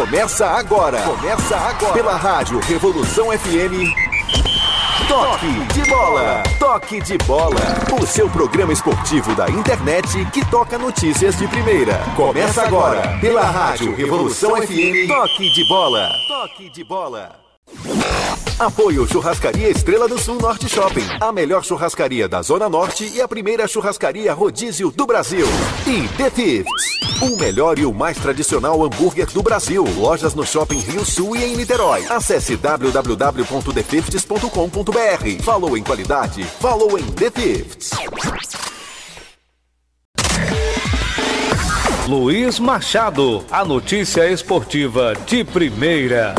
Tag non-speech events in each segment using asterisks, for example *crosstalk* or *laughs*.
Começa agora. Começa agora. Pela rádio Revolução FM. Toque de bola. Toque de bola. O seu programa esportivo da internet que toca notícias de primeira. Começa agora. Pela rádio Revolução FM. Toque de bola. Toque de bola. Apoio Churrascaria Estrela do Sul Norte Shopping. A melhor churrascaria da Zona Norte e a primeira churrascaria rodízio do Brasil. E The Fifths. O melhor e o mais tradicional hambúrguer do Brasil. Lojas no Shopping Rio Sul e em Niterói. Acesse www.thefifths.com.br. Falou em qualidade? Falou em The Fifths. Luiz Machado, a notícia esportiva de primeira.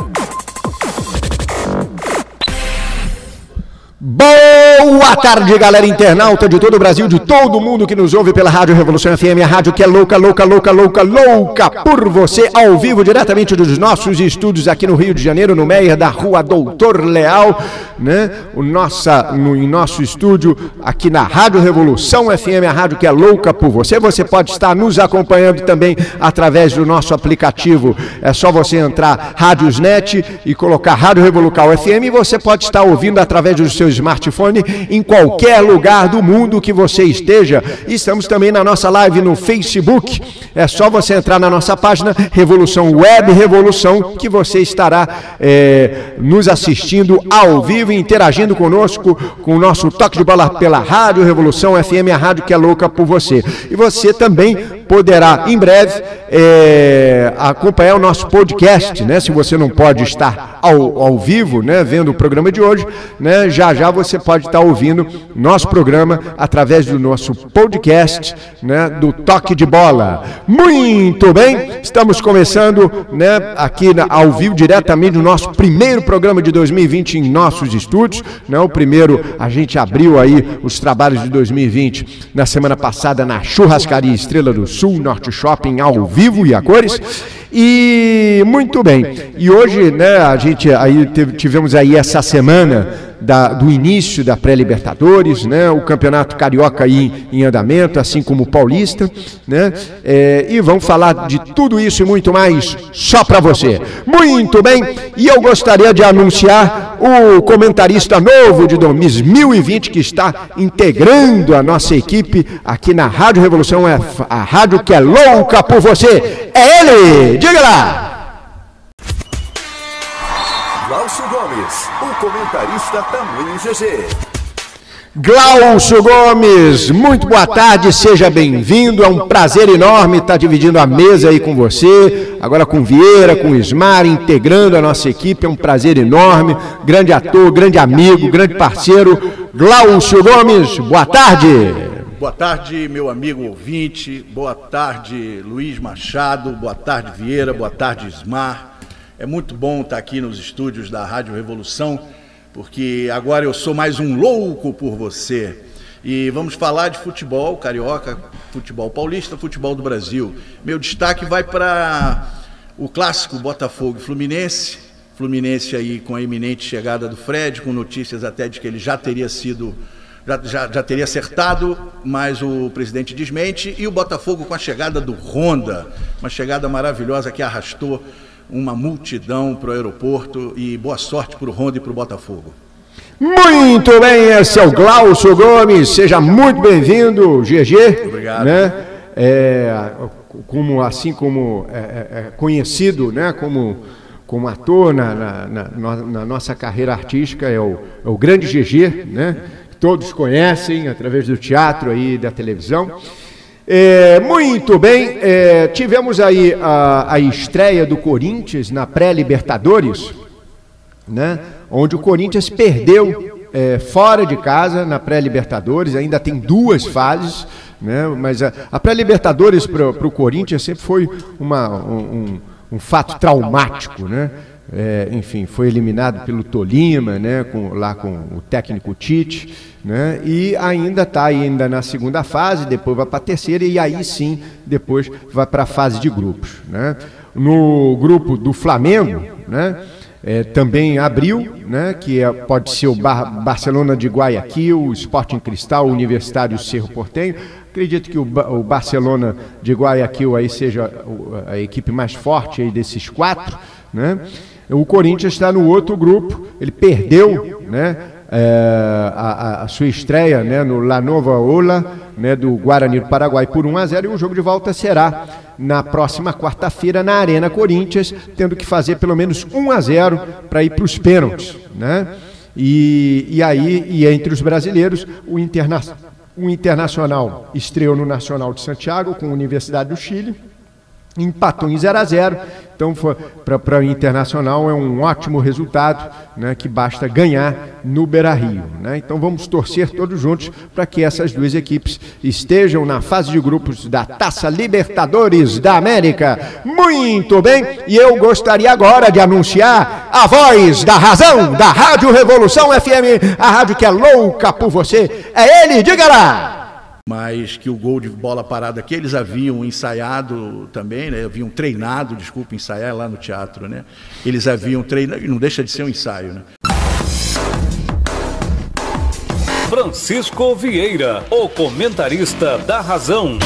Boom! Boa tarde, galera internauta de todo o Brasil, de todo mundo que nos ouve pela Rádio Revolução FM, a rádio que é louca, louca, louca, louca, louca por você, ao vivo, diretamente dos nossos estúdios aqui no Rio de Janeiro, no Meier da Rua Doutor Leal, né? O nossa, no em nosso estúdio aqui na Rádio Revolução FM, a rádio que é louca por você. Você pode estar nos acompanhando também através do nosso aplicativo. É só você entrar Rádiosnet e colocar Rádio Revolucal FM e você pode estar ouvindo através do seu smartphone em qualquer lugar do mundo que você esteja. Estamos também na nossa live no Facebook. É só você entrar na nossa página Revolução Web Revolução que você estará é, nos assistindo ao vivo interagindo conosco com o nosso toque de bola pela Rádio Revolução FM, a rádio que é louca por você. E você também poderá em breve é, acompanhar o nosso podcast, né? Se você não pode estar ao, ao vivo, né, vendo o programa de hoje, né, já já você pode estar ouvindo nosso programa através do nosso podcast, né, do Toque de Bola. Muito bem, estamos começando, né, aqui na, ao vivo diretamente do nosso primeiro programa de 2020 em nossos estúdios, né? O primeiro a gente abriu aí os trabalhos de 2020 na semana passada na Churrascaria Estrela do Sul, Norte Shopping ao vivo e a cores. E muito bem. E hoje, né, a gente aí tivemos aí essa semana da, do início da pré-libertadores, né, o campeonato carioca aí em andamento, assim como o paulista, né, é, e vamos falar de tudo isso e muito mais só para você. Muito bem. E eu gostaria de anunciar o comentarista novo de 2020 que está integrando a nossa equipe aqui na Rádio Revolução a rádio que é louca por você. É ele! Diga lá! Gomes, o comentarista tamanho GG. Glaucio Gomes, muito boa tarde, seja bem-vindo. É um prazer enorme estar dividindo a mesa aí com você, agora com Vieira, com Ismar, integrando a nossa equipe. É um prazer enorme. Grande ator, grande amigo, grande parceiro. Glaucio Gomes, boa tarde. Boa tarde, meu amigo ouvinte. Boa tarde, Luiz Machado. Boa tarde, Vieira. Boa tarde, Ismar. É muito bom estar aqui nos estúdios da Rádio Revolução, porque agora eu sou mais um louco por você. E vamos falar de futebol carioca, futebol paulista, futebol do Brasil. Meu destaque vai para o clássico Botafogo e Fluminense. Fluminense aí com a iminente chegada do Fred, com notícias até de que ele já teria sido já, já, já, teria acertado, mas o presidente desmente, e o Botafogo com a chegada do Honda, uma chegada maravilhosa que arrastou uma multidão para o aeroporto e boa sorte para o Honda e para o Botafogo. Muito bem, esse é o Glaucio Gomes, seja muito bem-vindo, GG. Obrigado. Né? É, como, assim como é, é, conhecido né? como, como ator na, na, na, na nossa carreira artística, é o, é o grande GG, né? todos conhecem através do teatro aí da televisão. É, muito bem, é, tivemos aí a, a, estreia do Corinthians na pré-Libertadores, né, onde o Corinthians perdeu é, fora de casa na pré-Libertadores, ainda tem duas fases, né, mas a, a pré-Libertadores para o Corinthians sempre foi uma, um, um, um fato traumático, né? É, enfim, foi eliminado pelo Tolima, né, com, lá com o técnico Tite, né, e ainda está ainda na segunda fase, depois vai para a terceira e aí sim, depois vai para a fase de grupos. Né. No grupo do Flamengo, né, é, também abriu, né, que é, pode ser o Bar Barcelona de Guayaquil, o Sporting Cristal, o Universitário Cerro Portenho, Acredito que o, Barcelona de Guayaquil aí seja a equipe mais forte aí desses quatro, né? O Corinthians está no outro grupo, ele perdeu, né? É, a, a, sua estreia né, no La Nova Ola, né, do Guarani do Paraguai por 1 a 0 e o jogo de volta será na próxima quarta-feira na Arena Corinthians, tendo que fazer pelo menos 1 a 0 para ir para os pênaltis, né? E, e aí, e entre os brasileiros, o, interna o Internacional estreou no Nacional de Santiago com a Universidade do Chile, empatou em 0 a 0 então, para o Internacional é um ótimo resultado, né, que basta ganhar no Beira Rio. Né? Então, vamos torcer todos juntos para que essas duas equipes estejam na fase de grupos da Taça Libertadores da América. Muito bem, e eu gostaria agora de anunciar a voz da razão da Rádio Revolução FM, a rádio que é louca por você. É ele, diga lá! Mas que o gol de bola parada que eles haviam ensaiado também, né? haviam treinado, desculpa, ensaiar lá no teatro, né? Eles haviam treinado, não deixa de ser um ensaio, né? Francisco Vieira, o comentarista da Razão.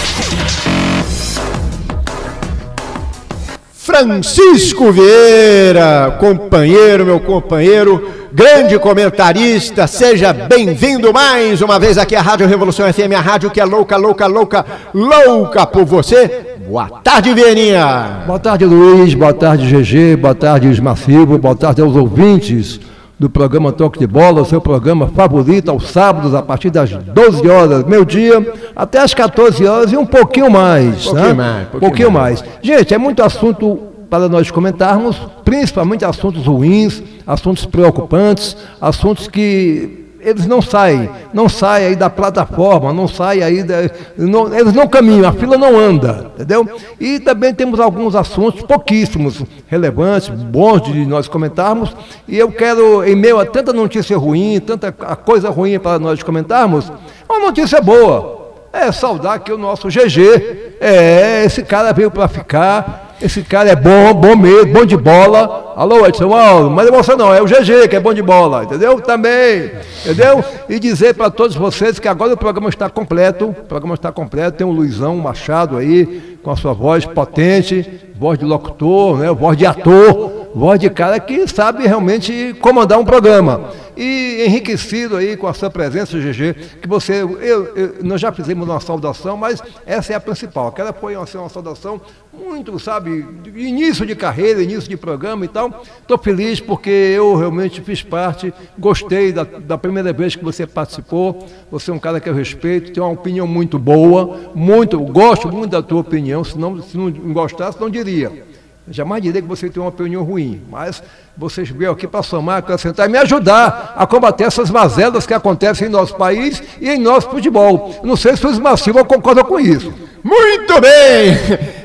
Francisco Vieira, companheiro, meu companheiro, grande comentarista, seja bem-vindo mais uma vez aqui à Rádio Revolução FM, a rádio que é louca, louca, louca, louca por você. Boa tarde, Vieirinha. Boa tarde, Luiz, boa tarde, GG, boa tarde, Ismar Silva, boa tarde aos ouvintes do programa Toque de Bola, o seu programa favorito aos sábados, a partir das 12 horas, meu dia, até as 14 horas e um pouquinho mais. Um pouquinho né? mais. Um pouquinho, pouquinho mais. mais. Gente, é muito assunto para nós comentarmos, principalmente assuntos ruins, assuntos preocupantes, assuntos que eles não saem, não saem aí da plataforma, não saem aí, da, não, eles não caminham, a fila não anda, entendeu? E também temos alguns assuntos pouquíssimos, relevantes, bons de nós comentarmos, e eu quero, em meio a tanta notícia ruim, tanta coisa ruim para nós comentarmos, uma notícia boa, é saudar aqui o nosso GG, é, esse cara veio para ficar, esse cara é bom, bom mesmo, bom de bola. Alô, Edson Aldo, mas é você não, é o GG que é bom de bola, entendeu? Também, entendeu? E dizer para todos vocês que agora o programa está completo, o programa está completo, tem o Luizão Machado aí, com a sua voz potente, voz de locutor, né, voz de ator, voz de cara que sabe realmente comandar um programa. E enriquecido aí com a sua presença, GG, que você, eu, eu, nós já fizemos uma saudação, mas essa é a principal. Aquela foi uma, uma saudação muito, sabe, início de carreira, início de programa e tal. Estou feliz porque eu realmente fiz parte, gostei da, da primeira vez que você participou. Você é um cara que eu respeito, tem uma opinião muito boa, muito, gosto muito da tua opinião, se não, se não gostasse, não diria. Jamais direi que você tem uma opinião ruim, mas vocês veio aqui para somar, acrescentar e me ajudar a combater essas mazelas que acontecem em nosso país e em nosso futebol. Não sei se o Ismael Silva concorda com isso. Muito bem!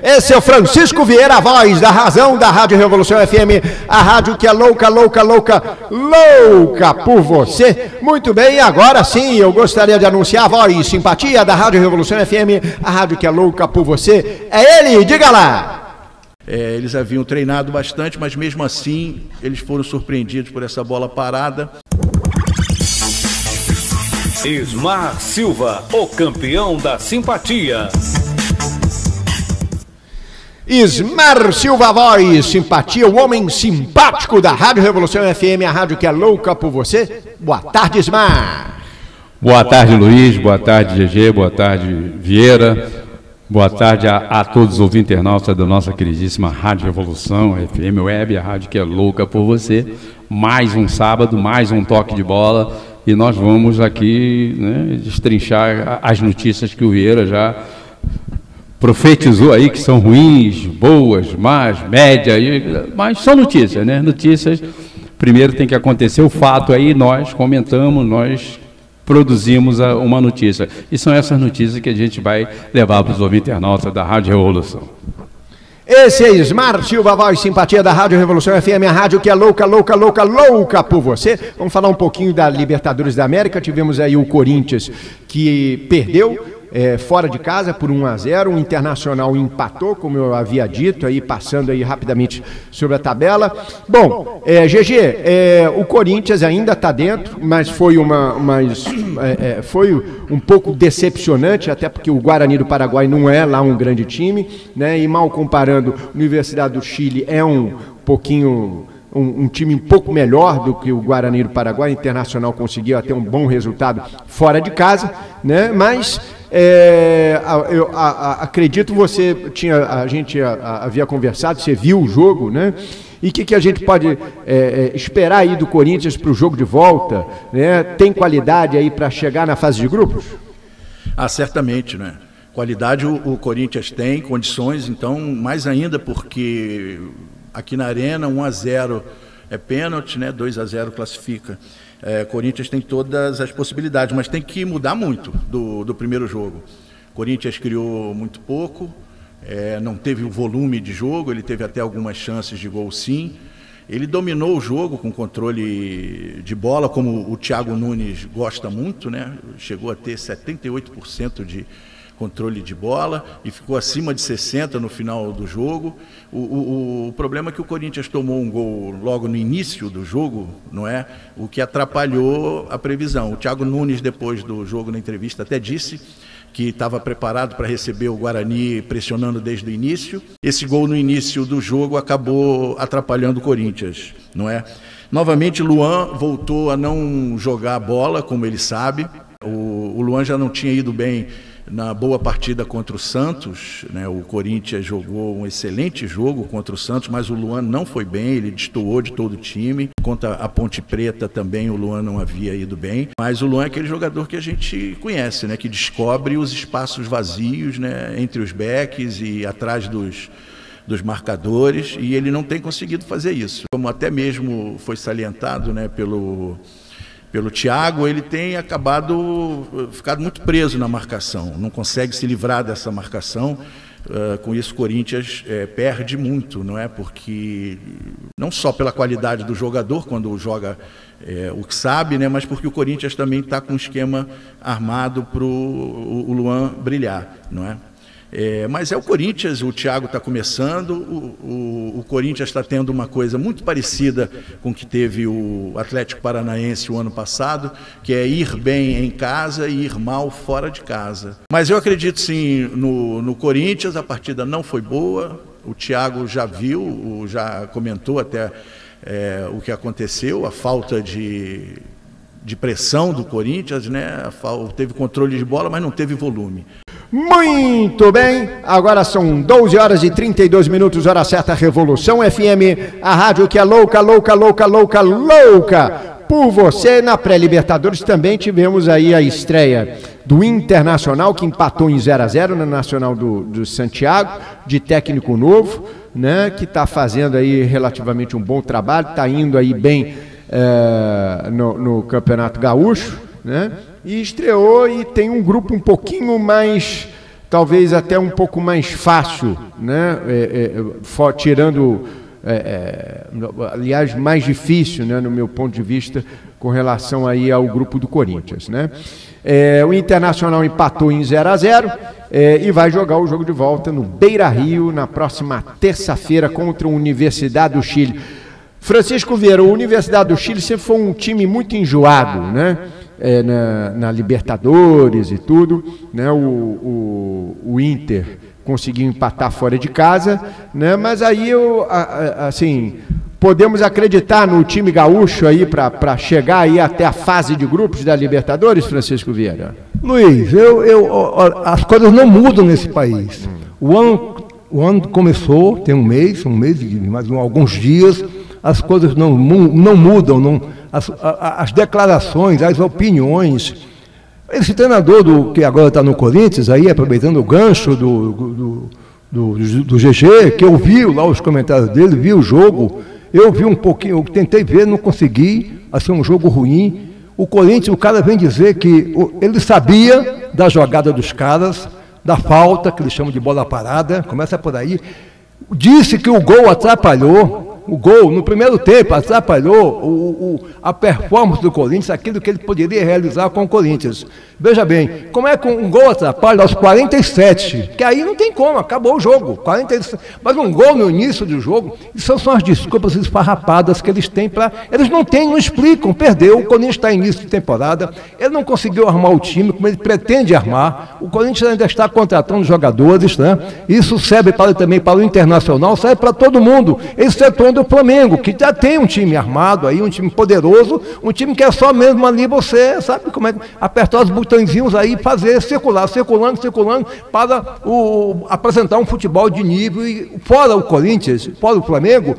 Esse é o Francisco Vieira, a voz da razão da Rádio Revolução FM, a rádio que é louca, louca, louca, louca por você. Muito bem, agora sim eu gostaria de anunciar a voz simpatia da Rádio Revolução FM, a rádio que é louca por você. É ele, diga lá! É, eles haviam treinado bastante, mas mesmo assim eles foram surpreendidos por essa bola parada. Ismar Silva, o campeão da simpatia. Ismar Silva Voz, simpatia, o homem simpático da Rádio Revolução FM, a rádio que é louca por você. Boa tarde, Ismar. Boa tarde, Luiz. Boa tarde, GG. Boa tarde, Vieira. Boa tarde a, a, todos os internautas da nossa queridíssima Rádio Revolução, FM Web, a rádio que é louca por você. Mais um sábado, mais um toque de bola e nós vamos aqui né, destrinchar as notícias que o Vieira já profetizou aí, que são ruins, boas, más, média, mas são notícias, né? Notícias, primeiro tem que acontecer o fato aí, nós comentamos, nós produzimos uma notícia. E são essas notícias que a gente vai levar para os ouvintes internautas da Rádio Revolução. Esse é Smart Silva, voz simpatia da Rádio Revolução FM, a rádio que é louca, louca, louca, louca por você. Vamos falar um pouquinho da Libertadores da América. Tivemos aí o Corinthians que perdeu é, fora de casa por 1 a 0 O Internacional empatou, como eu havia dito, aí passando aí rapidamente sobre a tabela. Bom, é, GG, é, o Corinthians ainda está dentro, mas foi uma, mas, é, é, foi um pouco decepcionante, até porque o Guarani do Paraguai não é lá um grande time, né? E mal comparando, Universidade do Chile é um pouquinho um, um, time um pouco melhor do que o Guarani do Paraguai, Internacional conseguiu até um bom resultado fora de casa, né? Mas é, eu a, a, acredito você tinha a gente a, havia conversado, você viu o jogo, né? E o que, que, a gente pode é, é, esperar aí do Corinthians para o jogo de volta? Né? Tem qualidade aí para chegar na fase de grupos? Ah, certamente, né? Qualidade o, o Corinthians tem, condições, então, mais ainda porque aqui na Arena, 1 a 0 é pênalti, né? 2 a 0 classifica. É, Corinthians tem todas as possibilidades, mas tem que mudar muito do, do primeiro jogo. Corinthians criou muito pouco, é, não teve o volume de jogo, ele teve até algumas chances de gol sim. Ele dominou o jogo com controle de bola, como o Thiago Nunes gosta muito, né? Chegou a ter 78% de, controle de bola e ficou acima de 60 no final do jogo. O, o, o, problema é que o Corinthians tomou um gol logo no início do jogo, não é? O que atrapalhou a previsão. O Thiago Nunes, depois do jogo na entrevista, até disse que estava preparado para receber o Guarani pressionando desde o início. Esse gol no início do jogo acabou atrapalhando o Corinthians, não é? Novamente, Luan voltou a não jogar bola, como ele sabe. O, o Luan já não tinha ido bem na boa partida contra o Santos. Né, o Corinthians jogou um excelente jogo contra o Santos, mas o Luan não foi bem, ele destoou de todo o time. Contra a Ponte Preta também o Luan não havia ido bem. Mas o Luan é aquele jogador que a gente conhece, né, que descobre os espaços vazios né, entre os backs e atrás dos dos marcadores e ele não tem conseguido fazer isso. Como até mesmo foi salientado né, pelo pelo Thiago, ele tem acabado eh, ficado muito preso na marcação, não consegue se livrar dessa marcação. Uh, com isso, o Corinthians é, perde muito, não é? Porque não só pela qualidade do jogador quando joga é, o que sabe, né? Mas porque o Corinthians também está com um esquema armado para o Luan brilhar, não é? É, mas é o Corinthians, o Thiago está começando, o, o, o Corinthians está tendo uma coisa muito parecida com o que teve o Atlético Paranaense o ano passado, que é ir bem em casa e ir mal fora de casa. Mas eu acredito sim no, no Corinthians, a partida não foi boa, o Thiago já viu, já comentou até é, o que aconteceu, a falta de, de pressão do Corinthians, né? teve controle de bola, mas não teve volume. Muito bem, agora são 12 horas e 32 minutos, hora certa, Revolução FM, a rádio que é louca, louca, louca, louca, louca por você. Na pré-Libertadores também tivemos aí a estreia do Internacional, que empatou em 0 a 0 na Nacional do, do Santiago, de técnico novo, né, que está fazendo aí relativamente um bom trabalho, está indo aí bem é, no, no Campeonato Gaúcho, né? e estreou e tem um grupo um pouquinho mais, talvez até um pouco mais fácil, né? É, é, for, tirando, é, é, aliás, mais difícil, né, no meu ponto de vista, com relação aí ao grupo do Corinthians, né? É, o Internacional empatou em 0 a 0 é, e vai jogar o jogo de volta no Beira Rio na próxima terça-feira contra a Universidade do Chile. Francisco Vieira, a Universidade do Chile sempre foi um time muito enjoado, né? é, na, na, Libertadores e tudo, né? O, o, o, Inter conseguiu empatar fora de casa, né? Mas aí eu, assim, podemos acreditar no time gaúcho aí para chegar aí até a fase de grupos da Libertadores, Francisco Vieira? Luiz, eu, eu, as coisas não mudam nesse país. O ano, o ano começou, tem um mês, um mês mais alguns dias, as coisas não, não mudam, não as, as declarações, as opiniões. Esse treinador do, que agora está no Corinthians, aí, aproveitando o gancho do, do, do, do, GG, que eu vi lá os comentários dele, vi o jogo, eu vi um pouquinho, eu tentei ver, não consegui, assim, um jogo ruim. O Corinthians, o cara vem dizer que ele sabia da jogada dos caras, da falta, que eles chamam de bola parada, começa por aí. Disse que o gol atrapalhou, o gol no primeiro tempo atrapalhou o, o, a performance do Corinthians, aquilo que ele poderia realizar com o Corinthians. Veja bem, como é que um gol atrapalha aos 47? Que aí não tem como, acabou o jogo. 47, mas um gol no início do jogo, isso são as desculpas esfarrapadas que eles têm para. Eles não têm, não explicam, perdeu. O Corinthians está início de temporada, ele não conseguiu armar o time como ele pretende armar. O Corinthians ainda está contratando jogadores, né? Isso serve para, também para o internacional, serve para todo mundo, excetuando o Flamengo, que já tem um time armado aí, um time poderoso, um time que é só mesmo ali você, sabe como é apertar os botõezinhos aí, fazer circular, circulando, circulando, para o, apresentar um futebol de nível. E fora o Corinthians, fora o Flamengo,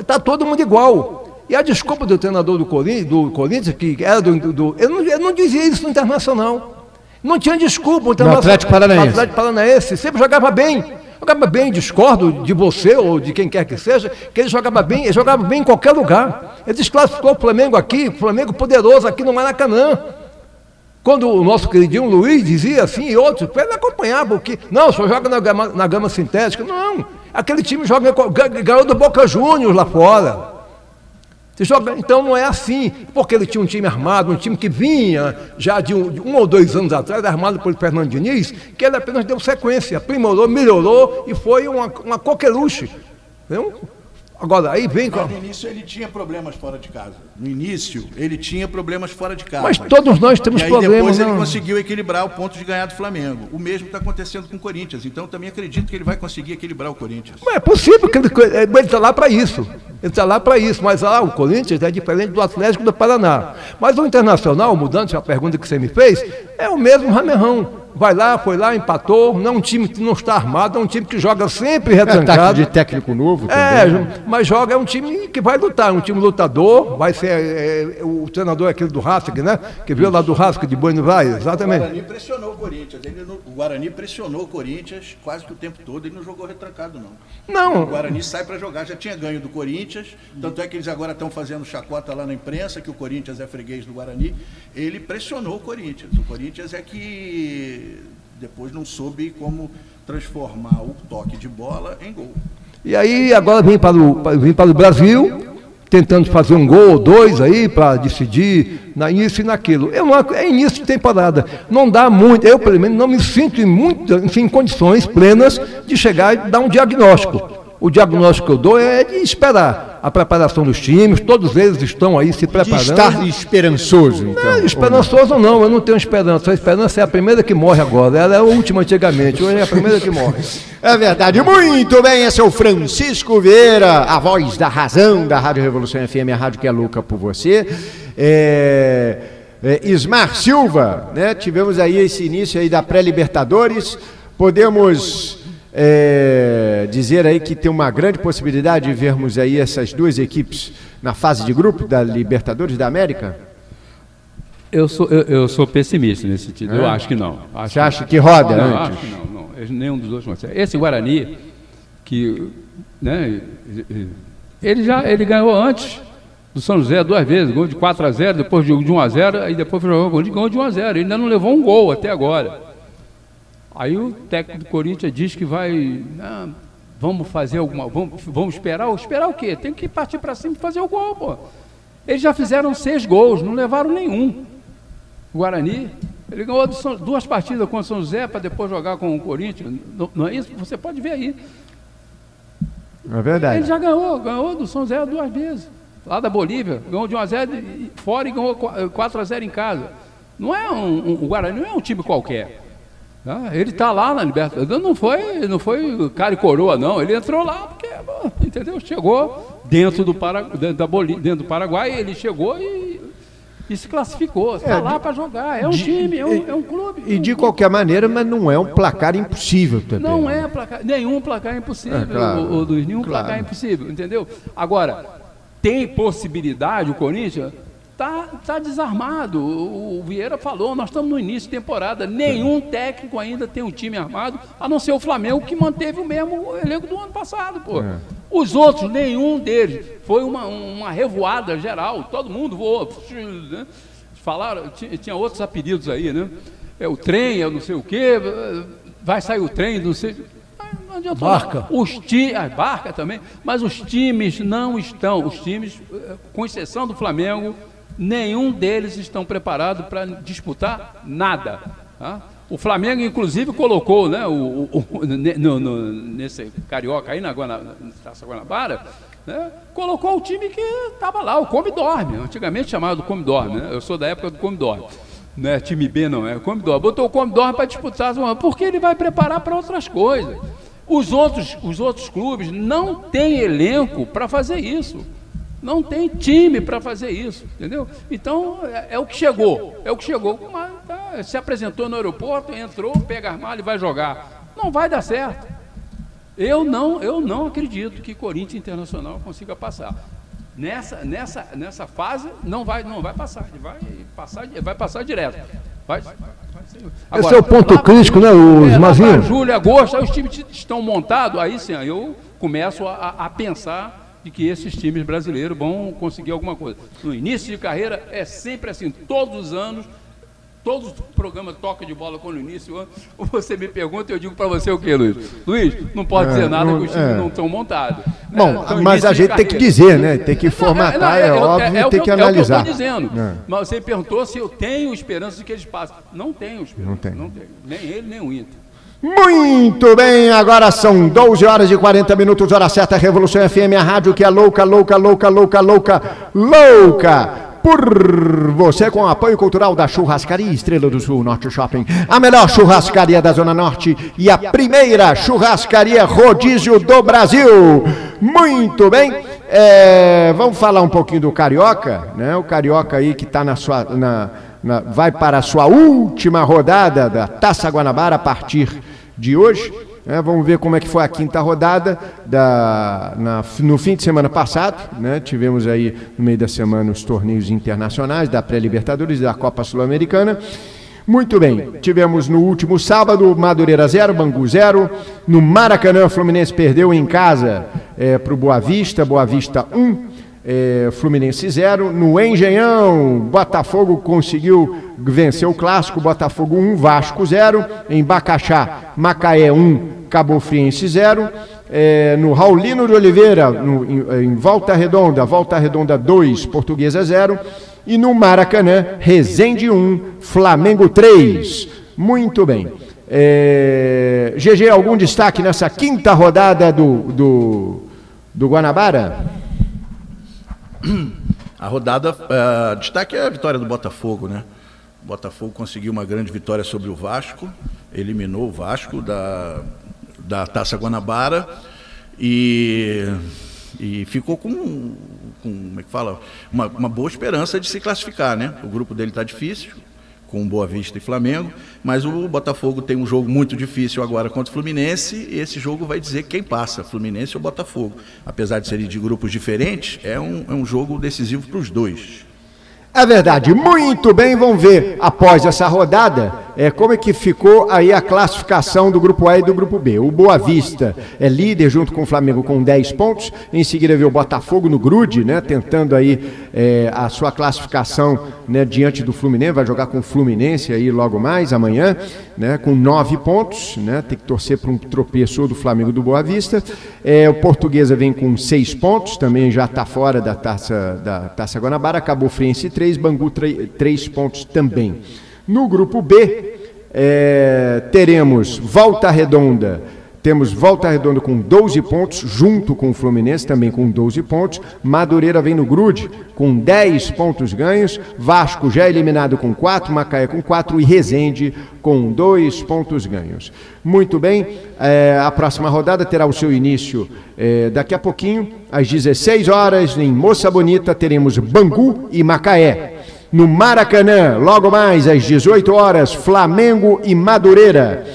está todo mundo igual. E a desculpa do treinador do Corinthians, do Corinthians que era do. do ele, não, não dizia isso no Internacional. Não tinha desculpa. O Internacional, Atlético Paranaense. Atlético Paranaense sempre jogava bem. Jogava bem, discordo de você ou de quem quer que seja, que ele jogava bem, ele jogava bem em qualquer lugar. Ele desclassificou o Flamengo aqui, o Flamengo poderoso aqui no Maracanã. Quando o nosso queridinho Luiz dizia assim, e outros, ele acompanhava, porque, não, só joga na gama, na gama sintética. Não, aquele time joga, ganhou do Boca Juniors lá fora. Joga, então não é assim, porque ele tinha um time armado, um time que vinha já de um, de um, ou dois anos atrás, armado por Fernando Diniz, que ele apenas deu sequência, aprimorou, melhorou e foi uma, uma coqueluche. Viu? Agora, aí vem. Mas no início ele tinha problemas fora de casa. No início ele tinha problemas fora de casa. Mas todos nós temos e aí problemas. Depois não. ele conseguiu equilibrar o ponto de ganhar do Flamengo. O mesmo está acontecendo com o Corinthians. Então também acredito que ele vai conseguir equilibrar o Corinthians. Mas é possível que ele está lá para isso. Ele está lá para isso. Mas ah, o Corinthians é diferente do Atlético do Paraná. Mas o Internacional, mudando a pergunta que você me fez, é o mesmo ramerrão vai lá, foi lá, empatou. Não é um time que não está armado, é um time que joga sempre retrancado. É de técnico novo é, também. É, mas joga, é um time que vai lutar, é um time lutador, vai ser é, é, o treinador é aquele do Racing, né? Que veio lá do Racing de Buenos Aires, exatamente. O Guarani pressionou o Corinthians, ele o Guarani pressionou o Corinthians quase que o tempo todo, ele não jogou retrancado não. Não. O Guarani sai para jogar, já tinha ganho do Corinthians, tanto é que eles agora estão fazendo chacota lá na imprensa que o Corinthians é freguês do Guarani. Ele pressionou o Corinthians. O Corinthians é que depois não soube como transformar o toque de bola em gol. E aí agora vem para o, vem para o Brasil, tentando fazer um gol ou dois aí para decidir na início e naquilo. Eu não, é início de temporada. Não dá muito, eu pelo menos não me sinto em, muito, em condições plenas de chegar e dar um diagnóstico. O diagnóstico que eu dou é de esperar a preparação dos times, todos eles estão aí se preparando. De estar esperançoso, então. Não, esperançoso não, eu não tenho esperança. A esperança é a primeira que morre agora. Ela é a última antigamente, hoje é a primeira que morre. *laughs* É verdade. Muito bem, esse é o Francisco Vieira, a voz da razão da Rádio Revolução FM, a rádio que é louca por você. É, é, Ismar Silva, né? Tivemos aí esse início aí da pré-Libertadores. Podemos é, dizer aí que tem uma grande possibilidade de vermos aí essas duas equipes na fase de grupo da Libertadores da América? Eu sou, eu, eu sou pessimista nesse sentido. É? Eu acho que não. Acho Você acha que roda não, antes? Acho que não, não. Nenhum dos dois consegue. Esse Guarani, que né, ele já ele ganhou antes do São José duas vezes, gol de 4 a 0, depois de 1 a 0, aí depois jogou gol de 1 a 0. Ele ainda não levou um gol até agora. Aí o técnico do Corinthians diz que vai. Ah, vamos fazer alguma. Vamos, vamos esperar? Esperar o quê? Tem que partir para cima e fazer o gol, pô. Eles já fizeram seis gols, não levaram nenhum. O Guarani, ele ganhou duas partidas com o São José para depois jogar com o Corinthians. Não, não, é isso? Você pode ver aí. É verdade. Ele já ganhou, ganhou do São José duas vezes. Lá da Bolívia, ganhou de 1 a 0 fora e ganhou 4 a 0 em casa. Não é um, um, o Guarani não é um time qualquer. Ah, ele está lá na Libertadores. Não foi, não foi cara e coroa, não. Ele entrou lá porque, entendeu? Chegou dentro do, Paraguai, dentro, da Bolívia, dentro do Paraguai, ele chegou e, e se classificou. Está é, lá para jogar. É um de, time, é um, é um clube. E um de clube. qualquer maneira, mas não é um placar impossível também. Não é placar, nenhum placar impossível, é, claro, o, o, nenhum claro. placar impossível, entendeu? Agora, tem possibilidade o Corinthians Está tá desarmado. O, o Vieira falou, nós estamos no início de temporada. Nenhum técnico ainda tem um time armado, a não ser o Flamengo, que manteve o mesmo elenco do ano passado. Pô. É. Os outros, nenhum deles. Foi uma, uma revoada geral, todo mundo voou. Né? Falaram, tinha, tinha, outros apelidos aí, né? É o trem, é não sei o quê, vai sair o trem, não sei. não adiantou barca. Os ti, a barca também, mas os times não estão, os times, eh, com exceção do Flamengo, nenhum deles estão preparados para disputar nada. Tá? O Flamengo, inclusive, colocou né, o, o, o no, no, nesse carioca aí na, Guana, na Taça Guanabara, né, colocou o time que estava lá, o Come Dorme, antigamente chamado Come Dorme, né, eu sou da época do Come Dorme. Não é time B, não, é Come Dorme. Botou o Come Dorme para disputar, porque ele vai preparar para outras coisas. Os outros, os outros clubes não têm elenco para fazer isso. Não tem time para fazer isso, entendeu? Então, é, é, o que chegou. É o que chegou. Mas, tá, se apresentou no aeroporto, entrou, pega as malas e vai jogar. Não vai dar certo. Eu não, eu não acredito que Corinthians Internacional consiga passar. Nessa, nessa, nessa fase não vai, não vai passar, vai passar, vai passar direto. Vai, vai, vai Esse é o ponto crítico, né, os é, Mazinho? Julho, agosto, aí os times estão montados, aí sim, eu começo a, a pensar de que esses times brasileiros vão conseguir alguma coisa. No início de carreira é sempre assim, todos os anos, todos os programas toca de bola quando no início, *laughs* você me pergunta e eu digo para você o que, Luiz? Luiz, não pode é, dizer nada não, que os times é. não estão montados. Bom, é, mas a gente tem que dizer, né? Tem que formatar, é, é, é óbvio, é, tem que, analisar. É o que eu estou dizendo. Mas você perguntou se eu tenho esperança de que eles passem. Não tenho esperança. Não tem. Não tenho. Nem ele, nem o Inter. Muito bem, agora são 12 horas e 40 minutos, hora certa, Revolução FM, a rádio que é louca, louca, louca, louca, louca, louca por você com apoio cultural da Churrascaria Estrela do Sul Norte Shopping, a melhor churrascaria da Zona Norte e a primeira churrascaria rodízio do Brasil. Muito bem, é, vamos falar um pouquinho do Carioca, né? O Carioca aí que está na sua, na, na, vai para a sua última rodada da Taça Guanabara a partir de hoje. É, vamos ver como é que foi a quinta rodada da, na, no fim de semana passado. Né, tivemos aí no meio da semana os torneios internacionais da pré-libertadores da Copa Sul-Americana. Muito bem, tivemos no último sábado Madureira 0, Bangu 0. No Maracanã, Fluminense perdeu em casa é, para o Boa Vista, Boa Vista 1. Um é, Fluminense 0. No Engenhão, Botafogo conseguiu vencer o clássico, Botafogo 1, um, Vasco 0. Em Bacaxá, Macaé 1, um, Cabo Friense 0. É, no Raulino de Oliveira, no, em, em, Volta Redonda, Volta Redonda 2, Portuguesa 0. E no Maracanã, Resende 1, um, Flamengo 3. Muito bem. É, GG, algum destaque nessa quinta rodada do, do, do Guanabara? A rodada, uh, destaque é a vitória do Botafogo, né? O Botafogo conseguiu uma grande vitória sobre o Vasco, eliminou o Vasco da, da Taça Guanabara e, e ficou com, com como é que fala? Uma, uma boa esperança de se classificar, né? O grupo dele está difícil, com Boa Vista e Flamengo, mas o Botafogo tem um jogo muito difícil agora contra o Fluminense, e esse jogo vai dizer quem passa, Fluminense ou Botafogo. Apesar de serem de grupos diferentes, é um, é um jogo decisivo para os dois. É verdade, muito bem, vamos ver após essa rodada é, como é que ficou aí a classificação do grupo A e do grupo B. O Boa Vista é líder junto com o Flamengo com 10 pontos, em seguida vê o Botafogo no grude, né, tentando aí é, a sua classificação né, diante do Fluminense, vai jogar com o Fluminense aí logo mais amanhã, né, com 9 pontos, né, tem que torcer para um tropeço do Flamengo do Boa Vista. É, o Portuguesa vem com 6 pontos, também já está fora da Taça, da Taça Guanabara, acabou Friense 3, 3, Bangu 3 pontos também. No grupo B, é, teremos Volta Redonda. Temos Volta Redonda com 12 pontos, junto com o Fluminense, também com 12 pontos. Madureira vem no grude com 10 pontos ganhos. Vasco já eliminado com 4, Macaé com 4 e Resende com 2 pontos ganhos. Muito bem, é, a próxima rodada terá o seu início é, daqui a pouquinho, às 16 horas, em Moça Bonita, teremos Bangu e Macaé. No Maracanã, logo mais às 18 horas, Flamengo e Madureira.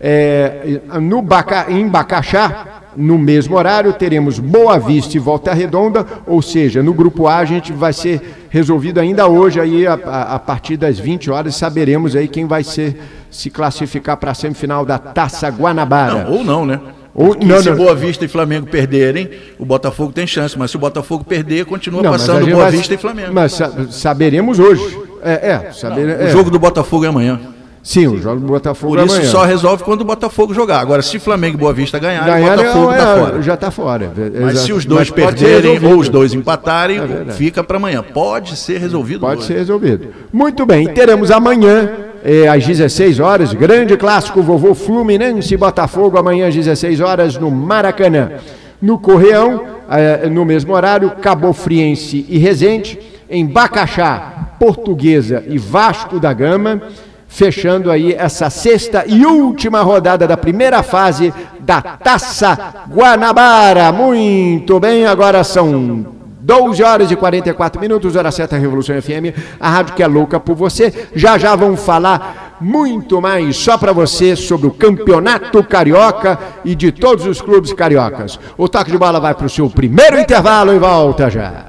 É, no Baca, em Bacaxá, no mesmo horário, teremos Boa Vista e Volta Redonda, ou seja, no grupo A a gente vai ser resolvido ainda hoje, aí a, a, partir das 20 horas, saberemos aí quem vai ser, se classificar para a semifinal da Taça Guanabara. Não, ou não, né? Ou, não, se não. Boa Vista e Flamengo perderem, o Botafogo tem chance, mas se o Botafogo perder, continua não, passando Boa vai, Vista e Flamengo. Mas saberemos hoje. É, é, saber, é. O jogo do Botafogo é amanhã. Sim, o jogo do Botafogo Por isso amanhã. só resolve quando o Botafogo jogar. Agora, se Flamengo e Boa Vista ganharem, Ganhar, o Botafogo é, tá é, fora. Já está fora. Mas Exato. se os dois Mas perderem ou os dois empatarem, É fica para amanhã. Pode ser resolvido Pode hoje. ser resolvido. Muito bem, teremos amanhã, eh, às 16 horas, grande clássico vovô Fluminense Botafogo, amanhã às 16 horas, no Maracanã. No Correão, eh, no mesmo horário, Cabo Friense e Resende, em Bacaxá, Portuguesa e Vasco da Gama, fechando aí essa sexta e última rodada da primeira fase da Taça Guanabara. Muito bem, agora são 12 horas e 44 minutos, hora certa Revolução FM, a rádio que é louca por você. Já já vamos falar muito mais só para você sobre o Campeonato Carioca e de todos os clubes cariocas. O toque de bola vai para o seu primeiro intervalo e volta já.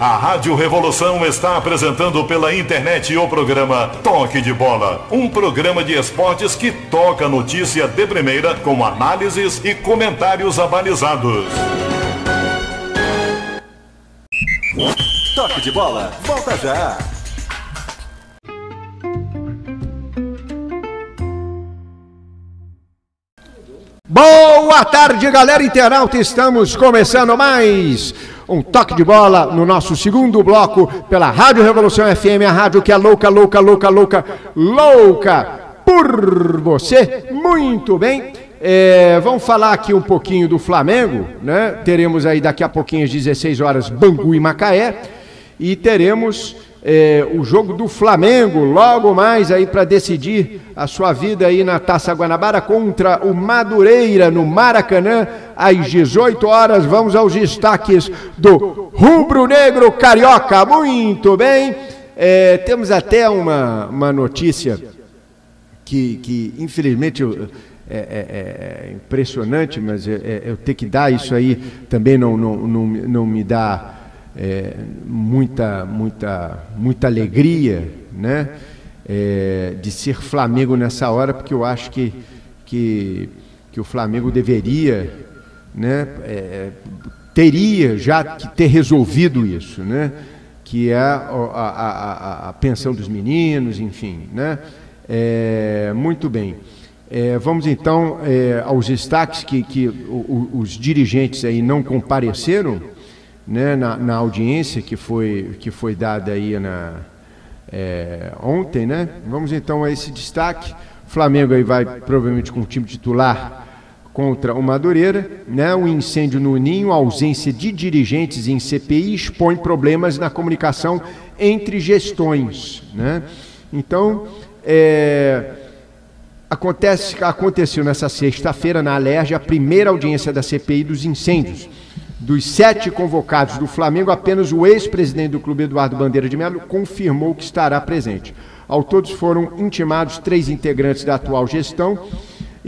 A Rádio Revolução está apresentando pela internet o programa Toque de Bola, um programa de esportes que toca a notícia de primeira com análises e comentários abalizados. Toque de bola, volta já. Boa tarde, galera internauta. Estamos começando mais um toque de bola no nosso segundo bloco pela Rádio Revolução FM, a rádio que é louca, louca, louca, louca, louca por você. Muito bem. É, vamos falar aqui um pouquinho do Flamengo, né? Teremos aí daqui a pouquinho às 16 horas Bangu e Macaé e teremos é, o jogo do Flamengo logo mais aí para decidir a sua vida aí na Taça Guanabara contra o Madureira no Maracanã às 18 horas. Vamos aos destaques do Rubro Negro Carioca. Muito bem. É, temos até uma, uma notícia que, que infelizmente eu- é, é- é impressionante, mas é- é- eu que dar isso aí também não, não, não, não me dá é, muita, muita, muita alegria, né? É, de ser Flamengo nessa hora, porque eu acho que, que, que o Flamengo deveria, né? é, teria já que ter resolvido isso, né? que é a, a- a- a pensão dos meninos, enfim. Né? É, muito bem. É, vamos então é, aos destaques que, que os dirigentes aí não compareceram né, na, na audiência que foi, que foi dada aí na, é, ontem, né? Vamos então a esse destaque. O Flamengo aí vai provavelmente com o time titular contra o Madureira, né? O incêndio no Ninho, ausência de dirigentes em CPI expõe problemas na comunicação entre gestões, né? Então, é, Acontece, aconteceu nessa sexta-feira na Alerj a primeira audiência da CPI dos incêndios. Dos sete convocados do Flamengo, apenas o ex-presidente do clube, Eduardo Bandeira de Melo, confirmou que estará presente. Ao todos foram intimados três integrantes da atual gestão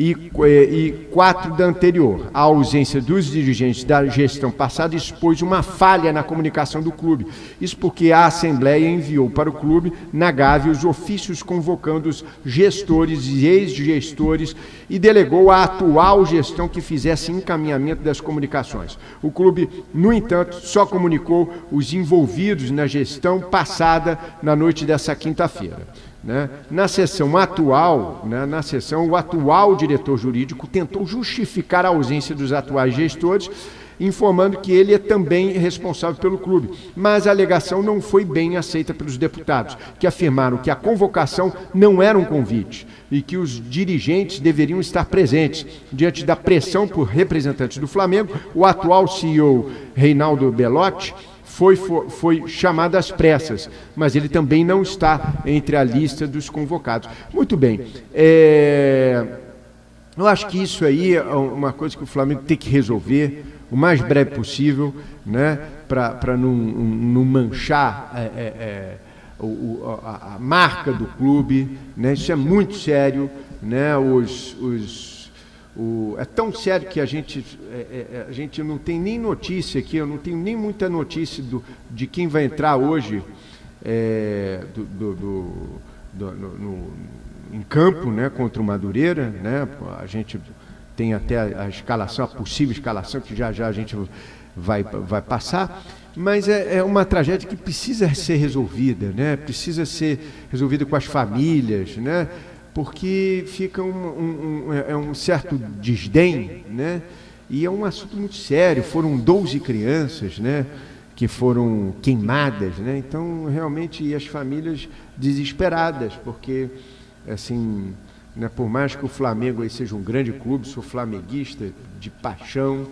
e, eh, e quatro da anterior. A ausência dos dirigentes da gestão passada expôs uma falha na comunicação do clube. Isso porque a Assembleia enviou para o clube, na Gávea, os ofícios convocando os gestores e ex-gestores e delegou à atual gestão que fizesse encaminhamento das comunicações. O clube, no entanto, só comunicou os envolvidos na gestão passada na noite dessa quinta-feira. Né? Na sessão atual, né, na sessão, o atual diretor jurídico tentou justificar a ausência dos atuais gestores, informando que ele é também responsável pelo clube. Mas a alegação não foi bem aceita pelos deputados, que afirmaram que a convocação não era um convite e que os dirigentes deveriam estar presentes. Diante da pressão por representantes do Flamengo, o atual CEO Reinaldo Belotti foi, foi, foi chamado às pressas, mas ele também não está entre a lista dos convocados. Muito bem. É, eu acho que isso aí é uma coisa que o Flamengo tem que resolver o mais breve possível, né, para não, não manchar é, é, é, o, a, a marca do clube. Né, isso é muito sério. Né, os, os, o, é tão sério que a gente, é, é, a gente não tem nem notícia aqui, eu não tenho nem muita notícia do, de quem vai entrar hoje é, do, do, do no, no, em campo né, contra o Madureira. Né, a gente tem até a, a escalação, a possível escalação, que já já a gente vai, vai passar. Mas é, é, uma tragédia que precisa ser resolvida, né? precisa ser resolvida com as famílias, né? Porque fica um, um, um, é um certo desdém, né? e é um assunto muito sério. Foram 12 crianças né? que foram queimadas, né? então realmente as famílias desesperadas, porque assim, né, por mais que o Flamengo seja um grande clube, sou flamenguista de paixão,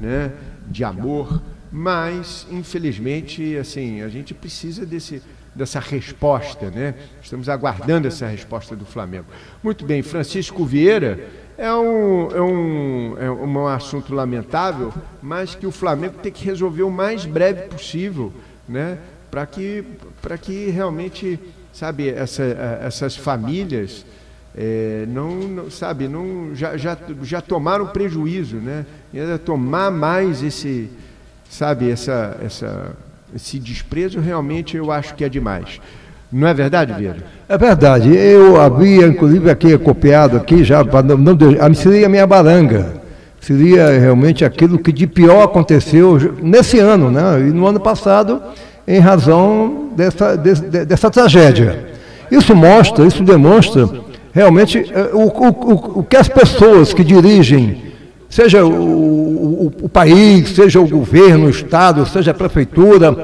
né, de amor, mas infelizmente assim a gente precisa desse dessa resposta, né? Estamos aguardando essa resposta do Flamengo. Muito bem, Francisco Vieira é um, é um, é um assunto lamentável, mas que o Flamengo tem que resolver o mais breve possível, né? Para que, para que realmente, sabe, essa, essas famílias é, não, não, sabe, não, já, já, já tomaram prejuízo, né? E ainda tomar mais esse, sabe, essa, essa, esse desprezo realmente eu acho que é demais. Não é verdade, Vieira? É verdade. Eu havia, inclusive, aqui copiado aqui já, não, não, seria a minha baranga. Seria realmente aquilo que de pior aconteceu nesse ano, né? E no ano passado, em razão dessa, dessa, dessa tragédia. Isso mostra, isso demonstra realmente é, o, o, o que as pessoas que dirigem seja o, o, o, país, seja o governo, o Estado, seja a prefeitura,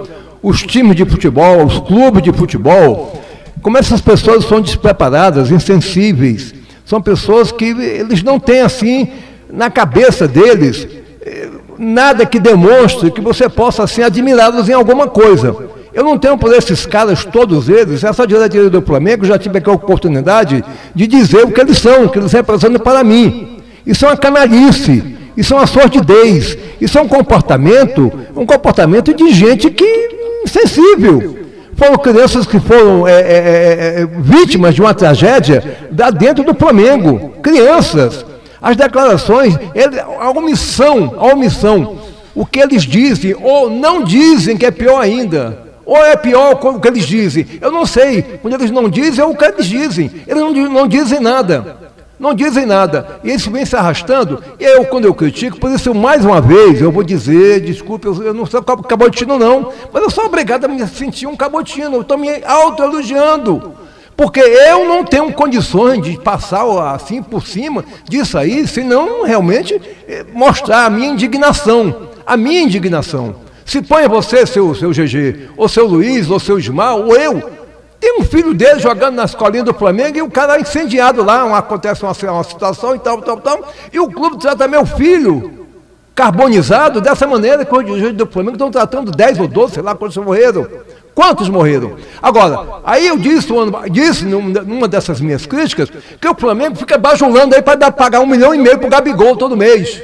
os times de futebol, os clubes de futebol, como essas pessoas são despreparadas, insensíveis, são pessoas que eles não têm assim na cabeça deles eh, nada que demonstre que você possa assim admirá-los em alguma coisa. Eu não tenho por esses caras, todos eles, essa diretoria do Flamengo, já tive aqui a oportunidade de dizer o que eles são, o que eles representam para mim. Isso é uma canalice, isso é uma sordidez, isso é um comportamento, um comportamento de gente que insensível. Foram crianças que foram é, é, é, é vítimas de uma tragédia da dentro do Flamengo. Crianças. As declarações, ele, a omissão, a omissão. O que eles dizem ou não dizem, que é pior ainda. Ou é pior o que eles dizem? Eu não sei. Quando eles não dizem, é o que eles dizem. Eles não, não dizem nada. Não dizem nada. E isso vem se arrastando. E eu, quando eu critico, por isso, mais uma vez, eu vou dizer, desculpe, eu não sou cabotino, não, mas eu sou obrigado a me sentir um cabotino. Eu estou me autoelogiando. Porque eu não tenho condições de passar assim por cima disso aí, senão realmente eh, mostrar a minha indignação. A minha indignação. Se põe você, seu, seu GG, ou seu Luiz, ou seu Ismael, ou eu, tem um filho dele jogando na escolinha do Flamengo e o cara é incendiado lá, acontece uma, uma situação e tal, tal, tal. E o clube trata meu filho carbonizado dessa maneira que os dirigentes do Flamengo estão tratando 10 ou 12, sei lá quantos morreram. Quantos morreram? Agora, aí eu disse, disse numa dessas minhas críticas que o Flamengo fica bajulando aí para pagar um milhão e meio para o Gabigol todo mês.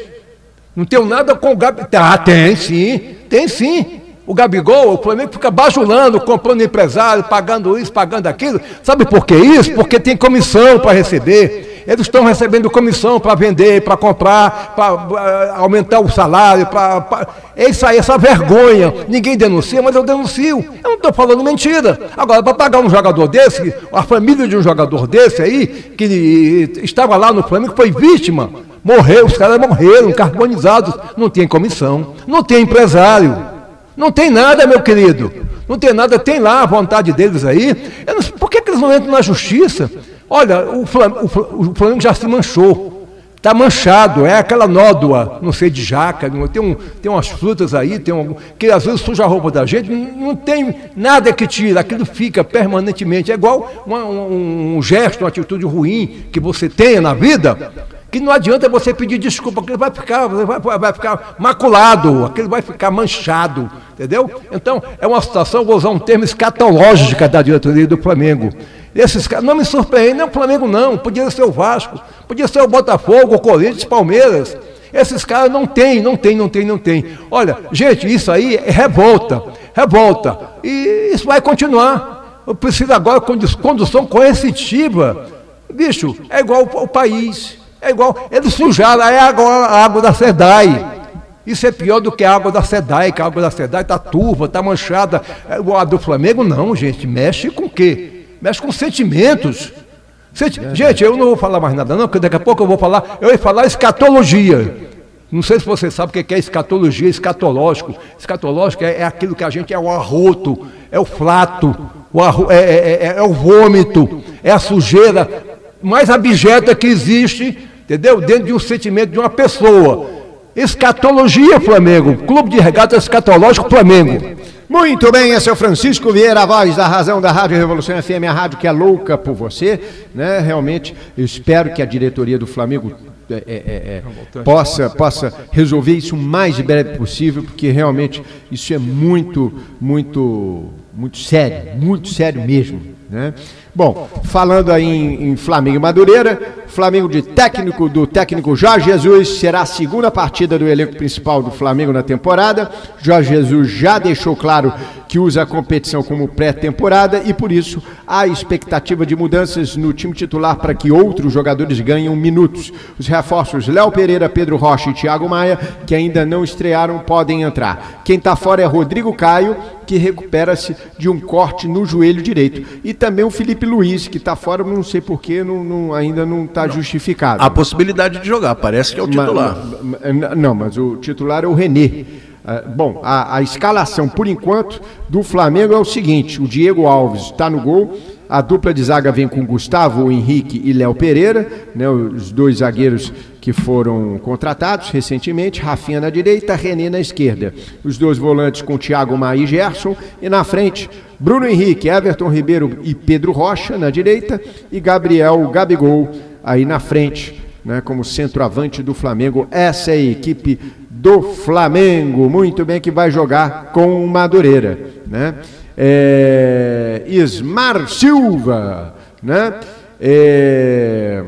Não tenho nada com o Gabigol. Ah, tem sim, tem sim. O Gabigol, o Flamengo fica bajulando, comprando empresário, pagando isso, pagando aquilo. Sabe por que isso? Porque tem comissão para receber. Eles estão recebendo comissão para vender, para comprar, para uh, aumentar o salário. Pra, pra... É isso aí, essa vergonha. Ninguém denuncia, mas eu denuncio. Eu não estou falando mentira. Agora, para pagar um jogador desse, a família de um jogador desse aí, que estava lá no Flamengo, foi vítima. Morreu, os caras morreram, carbonizados. Não tem comissão, não tem empresário. Não tem nada, meu querido. Não tem nada, tem lá a vontade deles aí. Não, por que, que, eles não entram na justiça? Olha, o Flamengo, o Flamengo já se manchou. Está manchado, é aquela nódoa, não sei, de jaca, tem, um, tem umas frutas aí, tem um, que às vezes suja a roupa da gente, não, tem nada que tira, aquilo fica permanentemente. É igual uma, um, um gesto, uma atitude ruim que você tenha na vida, que não adianta você pedir desculpa, aquilo vai ficar, vai, vai ficar maculado, aquilo vai ficar manchado, entendeu? Então, é uma situação, vou usar um termo escatológico da diretoria do Flamengo. Esses caras não me surpreendem, não é o Flamengo não, podia ser o Vasco, podia ser o Botafogo, o Corinthians, Palmeiras. Esses caras não tem, não tem, não tem, não tem. Olha, gente, isso aí é revolta, revolta. E isso vai continuar. Eu preciso agora de condução coercitiva. Bicho, é igual o país. É igual, eles sujaram é a água, a água da SEDAI. Isso é pior do que a água da SEDAI, que a água da SEDAI está turva, está manchada. É, a do Flamengo não, gente, mexe com o quê? Mexe com sentimentos. Gente, gente, eu não vou falar mais nada, não, porque daqui a pouco eu vou falar. Eu ia falar escatologia. Não sei se você sabe o que é escatologia, escatológico. Escatológico é, é aquilo que a gente é o arroto, é o flato, o arro, é, é, é, é o vômito, é a sujeira mais abjeta que existe, entendeu? Dentro de um sentimento de uma pessoa. Escatologia, Flamengo. Clube de Regata Escatológico, Flamengo. Muito bem, esse é o Francisco Vieira, a voz da razão da Rádio Revolução FM, a rádio que é louca por você, né? Realmente, eu espero que a diretoria do Flamengo é, é, é, possa, possa resolver isso o mais breve possível, porque realmente isso é muito, muito, muito sério, muito sério mesmo. Né? Bom, falando aí em, em, Flamengo e Madureira, Flamengo de técnico do técnico Jorge Jesus será a segunda partida do elenco principal do Flamengo na temporada. Jorge Jesus já deixou claro que usa a competição como pré-temporada e por isso há expectativa de mudanças no time titular para que outros jogadores ganhem minutos. Os reforços Léo Pereira, Pedro Rocha e Thiago Maia, que ainda não estrearam, podem entrar. Quem está fora é Rodrigo Caio, que recupera-se de um corte no joelho direito. E também o Felipe Luiz, que está fora, não sei porquê, não, não, ainda não está justificado. A possibilidade de jogar, parece que é o titular. não, mas o titular é o Renê. Uh, bom, a, a, escalação, por enquanto, do Flamengo é o seguinte: o Diego Alves está no gol, a dupla de zaga vem com Gustavo Henrique e Léo Pereira, né, os dois zagueiros que foram contratados recentemente, Rafinha na direita, René na esquerda. Os dois volantes com Thiago Maia e Gerson, e na frente, Bruno Henrique, Everton Ribeiro e Pedro Rocha na direita, e Gabriel Gabigol aí na frente, né, como centroavante do Flamengo. Essa é a equipe do Flamengo, muito bem, que vai jogar com o Madureira, né? É, Ismar Silva, né? É,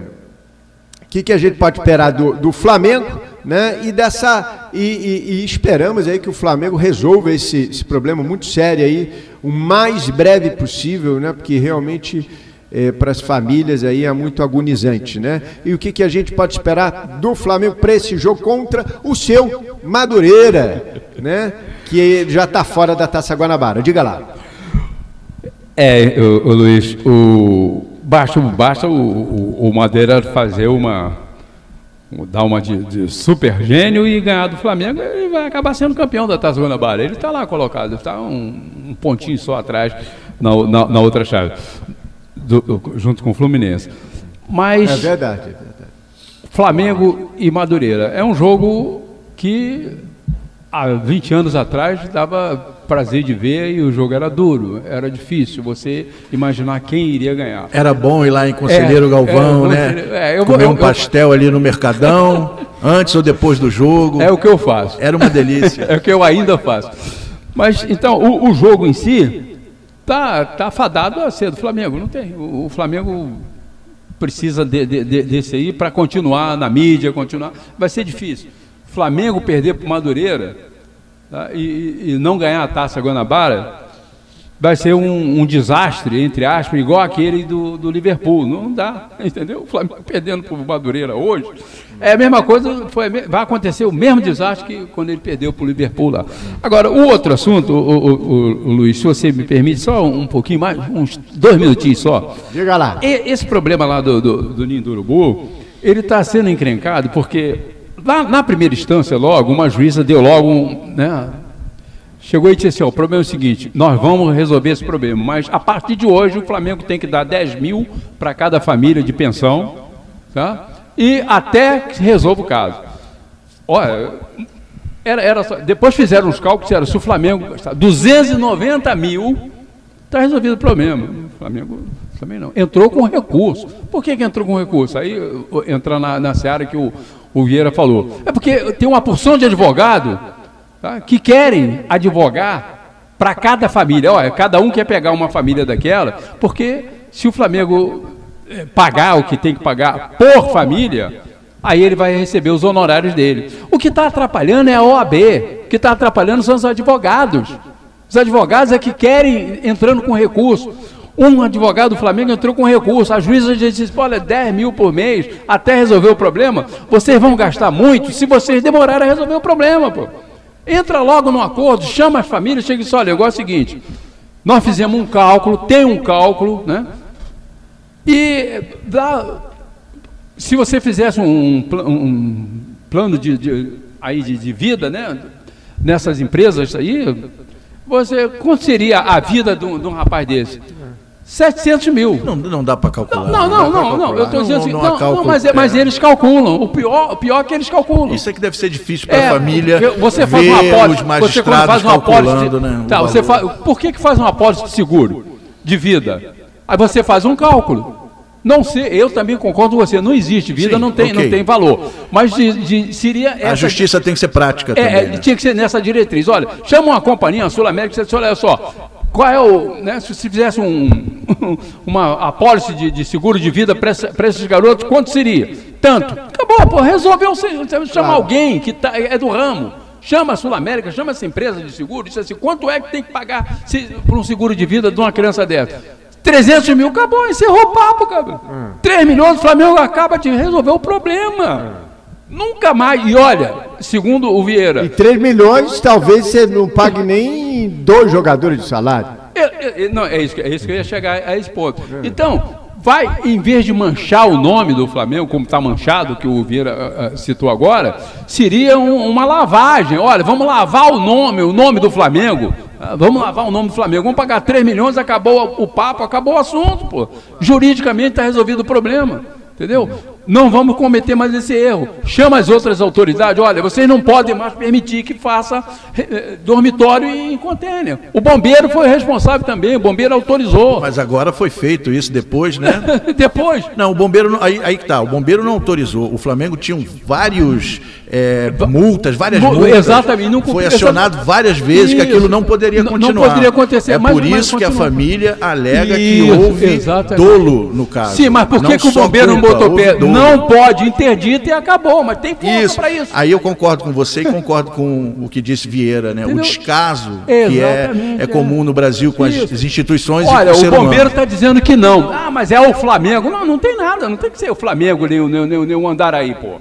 o que, que a gente pode esperar do, do Flamengo, né? E dessa e, e, e, esperamos aí que o Flamengo resolva esse, esse problema muito sério aí o mais breve possível, né? Porque realmente é, para as famílias aí é muito agonizante, né? E o que, que a gente pode esperar do Flamengo para esse jogo contra o seu Madureira, né? Que já está fora da Taça Guanabara. Diga lá. É, o, o Luiz, o, basta, basta o, o, o Madeira fazer uma dar uma de, de, super gênio e ganhar do Flamengo, ele vai acabar sendo campeão da Taça Guanabara. Ele está lá colocado, está um, um, pontinho só atrás na, na, na outra chave do, do, junto com o Fluminense. Mas. É verdade, é verdade. Flamengo e Madureira. É um jogo que há 20 anos atrás dava prazer de ver e o jogo era duro, era difícil você imaginar quem iria ganhar. Era bom ir lá em Conselheiro é, Galvão, é, né? É, eu, Comer eu, um pastel eu, ali no Mercadão, *laughs* antes ou depois do jogo. É o que eu faço. Era uma delícia. *laughs* é o que eu ainda faço. Mas então, o, o jogo em si, tá, tá fadado a ser do Flamengo. Não tem. O, o Flamengo precisa de, de, de, desse aí para continuar na mídia, continuar. Vai ser difícil. Flamengo perder para o Madureira tá, e, e, não ganhar a taça Guanabara vai ser um, um, desastre, entre aspas, igual aquele do, do Liverpool. Não dá, *laughs* entendeu? O Flamengo perdendo para o Madureira hoje é a mesma coisa, foi, vai acontecer o mesmo desastre que quando ele perdeu para o Liverpool lá. Agora, o outro assunto, o, o, o, o, Luiz, se você me permite, só um pouquinho mais, uns dois minutinhos só. Diga lá. Esse problema lá do, do, do Ninho do Urubu, ele está sendo encrencado porque, lá, na primeira instância, logo, uma juíza deu logo um. Né, chegou e disse assim: ó, o problema é o seguinte, nós vamos resolver esse problema, mas a partir de hoje o Flamengo tem que dar 10 mil para cada família de pensão, tá? E até que resolva o caso. Olha, era, era só, depois fizeram os cálculos, era se o Flamengo gastar 290 mil, está resolvido o problema. O Flamengo também não. Entrou com recurso. Por que, que entrou com recurso? Aí entra na, na seara que o, o Vieira falou. É porque tem uma porção de advogado tá, que querem advogar para cada família. Olha, cada um quer pegar uma família daquela, porque se o Flamengo pagar o que tem que pagar por família, aí ele vai receber os honorários dele. O que está atrapalhando é a OAB, o que está atrapalhando são os advogados. Os advogados é que querem entrando com recurso. Um advogado do Flamengo entrou com recurso, a juíza disse: olha, 10 mil por mês até resolver o problema. Vocês vão gastar muito se vocês demorarem a resolver o problema. Pô. Entra logo no acordo, chama as famílias, chega e diz: olha, o negócio é o seguinte: nós fizemos um cálculo, tem um cálculo, né? E dá, se você fizesse um, um plano de, de- aí de, de vida, né, nessas empresas aí, você quanto seria a vida de um, de um rapaz desse? 700 mil. Não, não dá para calcular. Não, não, não, não, eu estou dizendo assim, Não- mas, é- mas é. eles calculam. O pior, o pior é que eles calculam. Isso é que deve ser difícil para É, a família porque Você faz uma apólice, você faz uma apólice, né, tá, você valor. fa, por que que faz uma apólice de seguro de vida? Aí você faz um cálculo. Não sei, eu também concordo com você, não existe vida, Sim, não tem, ok. não tem valor. Mas de- de- seria essa A justiça tem que ser prática é, também. é, né? tinha que ser nessa diretriz. Olha, chama uma companhia, a Sul América, e diz, olha só, qual é o. Né, se se fizesse um, *laughs* uma apólice de, de seguro de vida para esses garotos, quanto seria? Tanto. Acabou, pô, resolveu. Você você chama alguém que tá, é do ramo. Chama a Sul América, chama essa empresa de seguro, diz assim: quanto é que tem que pagar por um seguro de vida de uma criança dessa? 300 mil, acabou, encerrou o papo, cara. 3 milhões, o Flamengo acaba de resolver o problema. Nunca mais. E olha, segundo o Vieira, E 3 milhões, talvez você não pague nem dois jogadores de salário. É, é, é, não, é isso, que- é isso que eu ia chegar a esse ponto. Então, vai, em vez de manchar o nome do Flamengo, como está manchado, que o Vieira ah, citou agora, seria um- uma lavagem. Olha, vamos lavar o nome, o nome do Flamengo. Ah, Vamos lavar o nome do Flamengo. Vamos pagar 3 milhões, acabou o papo, acabou o assunto, pô. Juridicamente está resolvido o problema. Entendeu? Não vamos cometer mais esse erro. Chama as outras autoridades. Olha, vocês não podem mais permitir que faça eh, dormitório em contêiner. O bombeiro foi responsável também. O bombeiro autorizou. Mas agora foi feito isso depois, né? *laughs* Depois. Não, o bombeiro não, aí, aí que tá, o bombeiro não autorizou. O Flamengo tinha vários é, multas, várias Mu- multas. exatamente, não Foi acionado várias vezes que Isso. aquilo não poderia Não- não continuar. poderia acontecer, É mas- por mas isso que a família alega Isso, que houve exatamente. dolo no caso. Sim, mas por que, que o bombeiro não botou pé? Não pode, interdita e acabou, mas tem força Isso. para isso. Aí eu concordo com você e concordo com o que disse Vieira, né? O Entendeu? descaso que é, Exatamente, é comum no Brasil com as Isso. as instituições Olha, e com o o bombeiro está dizendo que não. Ah, mas é o Flamengo. Não, não tem nada, não tem que ser o Flamengo nem, o- nem, o- nem, o- nem o Andaraí, pô.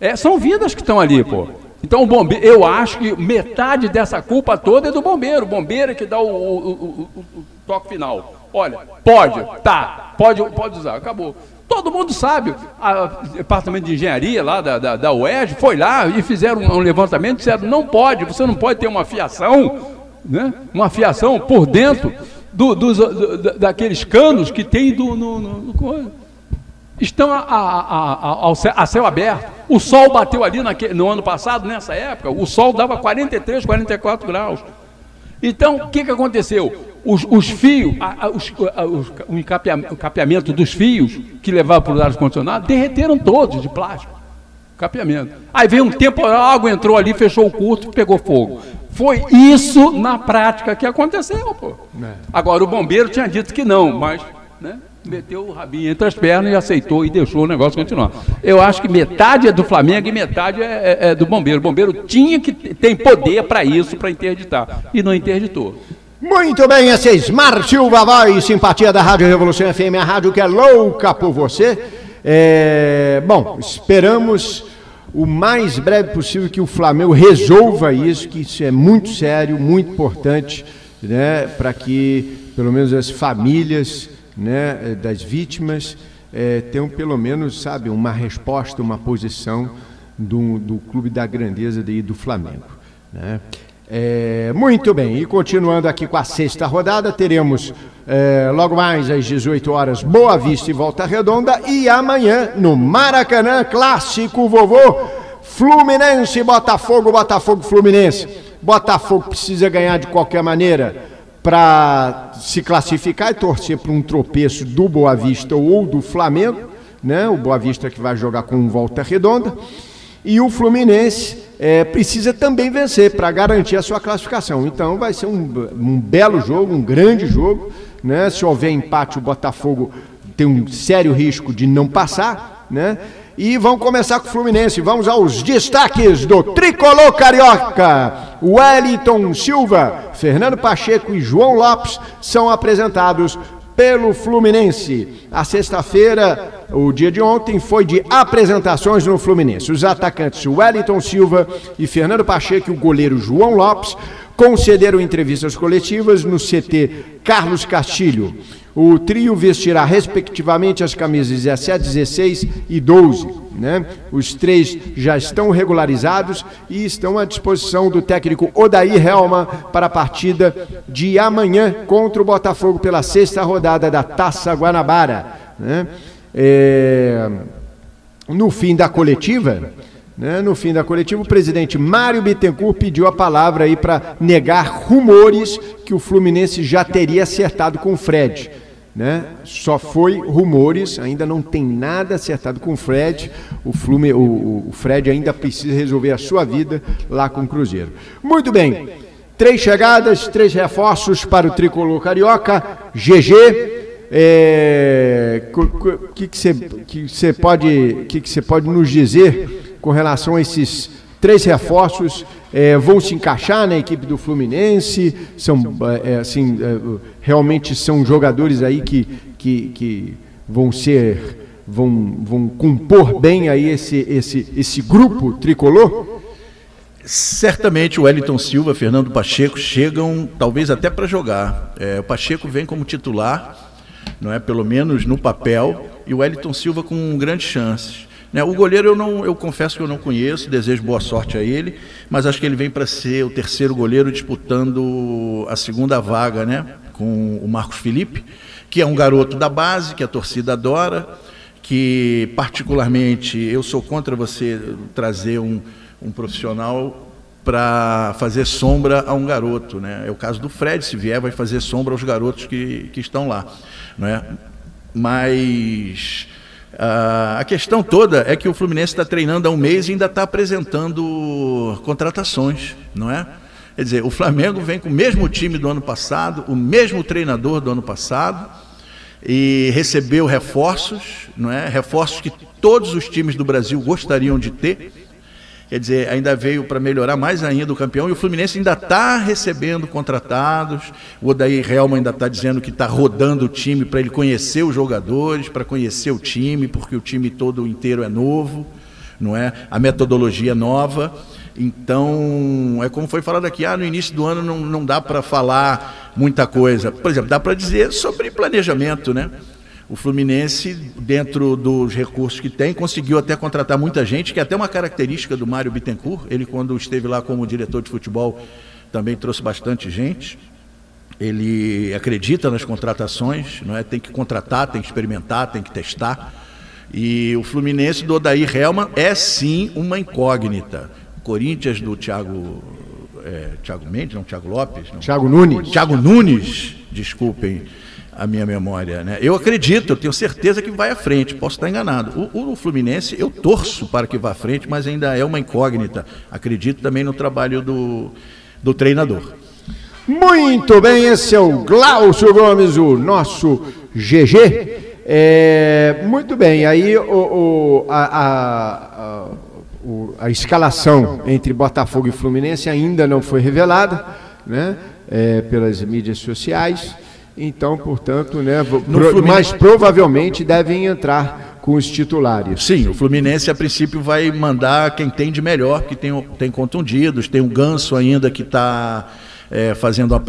É, são vidas que estão ali, pô. Então o bombeiro, eu acho que metade dessa culpa toda é do bombeiro. O bombeiro é que dá o, o- o- o- o toque final. Olha, pode, tá, pode, pode usar, acabou. Todo mundo sabe, o departamento de engenharia lá da, da, da UERJ foi lá e fizeram um, levantamento e disseram, não pode, você não pode ter uma fiação, né? uma fiação por dentro do- dos, do- da- daqueles canos que tem do, no, no- no estão a, a- a- a- céu, aberto. O sol bateu ali naque- no ano passado, nessa época, o sol dava 43, 44 graus. Então, o que, que aconteceu? Os, os fios, a- a- os- a- os- o, encapea- o capeamento dos fios que levavam para os ar-condicionado derreteram todos de plástico. Capeamento. Aí veio um temporal, a água entrou ali, fechou o curto, pegou fogo. Foi isso na prática que aconteceu, pô. Agora o bombeiro tinha dito que não, mas né, meteu o rabinho entre as pernas e aceitou e deixou o negócio continuar. Eu acho que metade é do Flamengo e metade é, é- é do bombeiro. O bombeiro tinha que tem poder para isso, para interditar. E não interditou. Muito bem, esse é Smart Silva Voz, simpatia da Rádio Revolução FM, a rádio que é louca por você. É, bom, esperamos o mais breve possível que o Flamengo resolva isso, que isso é muito sério, muito importante, né, para que pelo menos as famílias né, das vítimas eh, tenham pelo menos, sabe, uma resposta, uma posição do, do clube da grandeza de, do Flamengo. Né? É, muito bem, e continuando aqui com a sexta rodada, teremos é, logo mais às 18 horas Boa Vista e Volta Redonda e amanhã no Maracanã, clássico vovô, Fluminense, Botafogo, Botafogo, Fluminense. Botafogo precisa ganhar de qualquer maneira para se classificar e torcer para um tropeço do Boa Vista ou do Flamengo, né? O Boa Vista que vai jogar com Volta Redonda. E o Fluminense é, precisa também vencer para garantir a sua classificação. Então vai ser um, um belo jogo, um grande jogo. Né? Se houver empate, o Botafogo tem um sério risco de não passar. Né? E vamos começar com o Fluminense. Vamos aos destaques do Tricolor Carioca. Wellington Silva, Fernando Pacheco e João Lopes são apresentados pelo Fluminense. A sexta-feira o dia de ontem foi de apresentações no Fluminense. Os atacantes Wellington Silva e Fernando Pacheco e o goleiro João Lopes concederam entrevistas coletivas no CT Carlos Castilho. O trio vestirá, respectivamente, as camisas 17, 16 e 12. Né? Os três já estão regularizados e estão à disposição do técnico Odair Helma para a partida de amanhã contra o Botafogo pela sexta rodada da Taça Guanabara. Né? É... No fim da coletiva, né? No fim da coletiva, o presidente Mário Bittencourt pediu a palavra aí para negar rumores que o Fluminense já teria acertado com o Fred. Né? Só foi rumores, ainda não tem nada acertado com o Fred. O, Flume, o, o Fred ainda precisa resolver a sua vida lá com o Cruzeiro. Muito bem, três chegadas, três reforços para o tricolor carioca. GG. É, que que você que você pode que que você pode nos dizer com relação a esses três reforços é, vão se encaixar na equipe do Fluminense, são é, assim, é, realmente são jogadores aí que, que, que vão ser vão, vão compor bem aí esse, esse, esse grupo tricolor? Certamente o Wellington Silva, Fernando Pacheco chegam talvez até para jogar. É, o Pacheco vem como titular, não é pelo menos no papel, e o Wellington Silva com grandes chances. Né? O goleiro eu não, eu confesso que eu não conheço, desejo boa sorte a ele, mas acho que ele vem para ser o terceiro goleiro disputando a segunda vaga, né? Com o Marcos Felipe, que é um garoto da base, que a torcida adora, que particularmente eu sou contra você trazer um, um profissional para fazer sombra a um garoto, né? É o caso do Fred, se vier vai fazer sombra aos garotos que, que estão lá, né? Mas Uh, a questão toda é que o Fluminense está treinando há um mês e ainda está apresentando contratações, não é? Quer dizer, o Flamengo vem com o mesmo time do ano passado, o mesmo treinador do ano passado, e recebeu reforços, não é? Reforços que todos os times do Brasil gostariam de ter Quer dizer, ainda veio para melhorar mais ainda o campeão e o Fluminense ainda está recebendo contratados. O Odair Helma ainda está dizendo que está rodando o time para ele conhecer os jogadores, para conhecer o time, porque o time todo inteiro é novo, não é? A metodologia é nova. Então, é como foi falado aqui, ah, no início do ano não, não dá para falar muita coisa. Por exemplo, dá para dizer sobre planejamento, né? O Fluminense, dentro dos recursos que tem, conseguiu até contratar muita gente, que é até uma característica do Mário Bittencourt. Ele, quando esteve lá como diretor de futebol, também trouxe bastante gente. Ele acredita nas contratações, não é? tem que contratar, tem que experimentar, tem que testar. E o Fluminense do Odair Helman é sim uma incógnita. Corinthians do Thiago, é, Thiago Mendes, não, Thiago Lopes. Não. Thiago Nunes. Thiago Nunes, desculpem a minha memória. Né? Eu acredito, eu tenho certeza que vai à frente, posso estar enganado. O, o, Fluminense, eu torço para que vá à frente, mas ainda é uma incógnita. Acredito também no trabalho do, do treinador. Muito bem, esse é o Glaucio Gomes, o nosso GG. É, muito bem, aí o, o a, a, a, a, escalação entre Botafogo e Fluminense ainda não foi revelada né, é, pelas mídias sociais. Então, portanto, né, pro, mas provavelmente devem entrar com os titulares. Sim, o Fluminense a princípio vai mandar quem tem de melhor, que tem, tem contundidos, tem o Ganso ainda que está é, fazendo a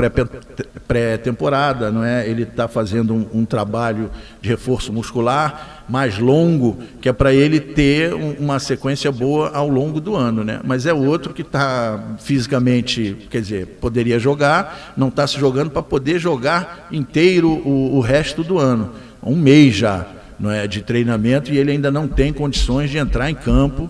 pré-temporada, não é? Ele está fazendo um, um, trabalho de reforço muscular mais longo, que é para ele ter um, uma sequência boa ao longo do ano, né? Mas é outro que está fisicamente, quer dizer, poderia jogar, não está se jogando para poder jogar inteiro o, o resto do ano, um mês já, não é, de treinamento e ele ainda não tem condições de entrar em campo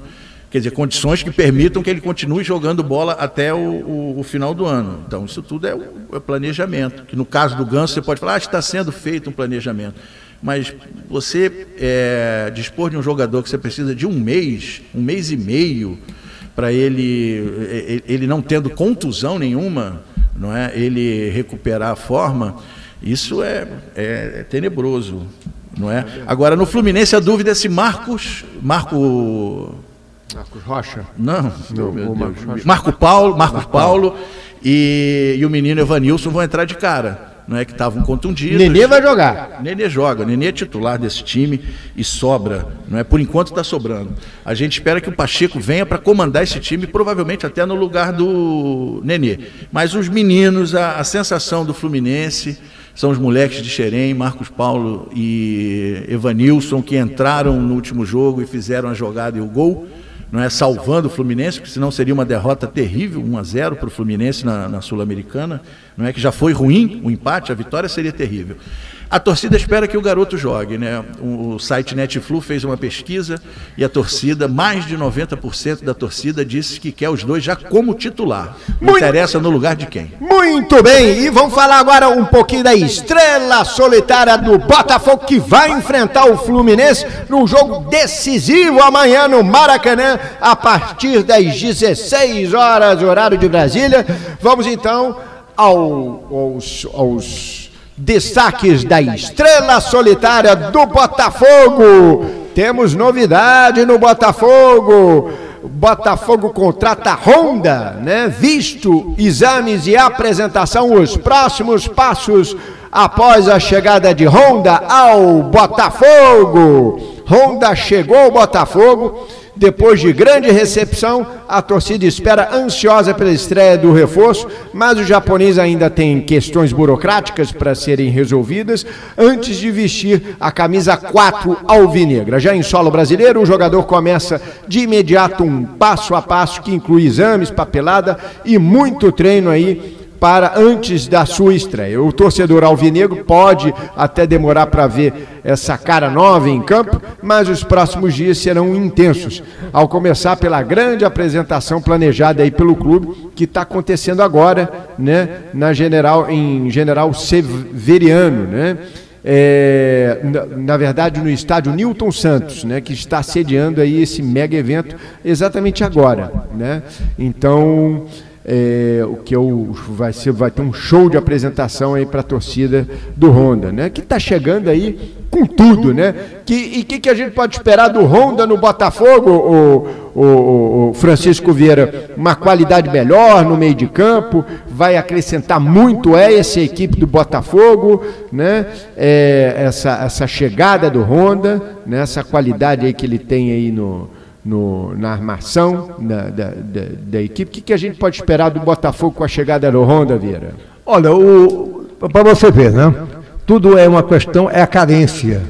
quer dizer, condições que permitam que ele continue jogando bola até o, o, o final do ano. Então, isso tudo é o, é planejamento. Que no caso do Ganso, você pode falar, ah, está sendo feito um planejamento. Mas você é, dispor de um jogador que você precisa de um mês, um mês e meio, para ele, ele não tendo contusão nenhuma, não é? ele recuperar a forma, isso é, é, é tenebroso. Não é? Agora, no Fluminense, a dúvida é se Marcos, Marco Marcos Rocha? Não, não Marcos Rocha. Marco Paulo, Marcos Marco Paulo e, e, o menino Evanilson vão entrar de cara. Não é que estavam contundidos. Nenê vai jogar. Nenê joga, Nenê é titular desse time e sobra, não é? Por enquanto está sobrando. A gente espera que o Pacheco venha para comandar esse time, provavelmente até no lugar do Nenê. Mas os meninos, a, a sensação do Fluminense são os moleques de Xerém, Marcos Paulo e Evanilson, que entraram no último jogo e fizeram a jogada e o gol não é salvando o Fluminense, porque senão seria uma derrota terrível, 1 a 0 para o Fluminense na, na Sul-Americana, não é que já foi ruim o empate, a vitória seria terrível. A torcida espera que o garoto jogue, né? O site Netflu fez uma pesquisa e a torcida, mais de 90% da torcida disse que quer os dois já como titular. Não Muito- interessa no lugar de quem. Muito bem, e vamos falar agora um pouquinho da estrela solitária do Botafogo que vai enfrentar o Fluminense num jogo decisivo amanhã no Maracanã, a partir das 16 horas, horário de Brasília. Vamos então ao- aos, aos destaques da estrela solitária do Botafogo. Temos novidade no Botafogo. Botafogo contrata Honda, né? Visto exames e apresentação, os próximos passos após a chegada de Honda ao Botafogo. Honda chegou ao Botafogo. Depois de grande recepção, a torcida espera ansiosa pela estreia do reforço, mas o japonês ainda tem questões burocráticas para serem resolvidas antes de vestir a camisa 4 alvinegra. Já em solo brasileiro, o jogador começa de imediato um passo a passo que inclui exames, papelada e muito treino aí para antes da sua estreia. O torcedor alvinegro pode até demorar para ver essa cara nova em campo, mas os próximos dias serão intensos, ao começar pela grande apresentação planejada aí pelo clube, que está acontecendo agora, né, na General, em General Severiano, né? É, na, na verdade no estádio Newton Santos, né, que está sediando aí esse mega evento exatamente agora, né? Então é, o que eu, vai ser vai ter um show de apresentação aí para a torcida do Honda, né? Que está chegando aí com tudo, né? Que, e o que, que a gente pode esperar do Honda no Botafogo, o, o, o Francisco Vieira? Uma qualidade melhor no meio de campo, vai acrescentar muito é essa equipe do Botafogo, né? É, essa, essa chegada do Honda, né? essa qualidade aí que ele tem aí no, no, na armação da, da, da, da equipe. O que, que a gente pode esperar do Botafogo com a chegada do Honda, Vieira? Olha, para você ver, né? Tudo é uma questão, é a carência.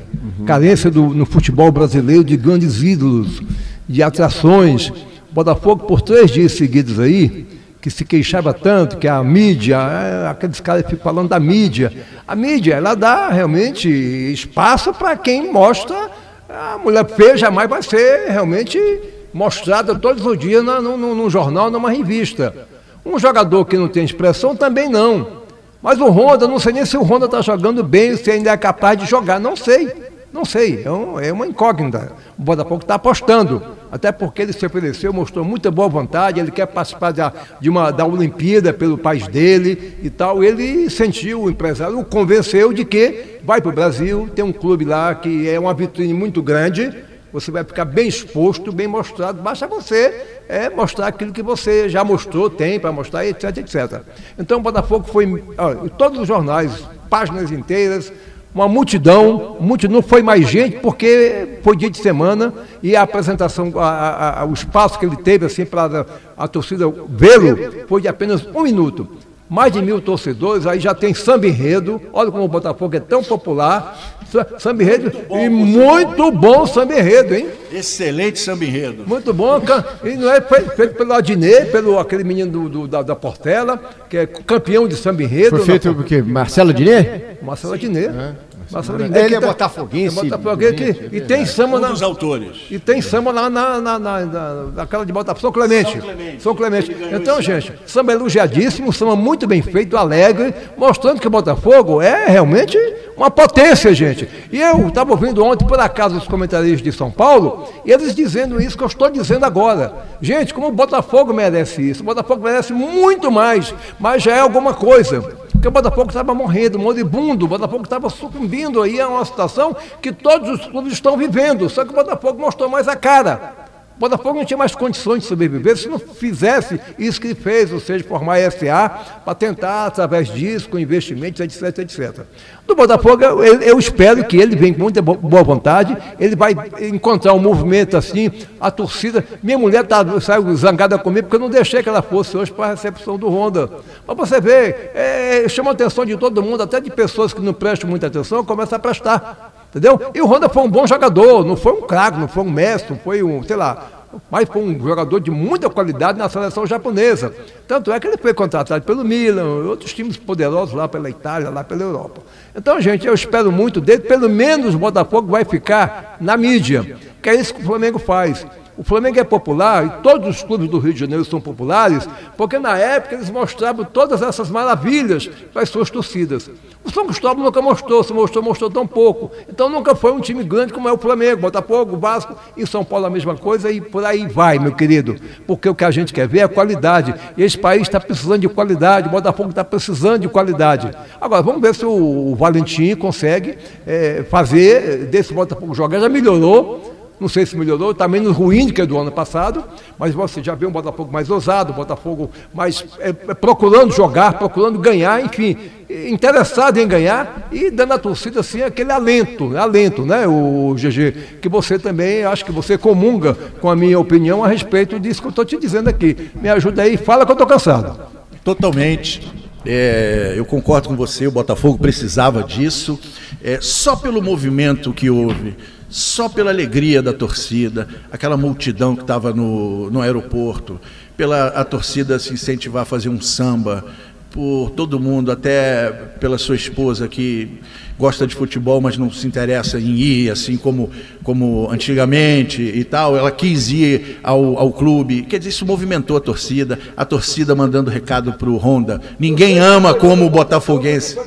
Carência do, no futebol brasileiro de grandes ídolos, de atrações. Botafogo, por três dias seguidos aí, que se queixava tanto, que a mídia, é, aqueles caras ficam falando da mídia. A mídia, ela dá realmente espaço para quem mostra. A mulher feia jamais vai ser realmente mostrada todos os dias num, num jornal, numa revista. Um jogador que não tem expressão também não. Mas o Honda, não sei nem se o Honda está jogando bem, se ainda é capaz de jogar, não sei. Não sei, é, um, é uma incógnita. O Botafogo está apostando, até porque ele se ofereceu, mostrou muita boa vontade, ele quer participar da, de uma, da Olimpíada pelo país dele e tal. Ele sentiu, o empresário o convenceu de que vai para o Brasil, tem um clube lá que é uma vitrine muito grande, você vai ficar bem exposto, bem mostrado. Basta você é, mostrar aquilo que você já mostrou, tem para mostrar, etc, etc. Então o Botafogo foi, em todos os jornais, páginas inteiras, uma multidão, multidão, foi mais gente porque foi dia de semana e a apresentação, a, a, o espaço que ele teve assim para a, a torcida vê-lo foi de apenas um minuto mais de mil torcedores, aí já tem samba enredo. Olha como o Botafogo é tão popular. Samba enredo e muito bom samba enredo, hein? Excelente samba enredo. Muito bom. E não é feito pelo Adnet, pelo aquele menino do, do, da, da, Portela, que é campeão de samba enredo. Foi feito por quê? Marcelo Adnet? Marcelo Adnet. É. Ele é botafoguense. É botafoguense e tem samba um na, dos autores. E tem samba lá na, na, na, na, naquela de Botafogo, São Clemente. São Clemente. São Clemente. Então, gente, samba elogiadíssimo, samba muito bem feito, alegre, mostrando que o Botafogo é realmente uma potência, gente. E eu estava ouvindo ontem, por acaso, os comentaristas de São Paulo, e eles dizendo isso que eu estou dizendo agora. Gente, como o Botafogo merece isso, o Botafogo merece muito mais, mas já é alguma coisa. Porque o Botafogo estava morrendo, moribundo, o Botafogo estava sucumbindo aí a uma situação que todos os clubes estão vivendo, só que o Botafogo mostrou mais a cara. Botafogo não tinha mais condições de sobreviver se não fizesse isso que fez, ou seja, formar a SA para tentar, através disso, com investimentos, etc, etc. Do Botafogo, eu, eu espero que ele venha com muita boa vontade, ele vai encontrar um movimento assim, a torcida. Minha mulher tá, saiu zangada comigo porque eu não deixei que ela fosse hoje para a recepção do Honda. Para você ver, é, chama a atenção de todo mundo, até de pessoas que não prestam muita atenção, começa a prestar. Entendeu? E o Honda foi um bom jogador, não foi um craque, não foi um mestre, não foi um, sei lá, mas foi um jogador de muita qualidade na seleção japonesa. Tanto é que ele foi contratado pelo Milan, outros times poderosos lá pela Itália, lá pela Europa. Então, gente, eu espero muito dele, pelo menos o Botafogo vai ficar na mídia, que é isso que o Flamengo faz. O Flamengo é popular e todos os clubes do Rio de Janeiro são populares, porque na época eles mostravam todas essas maravilhas para as suas torcidas. O São Cristóvão nunca mostrou, se mostrou, mostrou tão pouco. Então nunca foi um time grande como é o Flamengo, Botafogo, Vasco e São Paulo a mesma coisa e por aí vai, meu querido. Porque o que a gente quer ver é qualidade. E esse país está precisando de qualidade, o Botafogo está precisando de qualidade. Agora, vamos ver se o Valentim consegue é, fazer desse Botafogo jogar. Já melhorou não sei se melhorou, está menos ruim do que do ano passado, mas você já vê um Botafogo mais ousado, um Botafogo mais é, é, procurando jogar, procurando ganhar, enfim, interessado em ganhar e dando à torcida assim aquele alento, alento, né, o GG, que você também, acho que você comunga com a minha opinião a respeito disso que eu estou te dizendo aqui. Me ajuda aí, fala que eu estou cansado. Totalmente. É, eu concordo com você, o Botafogo precisava disso. É, só pelo movimento que houve só pela alegria da torcida, aquela multidão que estava no, no aeroporto, pela a torcida se incentivar a fazer um samba, por todo mundo, até pela sua esposa que gosta de futebol, mas não se interessa em ir, assim como, como antigamente e tal. Ela quis ir ao, ao clube. Quer dizer, isso movimentou a torcida, a torcida mandando recado para o Honda. Ninguém ama como o Botafoguense.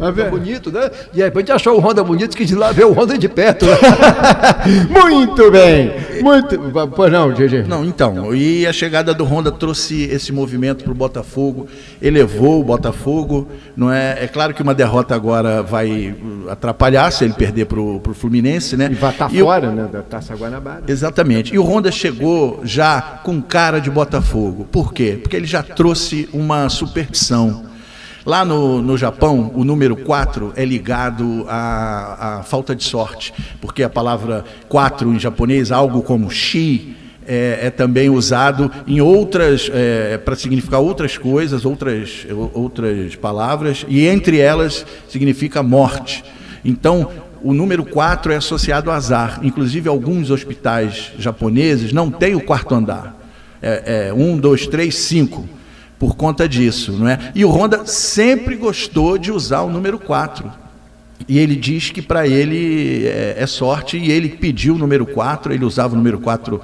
É bonito, né? De repente achou o Honda bonito, que de lá ver o Honda de perto. Né? *laughs* Muito bem. Muito. Pois não, GG. Não, então. E a chegada do Honda trouxe esse movimento para o Botafogo, elevou o Botafogo. Não é? é claro que uma derrota agora vai atrapalhar se ele perder para o Fluminense, né? E vai estar tá fora, o... né? Da Taça Guanabara. Exatamente. E o Honda chegou já com cara de Botafogo. Por quê? Porque ele já trouxe uma superstição Lá no, no Japão, o número 4 é ligado à, à falta de sorte, porque a palavra 4 em japonês, algo como shi, é, é, também usado em outras é, para significar outras coisas, outras outras palavras e entre elas significa morte. Então o número 4 é associado ao azar. Inclusive alguns hospitais japoneses não têm o quarto andar. É, é um, dois, três, cinco por conta disso, não é? E o Honda sempre gostou de usar o número 4. E ele diz que para ele é, é, sorte, e ele pediu o número 4, ele usava o número 4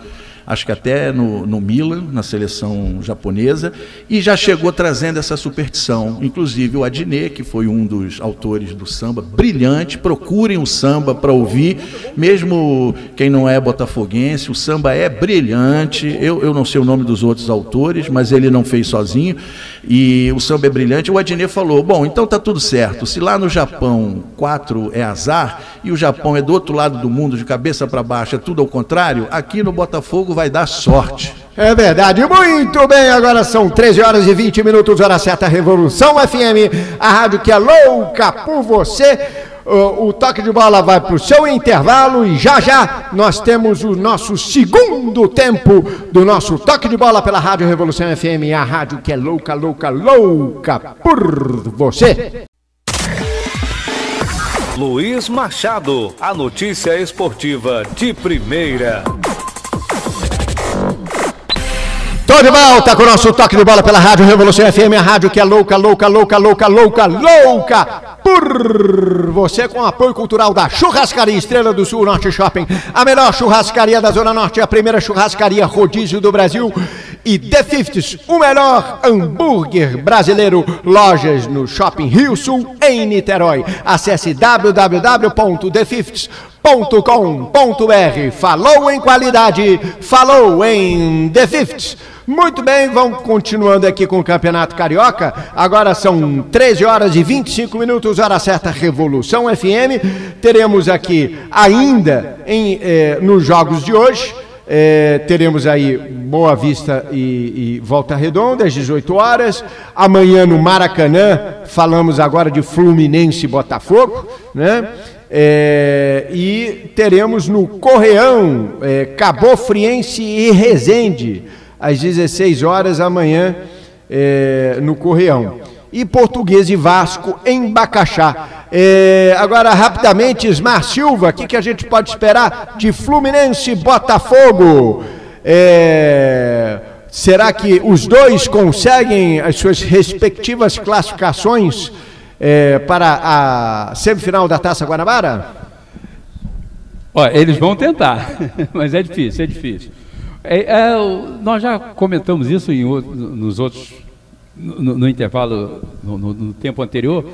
acho que até no, no Milan, na seleção japonesa, e já chegou trazendo essa superstição. Inclusive o Adnet, que foi um dos autores do samba, brilhante, procurem o samba para ouvir, mesmo quem não é botafoguense, o samba é brilhante. Eu, eu não sei o nome dos outros autores, mas ele não fez sozinho, e o samba é brilhante. O Adnet falou: bom, então tá tudo certo. Se lá no Japão quatro é azar e o Japão é do outro lado do mundo, de cabeça para baixo, é tudo ao contrário, aqui no Botafogo vai dar sorte. É verdade, muito bem. Agora são 13 horas e 20 minutos, hora certa, Revolução FM, a rádio que é louca por você. O, toque de bola vai para o seu intervalo e já já nós temos o nosso segundo tempo do nosso toque de bola pela Rádio Revolução FM, a rádio que é louca, louca, louca por você. Luiz Machado, a notícia esportiva de primeira. Tô de volta com o nosso toque de bola pela Rádio Revolução FM, a rádio que é louca, louca, louca, louca, louca, louca por você com apoio cultural da Churrascaria Estrela do Sul Norte Shopping, a melhor churrascaria da Zona Norte, a primeira churrascaria rodízio do Brasil e The Fifties, o melhor hambúrguer brasileiro, lojas no Shopping Rio Sul em Niterói. Acesse www.thefifties.com.br. Falou em qualidade, falou em The Fifties. Muito bem, vamos continuando aqui com o Campeonato Carioca. Agora são 13 horas e 25 minutos, hora certa, Revolução FM. Teremos aqui ainda em, eh, nos jogos de hoje É, teremos aí Boa Vista e, e, Volta Redonda às 18 horas. Amanhã no Maracanã, falamos agora de Fluminense e Botafogo, né? É, e teremos no Correão, é, Cabo Friense e Resende, às 16 horas amanhã é, no Correão. E Português e Vasco em Bacaxá. É, agora, rapidamente, Ismar Silva, o que, que a gente pode esperar de Fluminense e Botafogo? É, será que os dois conseguem as suas respectivas classificações é, para a semifinal da Taça Guanabara? Olha, eles vão tentar, *laughs* mas é difícil, é difícil. É, é, nós já comentamos isso em, nos outros, no, no intervalo, no, no, no, tempo anterior.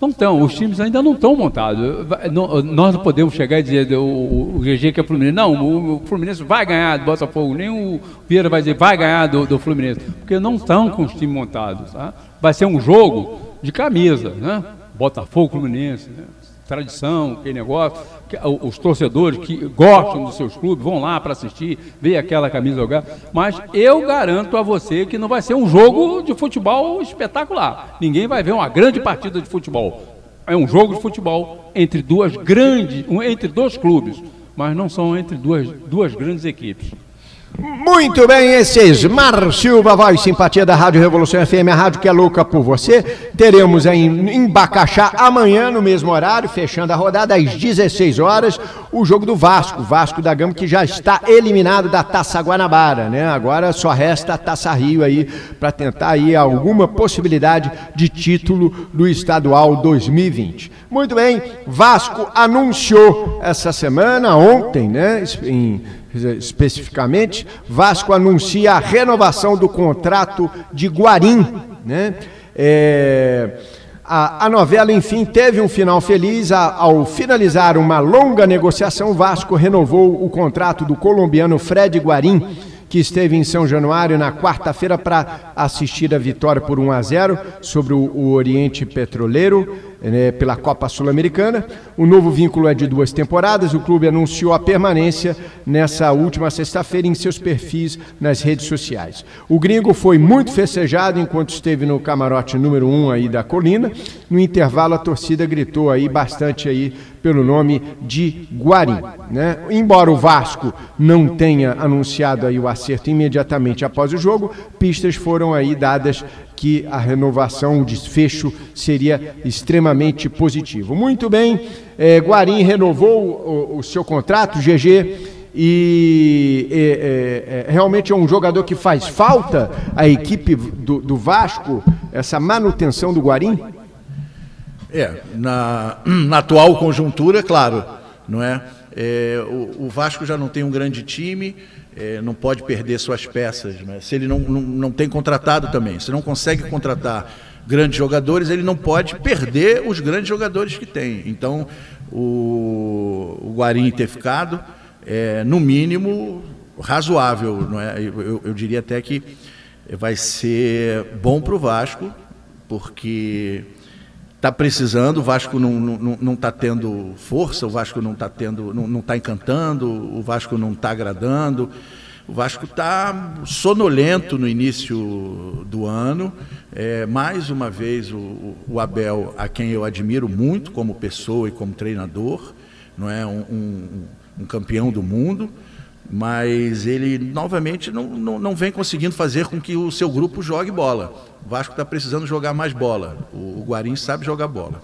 Não estão, os times ainda não estão montados. Nós não podemos chegar e dizer o, o GG que é Fluminense. Não, o, o, Fluminense vai ganhar do Botafogo, nem o Vieira vai dizer vai ganhar do, do Fluminense, porque não estão com os times montados. Tá? Vai ser um jogo de camisa, né? Botafogo, Fluminense, né? tradição, aquele negócio. Os torcedores que gostam dos seus clubes vão lá para assistir, ver aquela camisa jogar. Mas eu garanto a você que não vai ser um jogo de futebol espetacular. Ninguém vai ver uma grande partida de futebol. É um jogo de futebol entre duas grandes, entre dois clubes, mas não são entre duas, duas grandes equipes. Muito bem, esse é Esmar Silva, voz simpatia da Rádio Revolução FM, a rádio que é louca por você. Teremos em Bacaxá amanhã, no mesmo horário, fechando a rodada às 16 horas, o jogo do Vasco, Vasco da Gama, que já está eliminado da Taça Guanabara, né? Agora só resta a Taça Rio aí para tentar aí alguma possibilidade de título do estadual 2020. Muito bem, Vasco anunciou essa semana, ontem, né? Em especificamente, Vasco anuncia a renovação do contrato de Guarim. Né? É, a, a, novela, enfim, teve um final feliz. A, ao finalizar uma longa negociação, Vasco renovou o contrato do colombiano Fred Guarim que esteve em São Januário na quarta-feira para assistir a vitória por 1 a 0 sobre o, o Oriente Petroleiro né, pela Copa Sul-Americana. O novo vínculo é de duas temporadas. O clube anunciou a permanência nessa última sexta-feira em seus perfis nas redes sociais. O gringo foi muito festejado enquanto esteve no camarote número um aí da colina. No intervalo, a torcida gritou aí bastante aí pelo nome de Guarim. Né? Embora o Vasco não tenha anunciado aí o acerto imediatamente após o jogo, pistas foram aí dadas que a renovação, o desfecho seria extremamente positivo. Muito bem, é, Guarim renovou o, o, seu contrato, GG, e é, é, realmente é um jogador que faz falta à equipe do, do Vasco, essa manutenção do Guarim? É, na, *clears throat* na atual conjuntura, claro, não é? É o, o Vasco já não tem um grande time, é, não pode perder suas peças. Né? Se ele não, não, não tem contratado também, se não consegue contratar grandes jogadores, ele não pode perder os grandes jogadores que tem. Então, o, o Guarim ter ficado, é, no mínimo, razoável. Não é? eu, eu, eu diria até que vai ser bom para o Vasco, porque está precisando, o Vasco não está tendo força, o Vasco não está tendo, não está encantando, o Vasco não está agradando. O Vasco está sonolento no início do ano. É, mais uma vez o, o, Abel, a quem eu admiro muito como pessoa e como treinador, não é um, um, um campeão do mundo mas ele novamente não, não, não, vem conseguindo fazer com que o seu grupo jogue bola. Vasco está precisando jogar mais bola. O, o Guarim sabe jogar bola.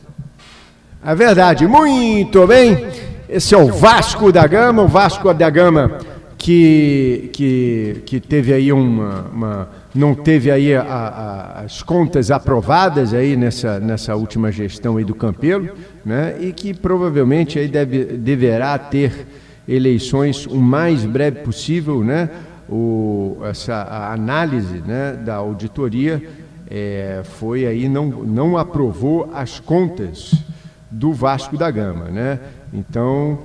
É verdade, muito bem. Esse é o Vasco da Gama, o Vasco da Gama que, que, que teve aí uma, uma não teve aí a, a, as contas aprovadas aí nessa, nessa última gestão aí do Campelo, né? E que provavelmente aí deve, deverá ter eleições o mais breve possível, né? O, essa análise né, da auditoria é, foi aí, não, não aprovou as contas do Vasco da Gama, né? Então,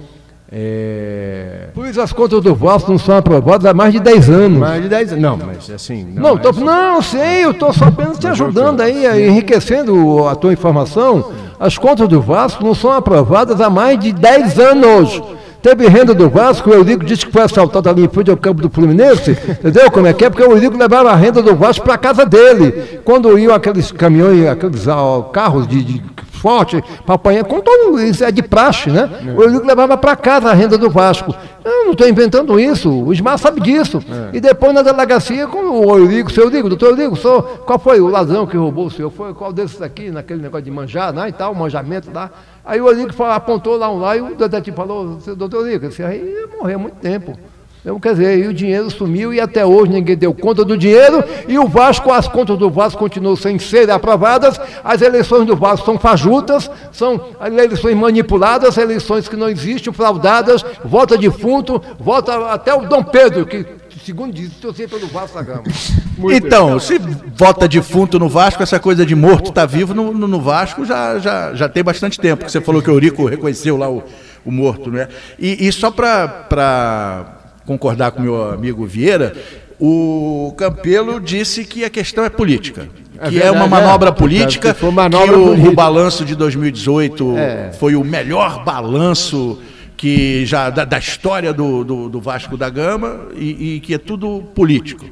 é... Pois as contas do Vasco não são aprovadas há mais de 10 anos. Mais de 10 anos. Não, mas assim. Não, não, tô, não sei, eu estou só apenas te ajudando aí, enriquecendo a tua informação. As contas do Vasco não são aprovadas há mais de 10 anos. Teve renda do Vasco, o Eurico disse que foi assaltado ali em frente ao campo do Fluminense, entendeu como é que é? Porque o Eurico levava a renda do Vasco para casa dele. Quando iam aqueles caminhões, aqueles ó, carros de, de forte para apanhar, como todo isso é de praxe, né? O Eurico levava para casa a renda do Vasco. Eu não estou inventando isso, o Ismar sabe disso. E depois na delegacia, com o Eurico, seu Eurico, doutor Eurico, sou, qual foi o ladrão que roubou o senhor? Foi qual desses aqui, naquele negócio de manjar, né, e tal, manjamento lá. Aí o Eurico falou, apontou lá um lá e o detetive falou, "Seu doutor Eurico, esse aí ia morrer há muito tempo. Então, quer dizer, e o dinheiro sumiu e até hoje ninguém deu conta do dinheiro e o Vasco, as contas do Vasco continuam sem serem aprovadas, as eleições do Vasco são fajutas, são eleições manipuladas, eleições que não existem, fraudadas, vota defunto, vota até o Dom Pedro, que segundo diz, torcia pelo Vasco da Gama. Então, se vota defunto no Vasco, essa coisa de morto está vivo no, no- no Vasco já, já, já tem bastante tempo. Que você falou que o Eurico reconheceu lá o, o morto, né? E, e só para concordar com meu amigo Vieira, o Campelo disse que a questão é política. É Que é, uma verdade, manobra é. política, Que foi manobra que o, política. o balanço de 2018 É. foi o melhor balanço que já da, da história do, do, do Vasco da Gama e, e que é tudo político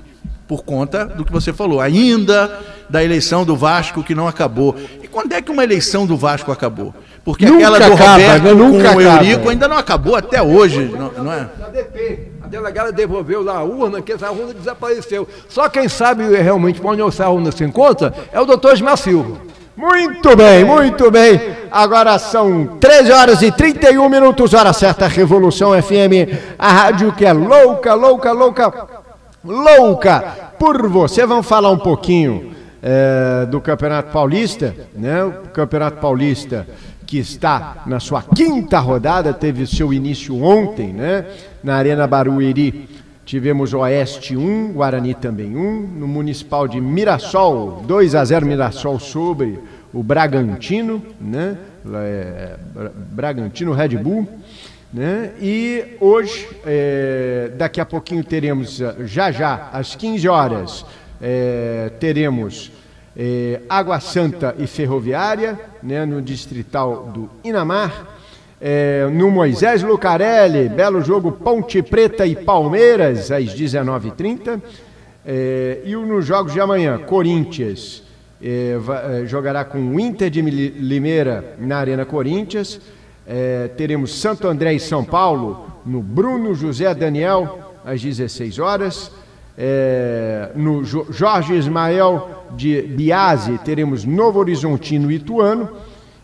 por conta do que você falou, ainda da eleição do Vasco que não acabou. E quando é que uma eleição do Vasco acabou? Porque Nunca aquela do acaba, Roberto né? Com o. Eurico ainda não acabou até hoje, não, não é? Delegada devolveu lá a urna, que essa urna desapareceu. Só quem sabe realmente onde essa urna se encontra é o doutor Ismar Silva. Muito bem, muito bem. Agora são 13 horas e 31 minutos, hora certa, Revolução FM, a rádio que é louca, louca, louca, louca por você. Vamos falar um pouquinho eh, do Campeonato Paulista, né? O Campeonato Paulista que está na sua quinta rodada, teve seu início ontem, né? Na Arena Barueri. Tivemos Oeste 1, Guarani também 1. No Municipal de Mirassol, 2 a 0 Mirassol sobre o Bragantino, né? É Bra- Bragantino Red Bull. Né? E hoje, é, daqui a pouquinho teremos, eh, já já, às 15 horas, eh, teremos eh, Água Santa e Ferroviária, né, no distrital do Inamar. É, no Moisés Lucarelli, belo jogo Ponte Preta e Palmeiras, às 19h30. É, e nos jogos de amanhã, Corinthians é, va- é, jogará com o Inter de Limeira na Arena Corinthians. É, teremos Santo André e São Paulo no Bruno José Daniel, às 16 horas. É, no Jo- Jorge Ismael de Biase, teremos Novo Horizontino e Ituano.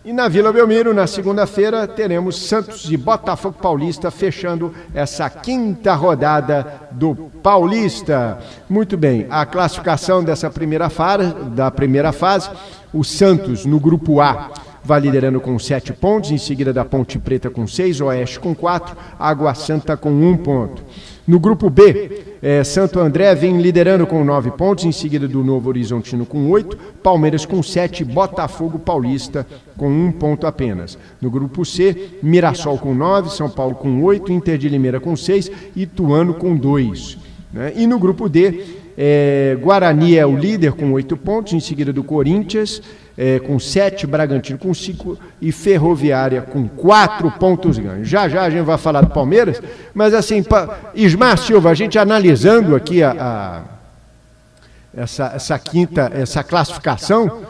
E na Vila Belmiro, na segunda-feira, teremos Santos e Botafogo Paulista fechando essa quinta rodada do Paulista. Muito bem, a classificação dessa primeira fase, da primeira fase, o Santos no grupo A vai liderando com sete pontos, em seguida da Ponte Preta com seis, Oeste com quatro, Água Santa com um ponto. No grupo B, eh, Santo André vem liderando com nove pontos, em seguida do Novo Horizontino com oito, Palmeiras com sete, Botafogo Paulista com um ponto apenas. No grupo C, Mirassol com nove, São Paulo com oito, Inter de Limeira com seis, Ituano com dois. né? E no grupo D, eh, Guarani é o líder com oito pontos, em seguida do Corinthians, eh, com sete, Bragantino com cinco e Ferroviária com quatro pontos ganhos. Já já a gente vai falar do Palmeiras, mas assim, pa... Ismar Silva, a gente analisando aqui a, a- essa, essa quinta, essa classificação,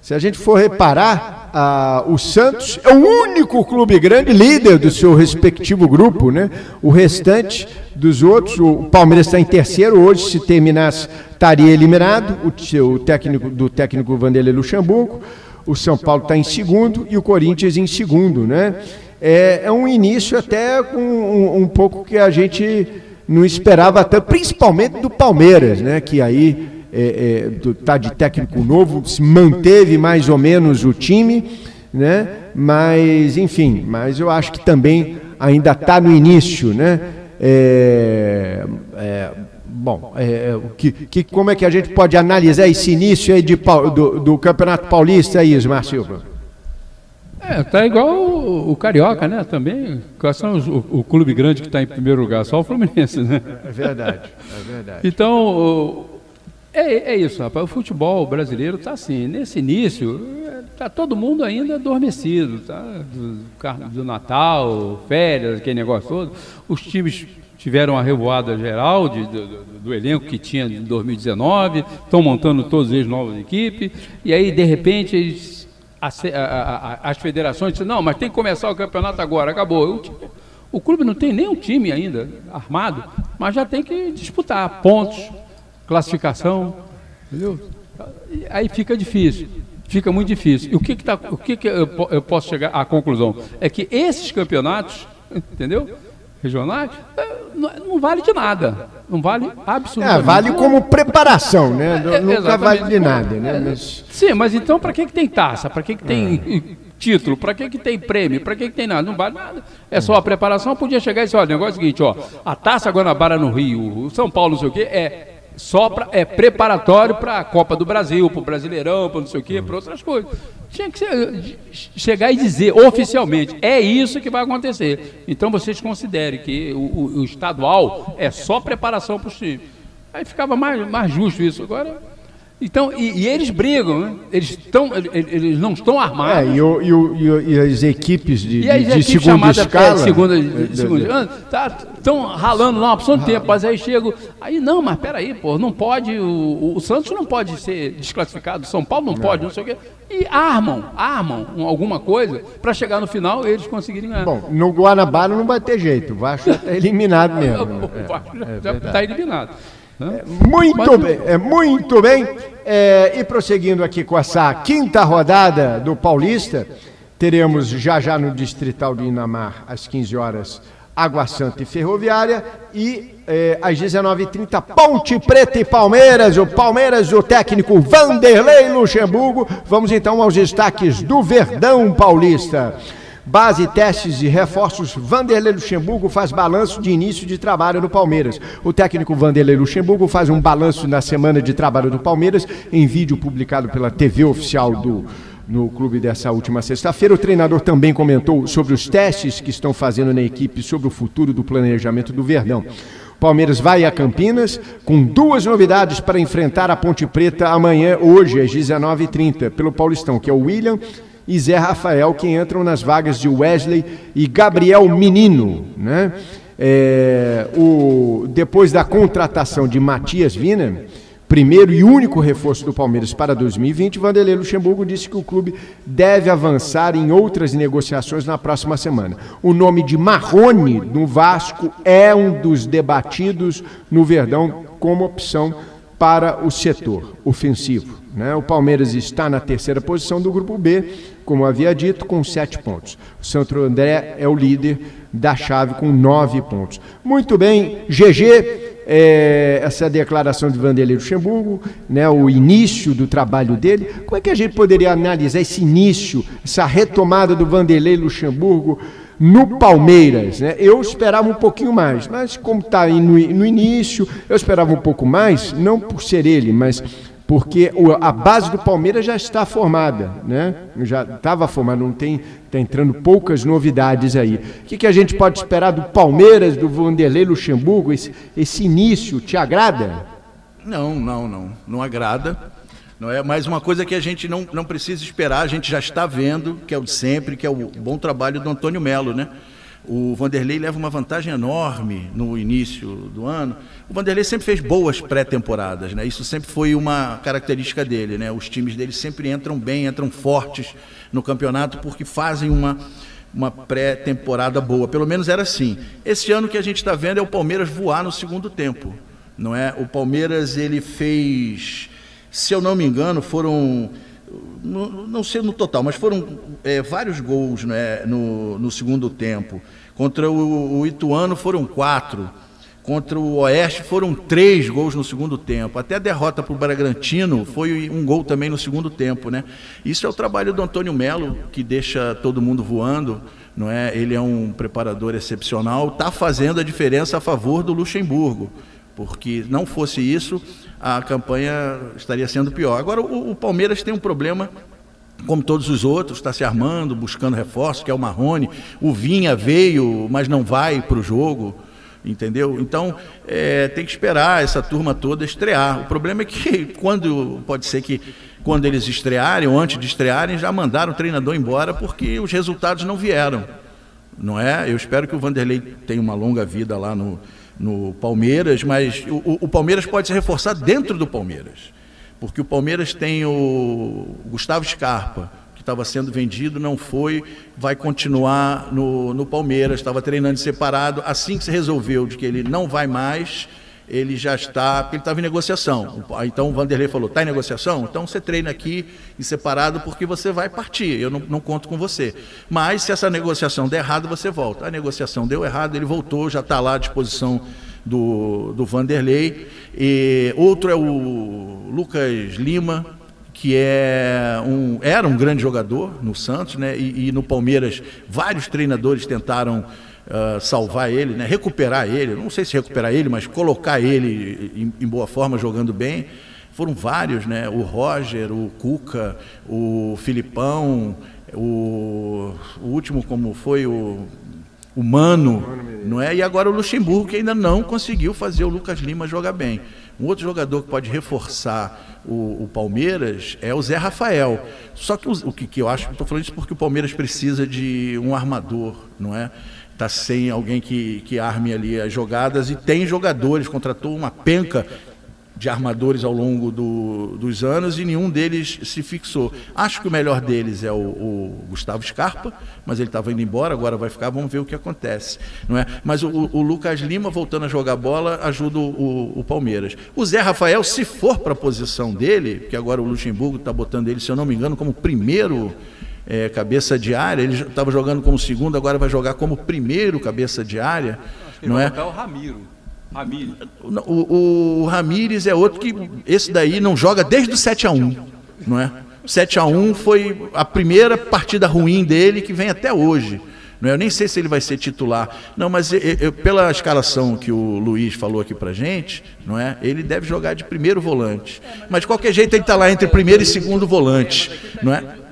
se a gente for reparar, ah, o Santos é o único clube grande líder do seu respectivo grupo, né? O restante dos outros, o Palmeiras está em terceiro hoje, se terminasse estaria eliminado, o seu técnico do técnico Vanderlei Luxemburgo. O São Paulo está em segundo e o Corinthians em segundo, né? É, é um início até com um, um pouco que a gente não esperava tanto, principalmente do Palmeiras, né? Que aí é, é, do- tá de técnico novo, se manteve mais ou menos o time, né? Mas, enfim, mas eu acho que também ainda está no início, né? É, é, bom, é, é, o que, que, como é que a gente pode analisar esse início aí de, do, do Campeonato Paulista aí, Ismar Silva? É, tá igual o, o Carioca, né? Também. Quais são os- o, o clube grande que está em primeiro lugar? Só o Fluminense, né? É verdade, é verdade. Então, é, é isso, rapaz. O futebol brasileiro está assim. Nesse início, tá todo mundo ainda adormecido, tá? Do, do Natal, férias, aquele negócio todo. Os times tiveram a revoada geral de- do, do- elenco que tinha de 2019, estão montando todos eles novas equipes, e aí, de repente, eles, a a- a- as federações dizem, não, mas tem que começar o campeonato agora, acabou. O, time- o clube não tem nenhum time ainda armado, mas já tem que disputar pontos, classificação, entendeu? Aí fica difícil, fica muito difícil. E o que, que, tá, o que, que eu, eu posso chegar à conclusão? É que esses campeonatos, entendeu? Regionais, eh, não, vale de nada. Não vale absolutamente É, vale nada. como preparação, né? É, Nunca vale de nada, né? Mas... Sim, mas então para que, que tem taça? Para que, que tem *laughs* título? Para que, que tem prêmio? Para que, que tem nada? Não vale nada. É só a preparação. Podia chegar e dizer, olha, o negócio é o seguinte, ó, a taça Guanabara no Rio, o São Paulo, não sei o quê, é só pra, é preparatório para a Copa do Brasil, para o Brasileirão, para não sei o quê, para outras coisas. Tinha que chegar e dizer oficialmente, é isso que vai acontecer. Então vocês considerem que o, o- o estadual é só preparação para os times. Aí ficava mais, mais justo isso. Agora. Então, e, e eles brigam, né? Eles, estão, eles, não estão É, armados. e, o- e o- e o- e as equipes de, E as de, de equipes segunda chamadas escala. é, segunda, é, de- de- segunda, estão ralando lá uma opção de tempo, mas aí chego. Aí não, mas peraí, pô, não pode. O, o Santos não pode ser desclassificado, o São Paulo não pode, não sei o quê. E armam, armam um- alguma coisa para chegar no final eles conseguirem ganhar. Bom, no Guanabara não vai ter jeito. O Vasco está *laughs* eliminado mesmo. né? o Vasco já está eliminado. Né? Muito Mas- bem, é, muito bem. É, e prosseguindo aqui com essa quinta rodada do Paulista, teremos já já no Distrital de Inamar, às 15 horas, Água Santa e Ferroviária. E é, às 19h30, Ponte Preta e Palmeiras. O Palmeiras, o técnico Vanderlei Luxemburgo. Vamos então aos destaques do Verdão Paulista. Base, testes e reforços, Vanderlei Luxemburgo faz balanço de início de trabalho no Palmeiras. O técnico Vanderlei Luxemburgo faz um balanço na semana de trabalho do Palmeiras em vídeo publicado pela TV oficial do no clube dessa última sexta-feira. O treinador também comentou sobre os testes que estão fazendo na equipe sobre o futuro do planejamento do Verdão. Palmeiras vai a Campinas com duas novidades para enfrentar a Ponte Preta amanhã, hoje, às 19h30, pelo Paulistão, que é o William e Zé Rafael, que entram nas vagas de Wesley e Gabriel Menino. Né? É, o, depois da contratação de Matias Wiener, primeiro e único reforço do Palmeiras para 2020, Vanderlei Luxemburgo disse que o clube deve avançar em outras negociações na próxima semana. O nome de Marrone no Vasco é um dos debatidos no Verdão como opção para o setor ofensivo. Né? O Palmeiras está na terceira posição do grupo B, como havia dito, com sete pontos. O Santo André é o líder da chave com nove pontos. Muito bem, GG, é, essa declaração de Vanderlei Luxemburgo, né, o início do trabalho dele. Como é que a gente poderia analisar esse início, essa retomada do Vanderlei Luxemburgo? no Palmeiras, né? Eu esperava um pouquinho mais, mas como está no, no início, eu esperava um pouco mais, não por ser ele, mas porque a base do Palmeiras já está formada, né? Já estava formada, não tem, está entrando poucas novidades aí. O que, que a gente pode esperar do Palmeiras, do Vanderlei Luxemburgo, esse, esse início, te agrada? Não, não, não. Não agrada. Não é mais uma coisa que a gente não, não precisa esperar, a gente já está vendo, que é o de sempre, que é o bom trabalho do Antônio Melo, né? O Vanderlei leva uma vantagem enorme no início do ano. O Vanderlei sempre fez boas pré-temporadas, né? Isso sempre foi uma característica dele, né? Os times dele sempre entram bem, entram fortes no campeonato porque fazem uma uma pré-temporada boa. Pelo menos era assim. Esse ano que a gente está vendo é o Palmeiras voar no segundo tempo, não é? O Palmeiras ele fez se eu não me engano, foram. Não, sei no total, mas foram é, vários gols né, no, no segundo tempo. Contra o, o Ituano foram quatro. Contra o Oeste foram três gols no segundo tempo. Até a derrota para o Bragantino foi um gol também no segundo tempo. Né? Isso é o trabalho do Antônio Melo, que deixa todo mundo voando. Não é? Ele é um preparador excepcional, está fazendo a diferença a favor do Luxemburgo. Porque não fosse isso, a campanha estaria sendo pior. Agora, o, o Palmeiras tem um problema, como todos os outros, está se armando, buscando reforço, que é o Marrone. O Vinha veio, mas não vai para o jogo, entendeu? Então, é, tem que esperar essa turma toda estrear. O problema é que, *laughs* quando pode ser que quando eles estrearem, ou antes de estrearem, já mandaram o treinador embora porque os resultados não vieram. Não é? Eu espero que o Vanderlei tenha uma longa vida lá no, no Palmeiras, mas o, o Palmeiras pode se reforçar dentro do Palmeiras. Porque o Palmeiras tem o Gustavo Scarpa, que estava sendo vendido, não foi, vai continuar no, no Palmeiras, estava treinando separado. Assim que se resolveu de que ele não vai mais, ele já está, porque ele estava em negociação. Então o Vanderlei falou: está em negociação? Então você treina aqui em separado porque você vai partir. Eu não, não, conto com você. Mas se essa negociação der errado, você volta. A negociação deu errado, ele voltou, já está lá à disposição do, do Vanderlei. E outro é o Lucas Lima, que é um, era um grande jogador no Santos, né? E, e no Palmeiras vários treinadores tentaram uh, salvar ele, né? recuperar ele, não sei se recuperar ele, mas colocar ele em, em, boa forma, jogando bem. Foram vários, né? O Roger, o Cuca, o Filipão, o, o último como foi o, Mano, não é? E agora o Luxemburgo, que ainda não conseguiu fazer o Lucas Lima jogar bem. Um outro jogador que pode reforçar o, o Palmeiras é o Zé Rafael. Só que o, o que, que eu acho, estou falando isso porque o Palmeiras precisa de um armador, não é? Está sem alguém que, que arme ali as jogadas e tem jogadores, contratou uma penca de armadores ao longo do, dos anos e nenhum deles se fixou. Acho que o melhor deles é o, o Gustavo Scarpa, mas ele estava indo embora, agora vai ficar, vamos ver o que acontece. Não é? Mas o, o Lucas Lima, voltando a jogar bola, ajuda o, o Palmeiras. O Zé Rafael, se for para a posição dele, que agora o Luxemburgo está botando ele, se eu não me engano, como primeiro é, cabeça de área, ele estava jogando como segundo, agora vai jogar como primeiro cabeça de área. não é? o Ramiro. O, o Ramires é outro que esse daí não joga desde o 7 a 1 não é? 7 a 1 foi a primeira partida ruim dele que vem até hoje. Não é? Eu nem sei se ele vai ser titular. Não, mas eu, eu, pela escalação que o Luiz falou aqui pra gente, não é? Ele deve jogar de primeiro volante. Mas de qualquer jeito ele está lá entre primeiro e segundo volante, não é?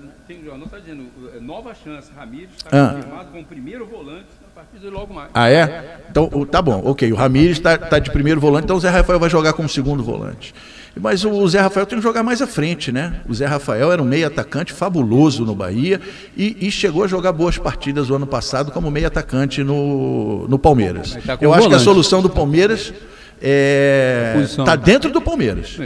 Nova chance. Ramires está ah. confirmado como primeiro volante a partir de logo mais. Ah, é? Então, tá bom, ok. O Ramires está tá de primeiro volante, então o Zé Rafael vai jogar como segundo volante. Mas o Zé Rafael tem que jogar mais à frente, né? O Zé Rafael era um meio atacante fabuloso no Bahia e, e chegou a jogar boas partidas o ano passado como meio atacante no, no Palmeiras. Tá Eu acho que a solução do Palmeiras está é, tá dentro do Palmeiras.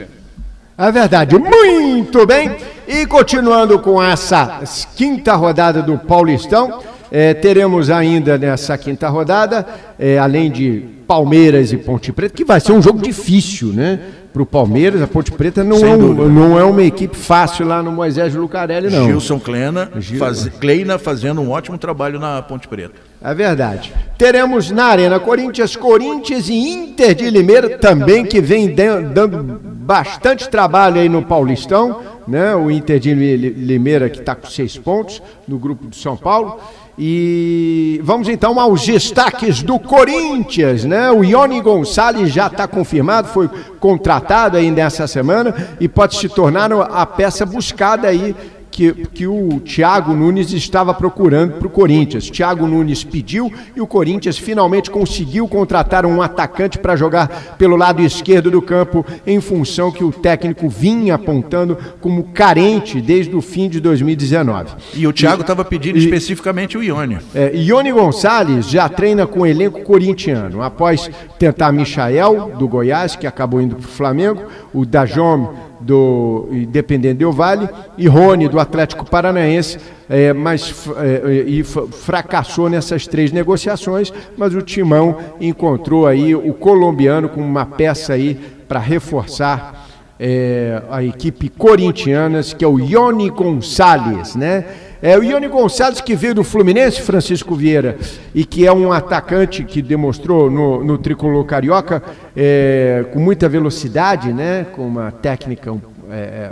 É. Verdade. Muito bem. E continuando com essa quinta rodada do Paulistão, é, teremos ainda nessa quinta rodada, é, além de Palmeiras e Ponte Preta, que vai ser um jogo difícil, né? Para o Palmeiras, a Ponte Preta não é, um, não é uma equipe fácil lá no Moisés Lucarelli, não. Gilson Kleina, Gil... faz, Kleina fazendo um ótimo trabalho na Ponte Preta. É verdade. Teremos na Arena Corinthians, Corinthians e Inter de Limeira também, que vem dando bastante trabalho aí no Paulistão, né? O Inter de Limeira que está com seis pontos no grupo de São Paulo. E vamos então aos destaques do Corinthians, né? O Ione Gonçalves já está confirmado, foi contratado aí nessa semana e pode se tornar a peça buscada aí que, que o Thiago Nunes estava procurando para o Corinthians. Thiago Nunes pediu e o Corinthians finalmente conseguiu contratar um atacante para jogar pelo lado esquerdo do campo, em função que o técnico vinha apontando como carente desde o fim de 2019. E o Thiago estava pedindo e, especificamente o Ione. É, Ione Gonçalves já treina com o elenco corintiano. Após tentar Michael, do Goiás, que acabou indo para o Flamengo, o Dajome do Independente Del Vale e Rony do Atlético Paranaense, é, mas é, e fracassou nessas três negociações, mas o Timão encontrou aí o colombiano com uma peça aí para reforçar é, a equipe corintiana, que é o Ione Gonçalves, né? É o Ione Gonçalves que veio do Fluminense, Francisco Vieira, e que é um atacante que demonstrou no, no tricolor carioca é, com muita velocidade, né? Com uma técnica é, é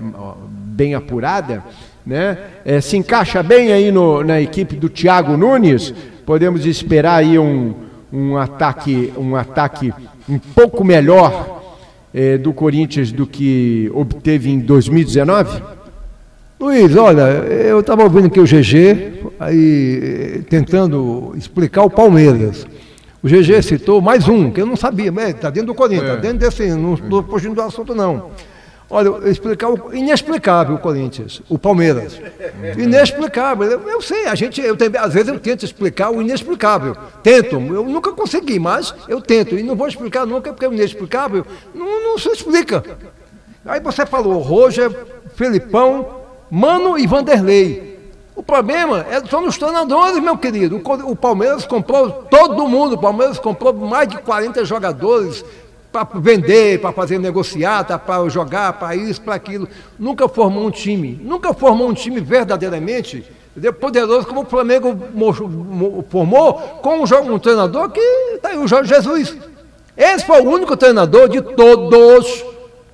bem apurada, né? É, se encaixa bem aí no, na equipe do Thiago Nunes. Podemos esperar aí um, um ataque, um ataque um pouco melhor é, do Corinthians do que obteve em 2019? Luiz, olha, eu estava ouvindo aqui o GG, aí tentando explicar o Palmeiras. O GG citou mais um, que eu não sabia, mas está dentro do Corinthians, está é. dentro desse, não estou fugindo do assunto não. Olha, explicar o inexplicável o Corinthians, o Palmeiras. Inexplicável. Eu, eu sei, a gente, eu às vezes eu tento explicar o inexplicável. Tento, eu nunca consegui, mas eu tento. E não vou explicar nunca, porque o inexplicável não, não se explica. Aí você falou, Roger, Felipão, Mano e Vanderlei. O problema é, são os treinadores, meu querido. O, o Palmeiras comprou todo mundo. O Palmeiras comprou mais de 40 jogadores para vender, para fazer negociata, para jogar, para isso, para aquilo. Nunca formou um time, nunca formou um time verdadeiramente entendeu? poderoso como o Flamengo formou com um, treinador que está aí, o Jorge Jesus. Esse foi o único treinador de todos,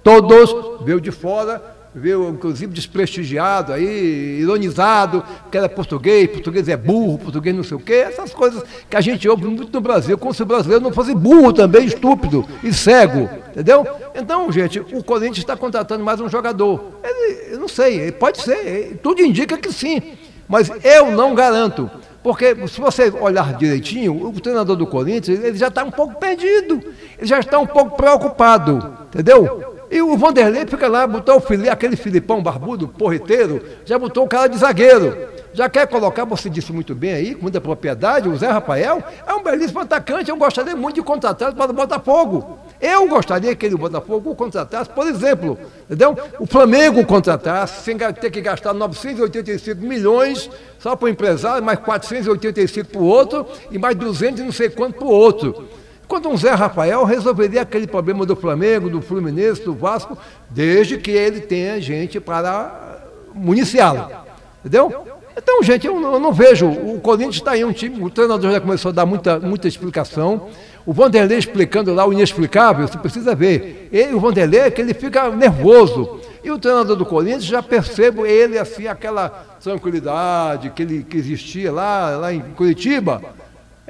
todos, veio de fora viu, inclusive desprestigiado aí, ironizado, que era português, português é burro, português não sei o quê, essas coisas que a gente ouve muito no Brasil, como se o brasileiro não fosse burro também, estúpido e cego, entendeu? Então, gente, o Corinthians está contratando mais um jogador. Ele, eu não sei, pode ser, tudo indica que sim, mas eu não garanto. Porque se você olhar direitinho, o treinador do Corinthians, ele já está um pouco perdido, ele já está um pouco preocupado, entendeu? E o Vanderlei fica lá, botou o Fili, aquele Filipão barbudo, porreteiro, já botou o cara de zagueiro. Já quer colocar, você disse muito bem aí, com muita propriedade, o Zé Rafael é um belíssimo atacante. Eu gostaria muito de contratar para o Botafogo. Eu gostaria que ele, o Botafogo, o contratasse, por exemplo, entendeu? O Flamengo contratasse, sem ter que gastar 985 milhões só para o empresário, mais 485 para o outro e mais 200 e não sei quanto para o outro. Quando um Zé Rafael resolveria aquele problema do Flamengo, do Fluminense, do Vasco, desde que ele tenha gente para municiá-lo. Entendeu? Então, gente, eu não, eu não vejo. O Corinthians está aí um time, o treinador já começou a dar muita, muita explicação. O Vanderlei explicando lá o inexplicável, você precisa ver. Ele, o Vanderlei, é que ele fica nervoso. E o treinador do Corinthians, já percebo ele assim, aquela tranquilidade que, ele, que existia lá, lá em Curitiba.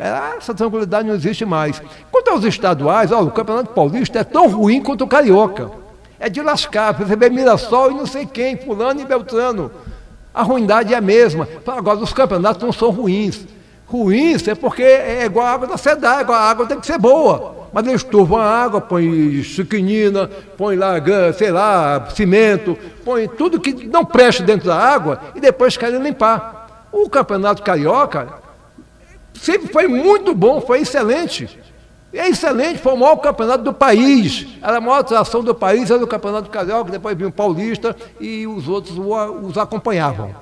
É, essa tranquilidade não existe mais. Quanto aos estaduais, ó, o Campeonato Paulista é tão ruim quanto o Carioca. É de lascar, receber Mirassol e não sei quem, fulano e Beltrano. A ruindade é a mesma. Agora, os campeonatos não são ruins. Ruins é porque é igual a água da cidade, a água tem que ser boa. Mas eles turvam a água, põe chiquinina, põe lá, sei lá, cimento, põe tudo que não presta dentro da água e depois querem limpar. O campeonato carioca sempre foi muito bom, foi excelente. É excelente, foi o maior campeonato do país. Era a maior atração do país, era o campeonato carioca, depois vinha o paulista e os outros os acompanhavam.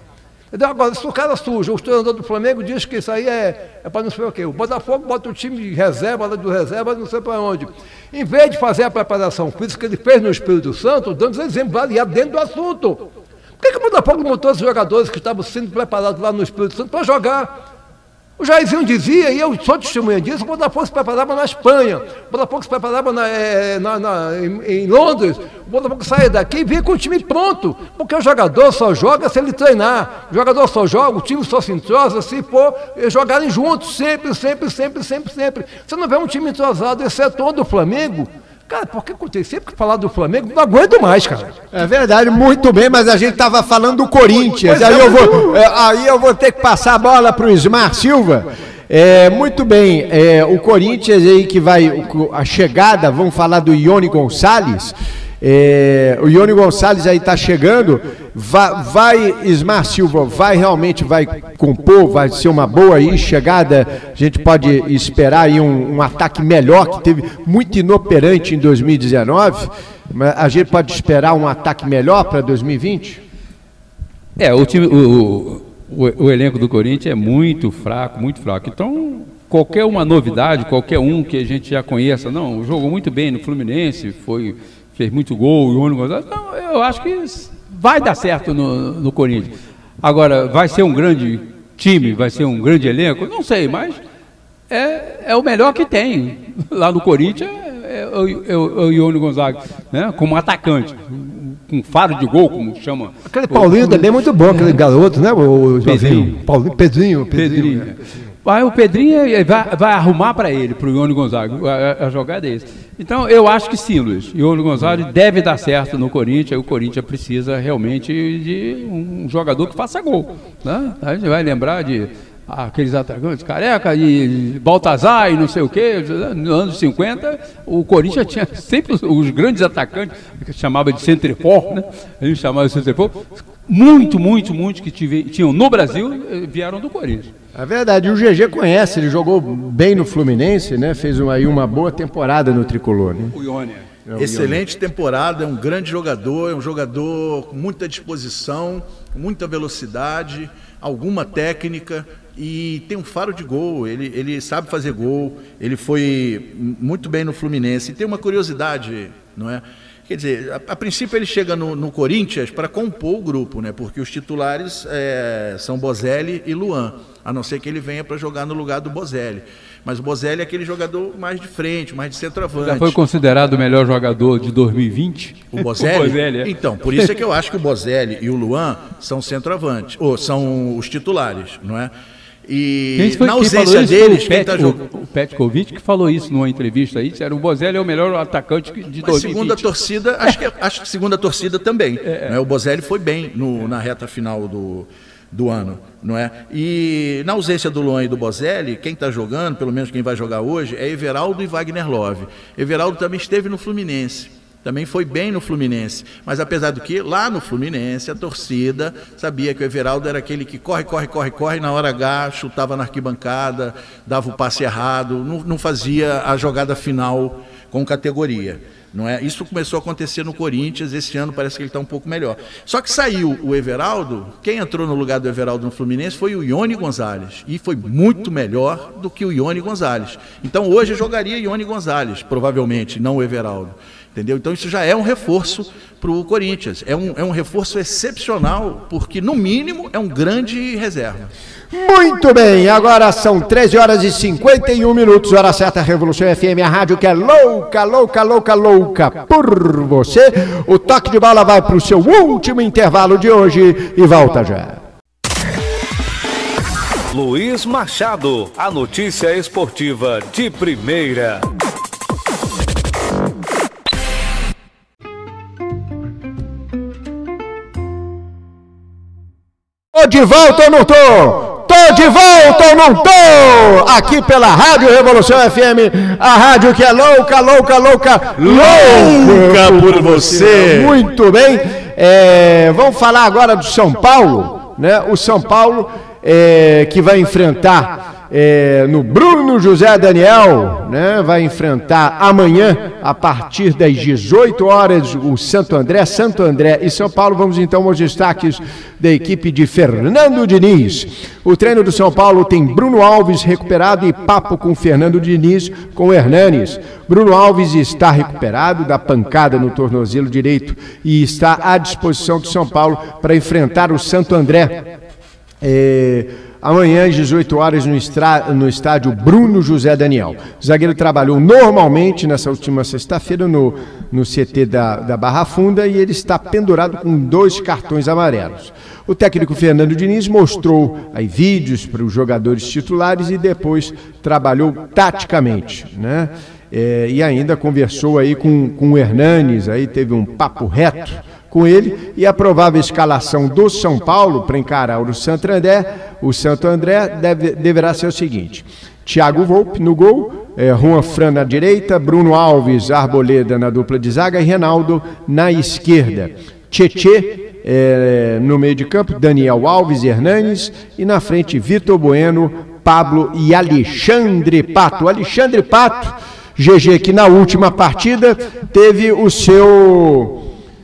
Entendeu? Agora, se o cara suja, o treinador do Flamengo diz que isso aí é, é para não sei o quê. O Botafogo bota o time de reserva, lá do reserva, não sei para onde. Em vez de fazer a preparação física que ele fez no Espírito Santo, dando exemplo variado dentro do assunto. Por que, que o Botafogo montou os jogadores que estavam sendo preparados lá no Espírito Santo para jogar? O Jairzinho dizia, e eu sou testemunha disso, o Botafogo se preparava na Espanha, o Botafogo se preparava na, é, na, na, em, em, Londres, o Botafogo saía daqui e vinha com o time pronto, porque o jogador só joga se ele treinar, o jogador só joga, o time só se entrosa se for jogarem juntos, sempre, sempre, sempre, sempre, sempre. Você não vê um time entrosado, exceto o do Flamengo, Cara, porque eu sempre que falar do Flamengo, não aguento mais, cara. É verdade, muito bem, mas a gente estava falando do Corinthians. Aí, é, eu vou, é, aí eu vou ter que passar a bola para o Ismar Silva. É, muito bem, é, o Corinthians aí que vai, a chegada, vamos falar do Ione Gonçalves. É, o Ione Gonçalves aí está chegando. Vai, vai, Ismar Silva, vai realmente vai compor, vai ser uma boa aí chegada. A gente pode esperar aí um, um ataque melhor, que teve muito inoperante em 2019. Mas a gente pode esperar um ataque melhor para 2020? É, o, time, o, o, o elenco do Corinthians é muito fraco, muito fraco. Então, qualquer uma novidade, qualquer um que a gente já conheça, não, jogou muito bem no Fluminense, foi fez muito gol, o único. Então, eu acho que vai dar certo no, no Corinthians. Agora, vai ser um grande time, vai ser um grande elenco? Não sei, mas é, é o melhor que tem lá no Corinthians, é, é, é, é o Ione Gonzaga, né? como atacante, com faro de gol, como chama. Aquele Paulinho também é muito bom, aquele garoto, né? O Pedrinho. Paulinho, Pedrinho. Pedrinho. Pedrinho. Aí o Pedrinho vai, vai arrumar para ele, para o Ione Gonzaga, a, a, jogada é essa. Então, eu acho que sim, Luiz. Ione Gonzaga deve dar certo no Corinthians. O Corinthians precisa realmente de um jogador que faça gol. Né? A gente vai lembrar de aqueles atacantes, Careca e Baltazar e não sei o quê, nos anos 50, o Corinthians tinha sempre os, os grandes atacantes, que chamava de centrefor, né? A gente chamava de centrefor, muito, muito, muito que tive, tinham no Brasil eh, vieram do Corinthians. É verdade, e o GG conhece, ele jogou bem no Fluminense, né? Fez uma, aí uma boa temporada no Tricolor, né? O Iônia. É Excelente temporada, é um grande jogador, é um jogador com muita disposição, muita velocidade, alguma técnica e tem um faro de gol. Ele, ele sabe fazer gol, ele foi muito bem no Fluminense. E tem uma curiosidade, não é? Quer dizer, a, a princípio ele chega no, no Corinthians para compor o grupo, né? Porque os titulares é, são Bozelli e Luan, a não ser que ele venha para jogar no lugar do Bozelli. Mas o Bozelli é aquele jogador mais de frente, mais de centroavante. Já foi considerado o melhor jogador de 2020? O Bozelli? *laughs* O Bozelli é. Então, por isso é que eu acho que o Bozelli e o Luan são centroavantes, ou são os titulares, não é? E Quem foi, na ausência deles, quem está jogando. o, o Petkovic que falou isso numa entrevista aí, disseram o Bozelli é o melhor atacante de 2020. segundo a torcida, acho que, acho que segundo a torcida também. né? O Bozelli foi bem no- na reta final do, do ano, não é? E na ausência do Luan e do Bozelli, quem está jogando, pelo menos quem vai jogar hoje, é Everaldo e Wagner Love. Everaldo também esteve no Fluminense. Também foi bem no Fluminense. Mas apesar do que, lá no Fluminense, a torcida sabia que o Everaldo era aquele que corre, corre, corre, corre, na hora H, chutava na arquibancada, dava o passe errado, não, não fazia a jogada final com categoria. Não é? Isso começou a acontecer no Corinthians, esse ano parece que ele está um pouco melhor. Só que saiu o Everaldo, quem entrou no lugar do Everaldo no Fluminense foi o Ione Gonzalez. E foi muito melhor do que o Ione Gonzalez. Então hoje jogaria Ione Gonzalez, provavelmente, não o Everaldo. Entendeu? Então isso já é um reforço para o Corinthians. É um, é um reforço excepcional, porque no mínimo é um grande reserva. Muito bem, agora são 13 horas e 51 minutos, hora certa, Revolução FM, a rádio que é louca, louca, louca, louca por você. O toque de bola vai para o seu último intervalo de hoje e volta já. Luiz Machado, a notícia esportiva de primeira. Tô de volta ou não tô? Tô de volta ou não tô? Aqui pela Rádio Revolução FM, a rádio que é louca, louca, louca, louca por você. Muito bem. É, vamos falar agora do São Paulo, né? O São Paulo é, que vai enfrentar é, no Bruno José Daniel, né? Vai enfrentar amanhã, a partir das 18 horas, o Santo André, Santo André e São Paulo. Vamos então aos destaques da equipe de Fernando Diniz. O treino do São Paulo tem Bruno Alves recuperado e papo com Fernando Diniz com Hernanes. Bruno Alves está recuperado da pancada no tornozelo direito e está à disposição do São Paulo para enfrentar o Santo André. É, amanhã às 18 horas no, estra- no estádio Bruno José Daniel. O zagueiro trabalhou normalmente nessa última sexta-feira no, no CT da, da Barra Funda e ele está pendurado com dois cartões amarelos. O técnico Fernando Diniz mostrou aí vídeos para os jogadores titulares e depois trabalhou taticamente, né? É, e ainda conversou aí com, com o Hernanes, aí teve um papo reto com ele e a provável escalação do São Paulo para encarar o Santo André, o Santo André deve- deverá ser o seguinte: Thiago Volpe no gol, eh, Juan Fran na direita, Bruno Alves, Arboleda na dupla de zaga e Reinaldo na esquerda. Tietê eh, no meio de campo, Daniel Alves e Hernanes e na frente Vitor Bueno, Pablo e Alexandre Pato. Alexandre Pato, GG que na última partida teve o seu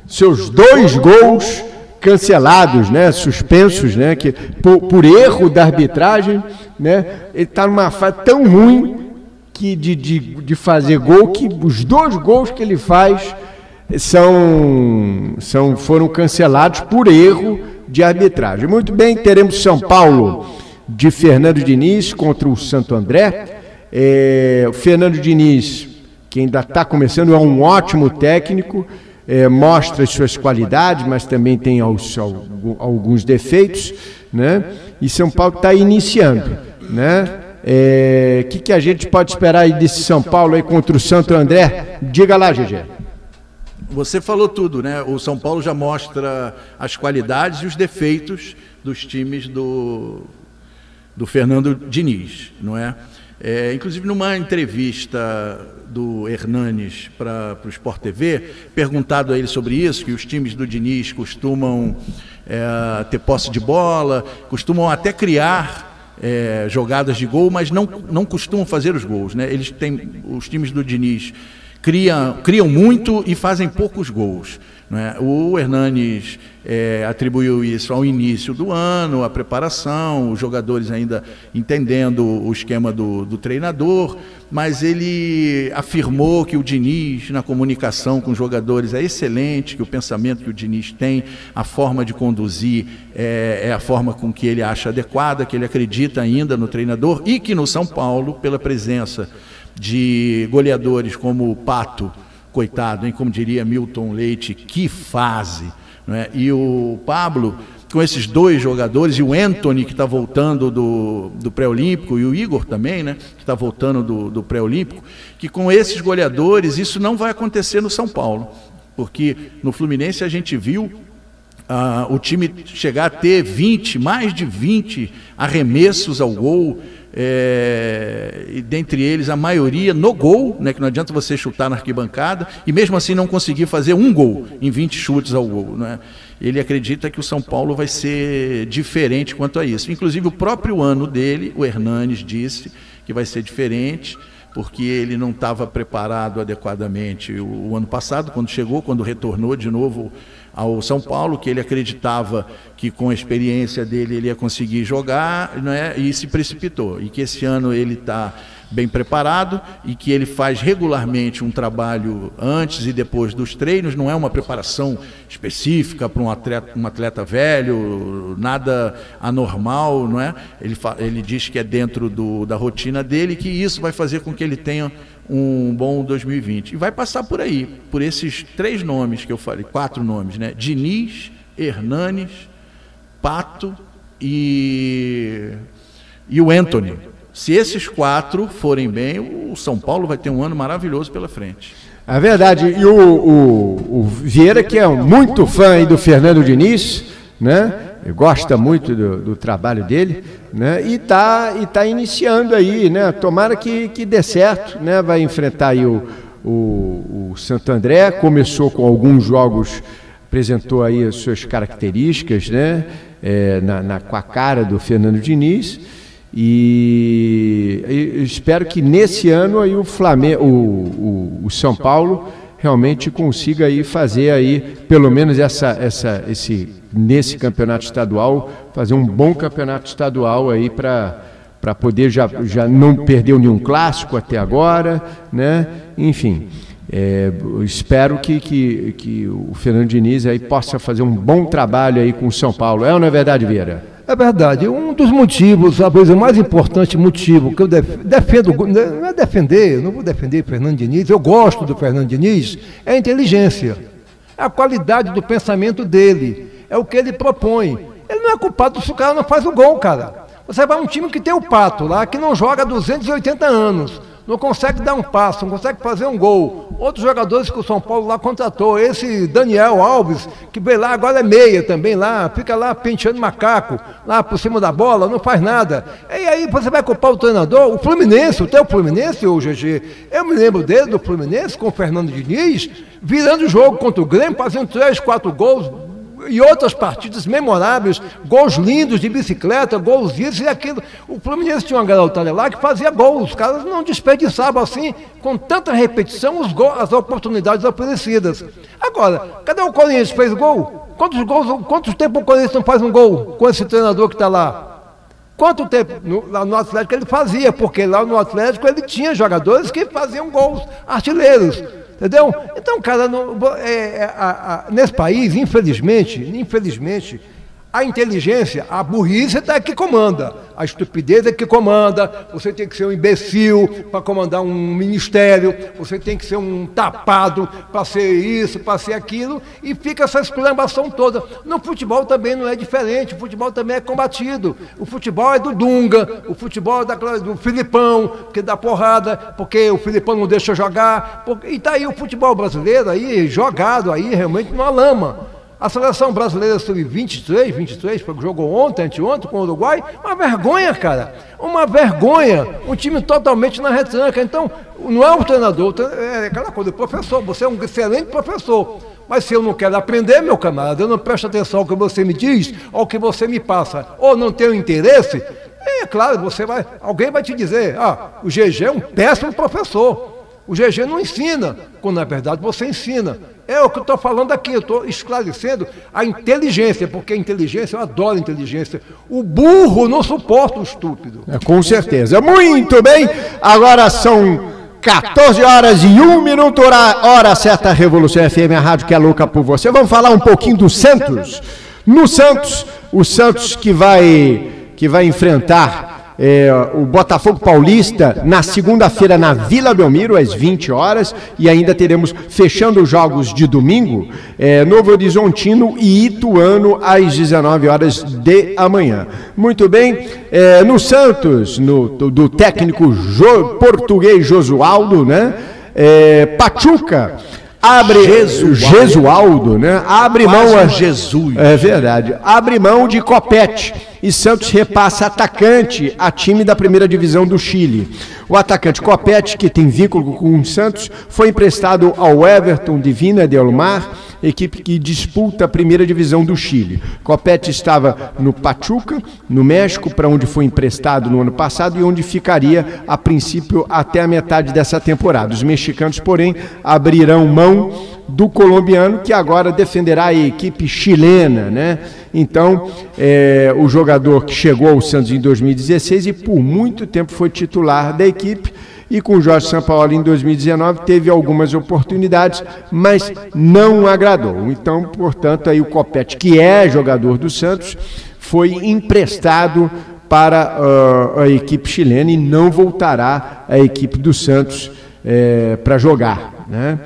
seus dois gols cancelados, né, suspensos, né, que por, por erro da arbitragem, né, ele está numa fase tão ruim que de, de, de fazer gol que os dois gols que ele faz são, são foram cancelados por erro de arbitragem. Muito bem, teremos São Paulo de Fernando Diniz contra o Santo André. É, o Fernando Diniz, que ainda está começando, é um ótimo técnico, é, mostra as suas qualidades, mas também tem aos- algu- alguns defeitos, né? E São Paulo está iniciando, né? O que, que a gente pode esperar aí desse São Paulo aí contra o Santo André? Diga lá, GG. Você falou tudo, né? O São Paulo já mostra as qualidades e os defeitos dos times do, do Fernando Diniz, não é? É inclusive, numa entrevista do Hernanes para o Sport TV, perguntado a ele sobre isso, que os times do Diniz costumam é, ter posse de bola, costumam até criar é, jogadas de gol, mas não, não costumam fazer os gols. Né? Eles têm, os times do Diniz criam, criam muito e fazem poucos gols. Né? O Hernanes é, atribuiu isso ao início do ano, a preparação, os jogadores ainda entendendo o esquema do, do treinador, mas ele afirmou que o Diniz, na comunicação com os jogadores, é excelente, que o pensamento que o Diniz tem, a forma de conduzir é, é a forma com que ele acha adequada, que ele acredita ainda no treinador e que no São Paulo, pela presença de goleadores como o Pato, coitado, hein? como diria Milton Leite, que fase. É? E o Pablo, com esses dois jogadores, e o Anthony, que está voltando do, do pré-olímpico, e o Igor também, né? que está voltando do, do pré-olímpico, que com esses goleadores isso não vai acontecer no São Paulo. Porque no Fluminense a gente viu ah, o time chegar a ter 20, mais de 20 arremessos ao gol, é, e dentre eles a maioria no gol, né, que não adianta você chutar na arquibancada, e mesmo assim não conseguir fazer um gol em 20 chutes ao gol. Né? Ele acredita que o São Paulo vai ser diferente quanto a isso. Inclusive, o próprio ano dele, o Hernanes disse que vai ser diferente porque ele não estava preparado adequadamente o, o, ano passado, quando chegou, quando retornou de novo ao São Paulo, que ele acreditava que com a experiência dele ele ia conseguir jogar, né, e se precipitou. E que esse ano ele está bem preparado e que ele faz regularmente um trabalho antes e depois dos treinos, não é uma preparação específica para um atleta, um atleta velho, nada anormal, não é? Ele, ele diz que é dentro do, da rotina dele que isso vai fazer com que ele tenha um bom 2020. E vai passar por aí, por esses três nomes que eu falei, quatro nomes, né? Diniz, Hernanes, Pato e, e o Anthony. Se esses quatro forem bem, o São Paulo vai ter um ano maravilhoso pela frente. É verdade. E o, o, o Vieira, que é muito fã do Fernando Diniz, né? Gosta muito do, do, trabalho dele, né? E está e tá iniciando aí, né? Tomara que, que dê certo, né? Vai enfrentar aí o, o, o Santo André, começou com alguns jogos, apresentou aí as suas características, né? É, na, na, com a cara do Fernando Diniz. E, espero que nesse ano aí o Flamengo, o, o, o São Paulo realmente consiga aí fazer aí pelo menos essa, essa, esse nesse campeonato estadual fazer um bom campeonato estadual aí para para poder já, já não perdeu nenhum clássico até agora, né? Enfim, é, espero que, que, que o Fernando Diniz aí possa fazer um bom trabalho aí com o São Paulo. É ou não é verdade, Vieira? É verdade. Um dos motivos, a coisa mais importante motivo que eu defendo, não é defender, não vou defender Fernando Diniz, eu gosto do Fernando Diniz, é a inteligência, é a qualidade do pensamento dele, é o que ele propõe. Ele não é culpado se o cara não faz o gol, cara. Você vai um time que tem o Pato lá, que não joga há 280 anos não consegue dar um passo, não consegue fazer um gol. Outros jogadores que o São Paulo lá contratou, esse Daniel Alves, que veio lá, agora é meia também lá, fica lá penteando macaco, lá por cima da bola, não faz nada. E aí você vai culpar o treinador, o Fluminense, o teu Fluminense, o GG, eu me lembro dele, do Fluminense, com o Fernando Diniz, virando o jogo contra o Grêmio, fazendo três, quatro gols, e outras partidas memoráveis, gols lindos de bicicleta, gols isso e aquilo. O Fluminense tinha uma garotada lá que fazia gols, os caras não desperdiçavam assim, com tanta repetição, gols, as oportunidades oferecidas. Agora, cadê o Corinthians fez gol? Quantos gols, quantos tempo o Corinthians não faz um gol com esse treinador que está lá? Quanto tempo no, lá no Atlético ele fazia? Porque lá no Atlético ele tinha jogadores que faziam gols artilheiros. Entendeu? Então, cara, não, é, é, a, a, nesse país, infelizmente, infelizmente, a inteligência, a burrice é que comanda, a estupidez é que comanda. Você tem que ser um imbecil para comandar um ministério, você tem que ser um tapado para ser isso, para ser aquilo, e fica essa exclamação toda. No futebol também não é diferente, o futebol também é combatido. O futebol é do Dunga, o futebol é do Filipão, que dá porrada, porque o Filipão não deixa jogar. E está aí o futebol brasileiro aí, jogado aí realmente numa lama. A seleção brasileira sub-23, 23, foi que jogou ontem, anteontem com o Uruguai, uma vergonha, cara. Uma vergonha. Um time totalmente na retranca. Então, não é o treinador, é aquela coisa, professor, você é um excelente professor. Mas se eu não quero aprender, meu camarada, eu não presto atenção ao que você me diz, ao que você me passa, ou não tenho interesse, é claro, você vai, alguém vai te dizer, ah, o GG é um péssimo professor. O GG não ensina, quando na verdade você ensina. É o que eu estou falando aqui, eu estou esclarecendo a inteligência, porque a inteligência, eu adoro a inteligência. O burro não suporta o estúpido. É, com certeza. Muito bem, agora são 14 horas e 1 minuto, hora, hora certa, Revolução FM, a rádio que é louca por você. Vamos falar um pouquinho do Santos. No Santos, o Santos que vai, que vai enfrentar é, o Botafogo Paulista na segunda-feira na Vila Belmiro, às 20 horas, e ainda teremos, fechando os jogos de domingo, é, Novo Horizontino e Ituano às 19 horas de amanhã. Muito bem, é, no Santos, no, do, técnico jo, português Josualdo, né? É, Pachuca abre Jesualdo, Jesualdo né? Abre mão a Jesus. É verdade. Abre mão de Copete e Santos repassa atacante a time da primeira divisão do Chile. O atacante Copete, que tem vínculo com o Santos, foi emprestado ao Everton Divina de Almar, equipe que disputa a primeira divisão do Chile. Copete estava no Pachuca, no México, para onde foi emprestado no ano passado e onde ficaria a princípio até a metade dessa temporada. Os mexicanos, porém, abrirão mão do colombiano que agora defenderá a equipe chilena, né? Então, é, o jogador que chegou ao Santos em 2016 e por muito tempo foi titular da equipe e com o Jorge Sampaoli em 2019 teve algumas oportunidades, mas não agradou. Então, portanto, aí o Copete, que é jogador do Santos, foi emprestado para uh, a equipe chilena e não voltará à equipe do Santos é, para jogar. Né?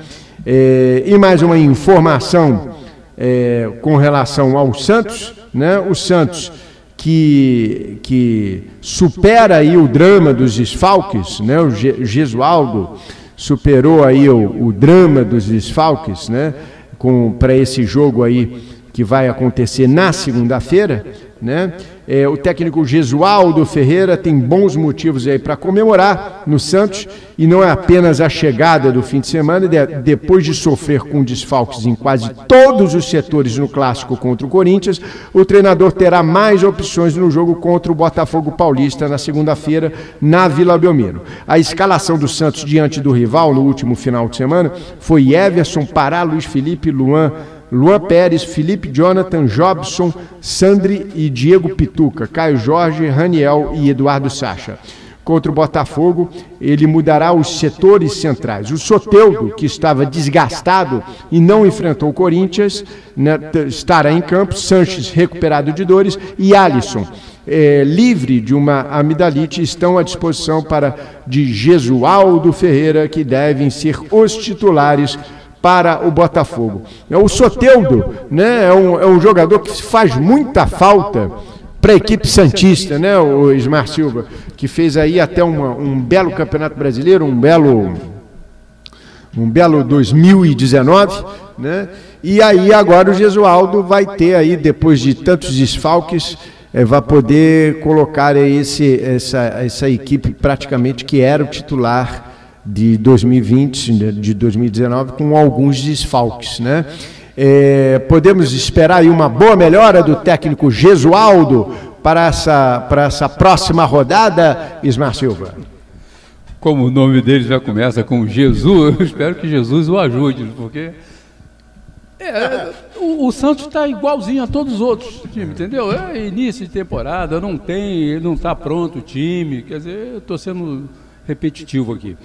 É, e mais uma informação é, com relação ao Santos, né? O Santos que, que supera aí o drama dos desfalques, né? O Gesualdo superou aí o, o drama dos desfalques, né? Para esse jogo aí que vai acontecer na segunda-feira, né? É, o técnico Gesualdo Ferreira tem bons motivos aí para comemorar no Santos e não é apenas a chegada do fim de semana, de, depois de sofrer com desfalques em quase todos os setores no clássico contra o Corinthians, o treinador terá mais opções no jogo contra o Botafogo Paulista na segunda-feira na Vila Belmiro. A escalação do Santos diante do rival no último final de semana foi Everson, Pará, Luiz Felipe, Luan Luan Pérez, Felipe Jonathan, Jobson, Sandri e Diego Pituca, Caio Jorge, Raniel e Eduardo Sacha. Contra o Botafogo, ele mudará os setores centrais. O Soteudo, que estava desgastado e não enfrentou o Corinthians, né, estará em campo. Sanches, recuperado de dores, e Alisson, é, livre de uma amidalite, estão à disposição para de Jesualdo Ferreira, que devem ser os titulares para o Botafogo. É o Soteudo, né? É um, é um jogador que faz muita falta para a equipe Santista, né? O Ismar Silva, que fez aí até uma, um belo Campeonato Brasileiro, um belo um belo 2019, né? E aí agora o Gesualdo vai ter aí depois de tantos desfalques é, vai poder colocar esse, essa, essa equipe praticamente que era o titular de 2020, de 2019, com alguns desfalques, né? É, podemos esperar aí uma boa melhora do técnico Gesualdo para essa, para essa próxima rodada, Ismar Silva? Como o nome dele já começa com Jesus, *laughs* eu espero que Jesus o ajude, porque é, o, o, Santos está igualzinho a todos os outros times, entendeu? É início de temporada, não tem, não está pronto o time, quer dizer, eu estou sendo repetitivo aqui.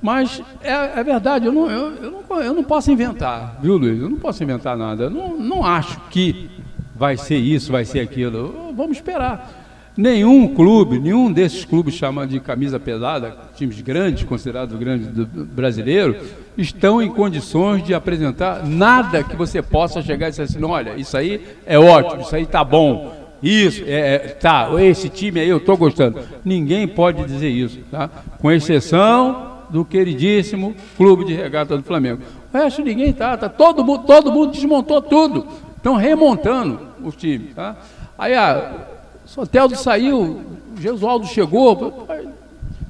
Mas é, é verdade, eu não, eu, eu, não, eu não posso inventar, viu, Luiz? Eu não posso inventar nada. Eu não, não acho que vai ser isso, vai ser aquilo. Vamos esperar. Nenhum clube, nenhum desses clubes chamados de camisa pesada, times grandes, considerados grandes do brasileiro, estão em condições de apresentar nada que você possa chegar e dizer assim, olha, isso aí é ótimo, isso aí está bom, isso, é, é, tá, esse time aí eu estou gostando. Ninguém pode dizer isso, tá? Com exceção do queridíssimo Clube de Regata do Flamengo. O resto ninguém tá, tá todo mundo, todo mundo desmontou tudo. Estão remontando o time. Tá? Aí a Soteldo saiu, o Gesualdo chegou.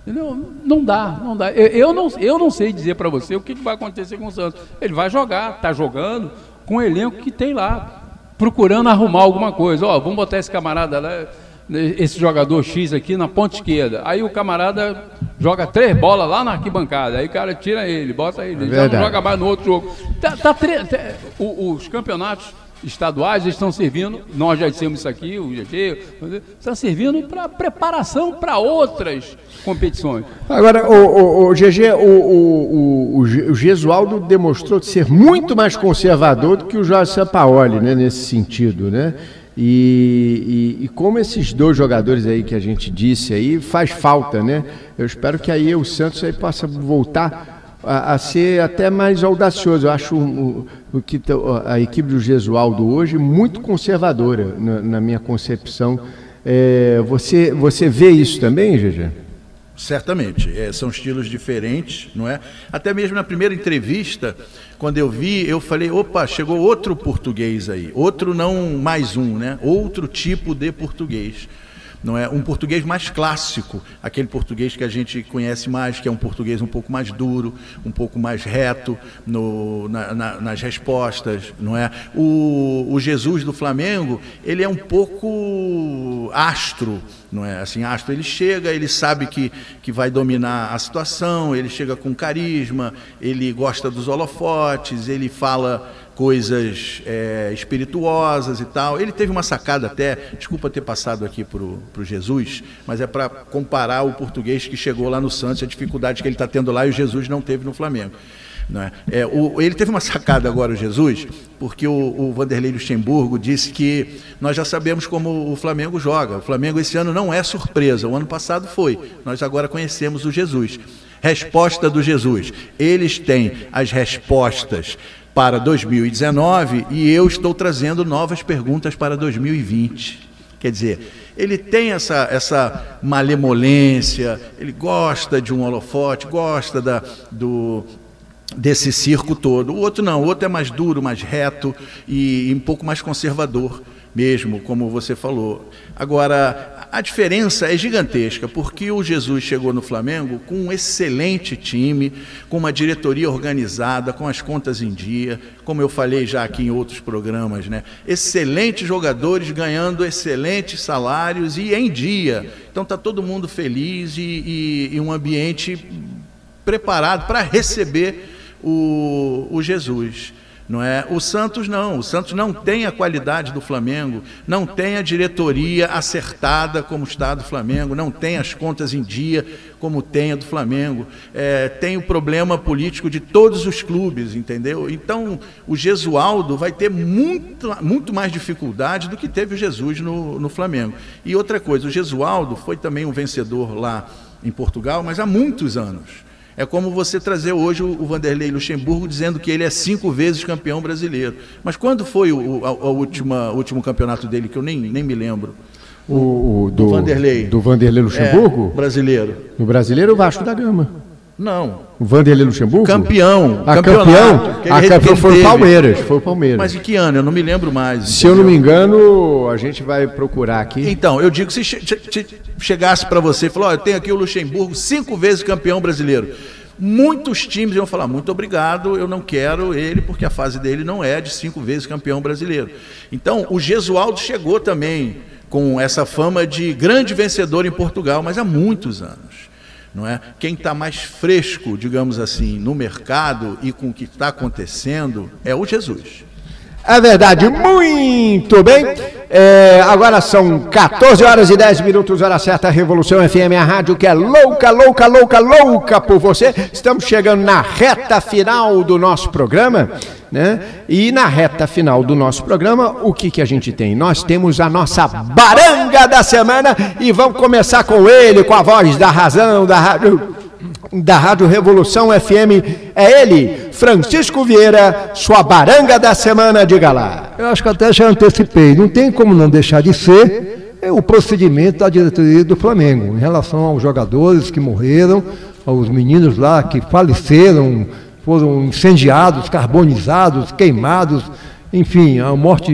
Entendeu? Não dá, não dá. Eu, eu não, eu não sei dizer para você o que, que vai acontecer com o Santos. Ele vai jogar, está jogando com o elenco que tem lá, procurando arrumar alguma coisa. Ó, vamos botar esse camarada lá, esse jogador X aqui na ponta esquerda. Aí o camarada joga três bolas lá na arquibancada. Aí o cara tira ele, bota ele, É já não joga mais no outro jogo. Tá, tá tre- o- os campeonatos estaduais estão servindo, nós já dissemos isso aqui, o GG, está servindo para preparação para outras competições. Agora, o, o, o GG, o, o, o, o Ge- o Gesualdo demonstrou ser muito mais conservador do que o Jorge Sampaoli, né, nesse sentido, né? E, e, e como esses dois jogadores aí que a gente disse aí faz falta, né? Eu espero que aí o Santos aí possa voltar a, a ser até mais audacioso. Eu acho o, o que t- a equipe do Gesualdo hoje muito conservadora na, na minha concepção. É, você, você vê isso também, GG? Certamente, é, são estilos diferentes, não é? Até mesmo na primeira entrevista, quando eu vi, eu falei, opa, chegou outro português aí, outro não mais um, né? Outro tipo de português. Não é um português mais clássico, aquele português que a gente conhece mais, que é um português um pouco mais duro, um pouco mais reto no, na- na- nas respostas, não é? O, o Jesus do Flamengo, ele é um pouco astro, não é? Assim, astro, ele chega, ele sabe que, que vai dominar a situação, ele chega com carisma, ele gosta dos holofotes, ele fala coisas é, espirituosas e tal. Ele teve uma sacada até, desculpa ter passado aqui para o Jesus, mas é para comparar o português que chegou lá no Santos, a dificuldade que ele está tendo lá e o Jesus não teve no Flamengo. Não é? É, o- ele teve uma sacada agora, o Jesus, porque o, o Vanderlei Luxemburgo disse que nós já sabemos como o Flamengo joga. O Flamengo esse ano não é surpresa, o ano passado foi. Nós agora conhecemos o Jesus. Resposta do Jesus. Eles têm as respostas para 2019 e eu estou trazendo novas perguntas para 2020. Quer dizer, ele tem essa, essa malemolência, ele gosta de um holofote, gosta da, do, desse circo todo. O outro não, o outro é mais duro, mais reto e, e um pouco mais conservador mesmo, como você falou. Agora, a diferença é gigantesca, porque o Jesus chegou no Flamengo com um excelente time, com uma diretoria organizada, com as contas em dia, como eu falei já aqui em outros programas, né? Excelentes jogadores ganhando excelentes salários e em dia. Então tá todo mundo feliz e, e- e um ambiente preparado para receber o, o Jesus. Não é? O Santos não, o Santos não tem a qualidade do Flamengo, não tem a diretoria acertada como está do Flamengo, não tem as contas em dia como tem a do Flamengo, É, tem o problema político de todos os clubes, entendeu? Então o Gesualdo vai ter muito, muito mais dificuldade do que teve o Jesus no, no Flamengo. E outra coisa, o Gesualdo foi também um vencedor lá em Portugal, mas há muitos anos. É como você trazer hoje o Vanderlei Luxemburgo dizendo que ele é cinco vezes campeão brasileiro. Mas quando foi o, a- a última, último campeonato dele, que eu nem, nem me lembro? O, o do, Vanderlei. Do Vanderlei Luxemburgo? É, brasileiro. No brasileiro, o Vasco da Gama. Não. O Vanderlei Luxemburgo? Campeão. A campeonato, campeão? A que campeão foi o. Palmeiras. Foi o Palmeiras. Mas em que ano? Eu não me lembro mais. Se eu não me entendeu? engano, a gente vai procurar aqui. Então, eu digo, se che- che- che- chegasse para você e falou, olha, eu tenho aqui o Luxemburgo, cinco vezes campeão brasileiro. Muitos times iam falar, muito obrigado, eu não quero ele, porque a fase dele não é de cinco vezes campeão brasileiro. Então, o Gesualdo chegou também com essa fama de grande vencedor em Portugal, mas há muitos anos. Não é? Quem está mais fresco, digamos assim, no mercado e com o que está acontecendo é o Jesus. É verdade, muito bem. É, agora são 14 horas e 10 minutos, hora certa, Revolução FM, a rádio que é louca, louca, louca, louca por você. Estamos chegando na reta final do nosso programa, né? E na reta final do nosso programa, o que, que a gente tem? Nós temos a nossa baranga da semana e vamos começar com ele, com a voz da razão, da rádio da Rádio Revolução FM. É ele, Francisco Vieira, sua baranga da semana, diga lá. Eu acho que até já antecipei. Não tem como não deixar de ser é, o procedimento da diretoria do Flamengo em relação aos jogadores que morreram, aos meninos lá que faleceram, foram incendiados, carbonizados, queimados. Enfim, a morte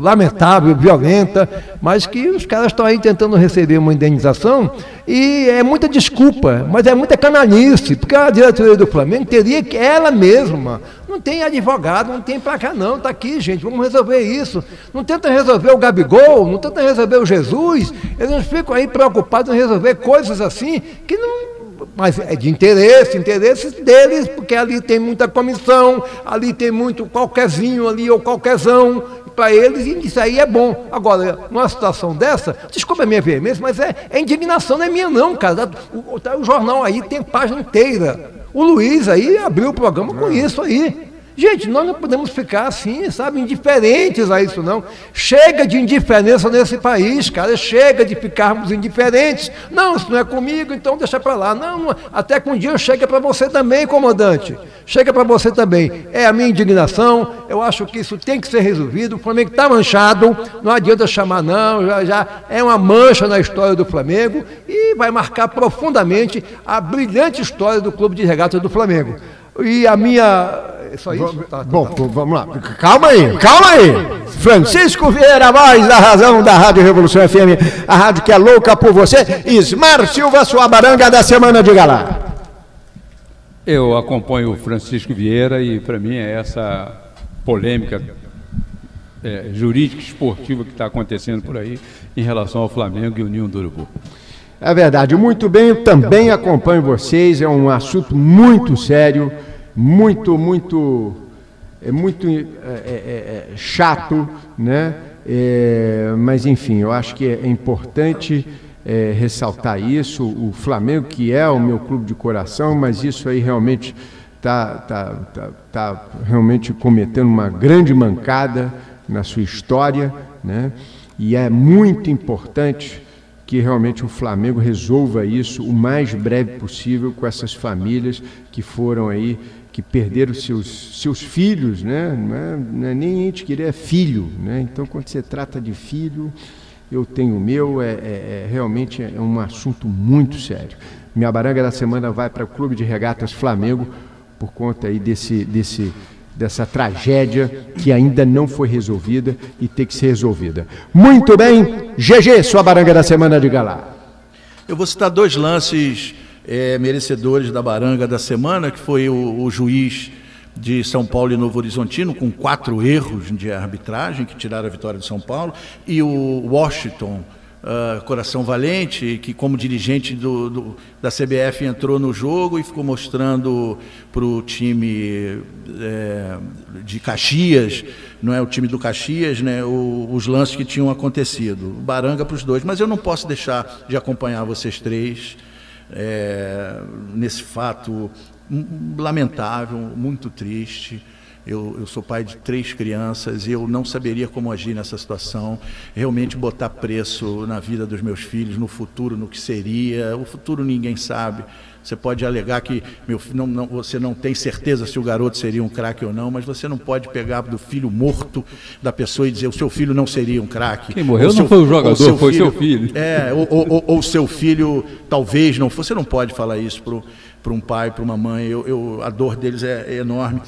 lamentável, violenta, mas que os caras estão aí tentando receber uma indenização e é muita desculpa, mas é muita canalice, porque a diretoria do Flamengo teria que ela mesma, não tem advogado, não tem pra cá não, tá aqui gente, vamos resolver isso. Não tenta resolver o Gabigol, não tenta resolver o Jesus, eles ficam aí preocupados em resolver coisas assim que não mas é de interesse, interesse deles, porque ali tem muita comissão, ali tem muito qualquerzinho ali ou qualquerzão, para eles, e isso aí é bom. Agora, numa situação dessa, desculpa a minha veemência, mas é, é indignação, não é minha não, cara. O, o, o jornal aí tem página inteira. O Luiz aí abriu o programa com isso aí. Gente, nós não podemos ficar assim, sabe, indiferentes a isso, não. Chega de indiferença nesse país, cara. Chega de ficarmos indiferentes. Não, isso não é comigo, então deixa para lá. Não, até que um dia chega para você também, comandante. Chega para você também. É a minha indignação. Eu acho que isso tem que ser resolvido. O Flamengo está manchado. Não adianta chamar, não. Já, já é uma mancha na história do Flamengo e vai marcar profundamente a brilhante história do Clube de Regatas do Flamengo. E a minha é só isso? Tá, tá, Bom, tá. vamos lá. Calma aí, calma aí. Francisco Vieira, voz da razão da Rádio Revolução FM, a rádio que é louca por você. Ismar Silva, sua baranga da semana de galá. Eu acompanho o Francisco Vieira e para mim é essa polêmica é, jurídica esportiva que está acontecendo por aí em relação ao Flamengo e o Ninho do Urubu. É verdade, muito bem, também acompanho vocês, é um assunto muito sério muito, muito, é muito é, é, é, chato, né? É, mas enfim, eu acho que é importante é, ressaltar isso. O Flamengo, que é o meu clube de coração, mas isso aí realmente está tá, tá, tá realmente cometendo uma grande mancada na sua história, né? E é muito importante que realmente o Flamengo resolva isso o mais breve possível com essas famílias que foram aí que perderam seus, seus filhos, né? Não é, não é nem ente querer, é filho. Né? Então, quando você trata de filho, eu tenho o meu, é, é, é realmente é um assunto muito sério. Minha baranga da semana vai para o Clube de Regatas Flamengo, por conta aí desse, desse, dessa tragédia que ainda não foi resolvida e tem que ser resolvida. Muito bem, GG, sua baranga da semana de galá. Eu vou citar dois lances é, merecedores da baranga da semana, que foi o, o, juiz de São Paulo e Novo Horizontino, com quatro erros de arbitragem, que tiraram a vitória de São Paulo, e o Washington. Uh, Coração Valente, que como dirigente do, do, da CBF entrou no jogo e ficou mostrando para o time é, de Caxias, não é o time do Caxias, né, o, os lances que tinham acontecido. Baranga para os dois, mas eu não posso deixar de acompanhar vocês três é, nesse fato lamentável, muito triste. Eu, eu, sou pai de três crianças e eu não saberia como agir nessa situação. Realmente botar preço na vida dos meus filhos, no futuro, no que seria. O futuro ninguém sabe. Você pode alegar que meu, não, não, você não tem certeza se o garoto seria um craque ou não, mas você não pode pegar do filho morto da pessoa e dizer o seu filho não seria um craque. Quem morreu não foi o jogador, seu foi filho, seu filho. É, ou, ou, ou, seu filho talvez não. Você não pode falar isso para um pai, para uma mãe. Eu, eu, a dor deles é, é enorme.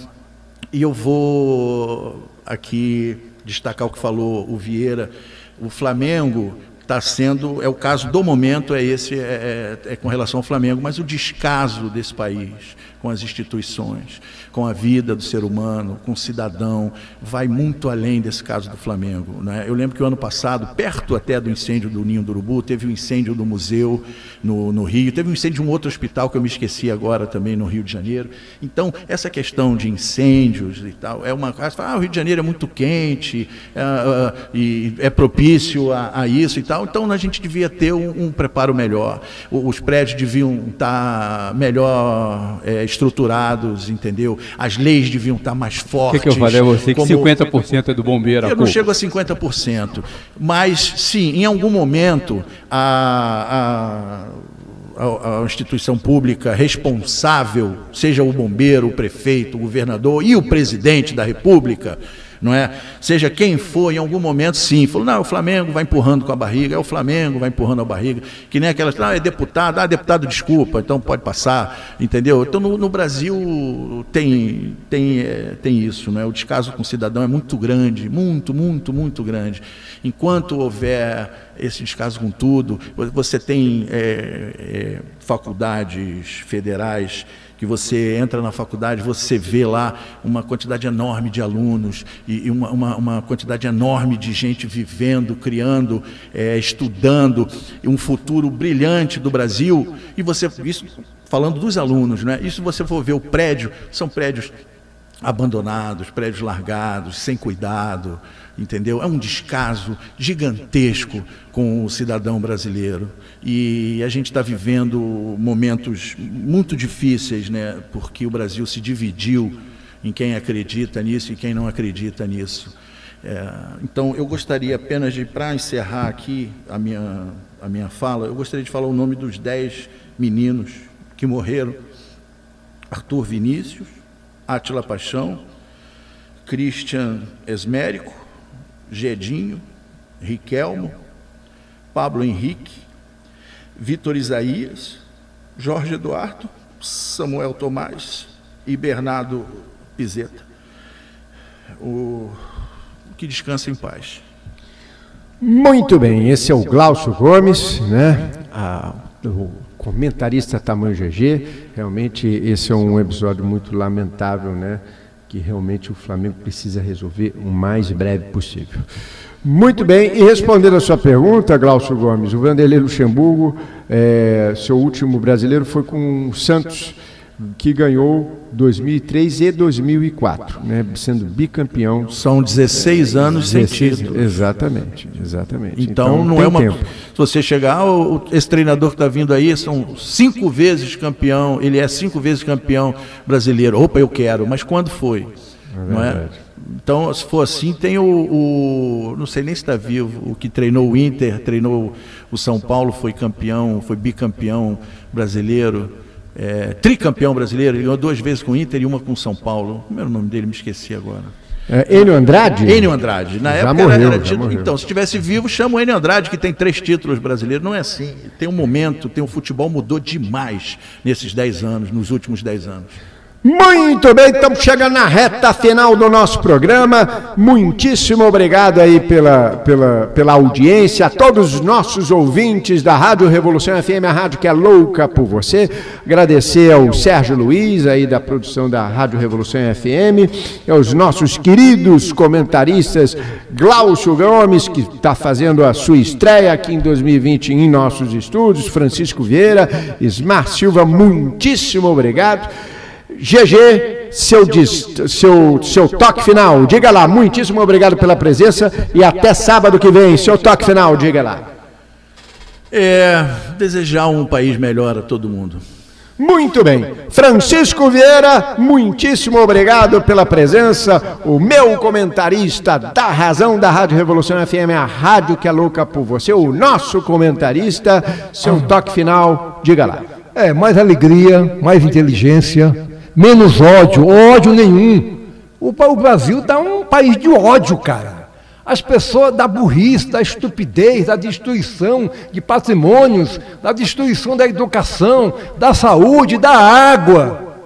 E eu vou aqui destacar o que falou o Vieira. O Flamengo está sendo, é o caso do momento, é esse, é, é, é, com relação ao Flamengo, mas o descaso desse país com as instituições, com a vida do ser humano, com o cidadão, vai muito além desse caso do Flamengo. Né? Eu lembro que o ano passado, perto até do incêndio do Ninho do Urubu, teve um incêndio do museu no, no, Rio, teve um incêndio de um outro hospital que eu me esqueci agora também no Rio de Janeiro. Então, essa questão de incêndios e tal, é uma coisa, ah, o Rio de Janeiro é muito quente é, é, e é propício a, a, isso e tal, então a gente devia ter um, um preparo melhor. Os prédios deviam estar melhor é, estruturados, entendeu? as leis deviam estar mais fortes. O que, que eu falei a você? Como... Que 50% é do bombeiro. Eu não chego a 50%. Mas, sim, em algum momento, a, a, a instituição pública responsável, seja o bombeiro, o prefeito, o governador e o presidente da República, não é? Seja quem for, em algum momento, sim, falou, não, o Flamengo vai empurrando com a barriga, é o Flamengo vai empurrando a barriga, que nem aquelas, ah, é deputado, ah, deputado, desculpa, então pode passar, entendeu? Então no, no Brasil tem, tem, é, tem isso, não é? O descaso com o cidadão é muito grande, muito, muito, muito grande. Enquanto houver esse descaso com tudo, você tem é, é, faculdades federais que você entra na faculdade, você vê lá uma quantidade enorme de alunos e, uma, uma, uma quantidade enorme de gente vivendo, criando, é, estudando, um futuro brilhante do Brasil. E você, isso falando dos alunos, né? Isso você for ver o prédio, são prédios abandonados, prédios largados, sem cuidado, entendeu? É um descaso gigantesco com o cidadão brasileiro. E a gente está vivendo momentos muito difíceis, né? Porque o Brasil se dividiu em quem acredita nisso e quem não acredita nisso. É, então, eu gostaria apenas de, para encerrar aqui a minha, a minha fala, eu gostaria de falar o nome dos dez meninos que morreram: Arthur Vinícius, Átila Paixão, Christian Esmérico, Gedinho, Riquelmo, Pablo Henrique, Vitor Isaías, Jorge Eduardo, Samuel Tomás e Bernardo Pizeta. O que descansa em paz. Muito bem, esse é o Glaucio Gomes, né? A, o comentarista Tamanho GG. Realmente esse é um episódio muito lamentável, né? Que realmente o Flamengo precisa resolver o mais breve possível. Muito bem, e respondendo a sua pergunta, Glaucio Gomes, o Vanderlei Luxemburgo, é, seu último brasileiro foi com o Santos que ganhou 2003 e 2004, né, sendo bicampeão. São 16 anos 16, sem título. Exatamente, exatamente. Então, então não é uma. Tempo. Se você chegar, esse treinador que está vindo aí são cinco vezes campeão, ele é cinco vezes campeão brasileiro. Opa, eu quero, mas quando foi? É não é? Então, se for assim, tem o, o não sei nem se está vivo, o que treinou o Inter, treinou o São Paulo, foi campeão, foi bicampeão brasileiro é, tricampeão brasileiro, ele ganhou duas vezes com o Inter e uma com o São Paulo. Como era o nome dele? Me esqueci agora. É, Enio Andrade? Enio Andrade. Na já época morreu, era, era Então, se estivesse vivo, chama o Enio Andrade, que tem três títulos brasileiros. Não é assim. Tem um momento, tem o um futebol mudou demais nesses dez anos, nos últimos dez anos. Muito bem, estamos chegando na reta final do nosso programa. Muitíssimo obrigado aí pela, pela, pela audiência, a todos os nossos ouvintes da Rádio Revolução FM, a rádio que é louca por você. Agradecer ao Sérgio Luiz, aí da produção da Rádio Revolução FM, e aos nossos queridos comentaristas, Glaucio Gomes, que está fazendo a sua estreia aqui em 2020 em nossos estúdios, Francisco Vieira, Ismar Silva, muitíssimo obrigado. GG, seu, seu, seu toque final. Diga lá, muitíssimo obrigado pela presença e até sábado que vem. Seu toque final, diga lá. É, desejar um país melhor a todo mundo. Muito bem. Francisco Vieira, muitíssimo obrigado pela presença. O meu comentarista da razão da Rádio Revolução FM, a rádio que é louca por você. O nosso comentarista, seu toque final, diga lá. É, mais alegria, mais inteligência, menos ódio, ódio nenhum. O, o Brasil está um país de ódio, cara. As pessoas da burrice, da estupidez, da destruição de patrimônios, da destruição da educação, da saúde, da água.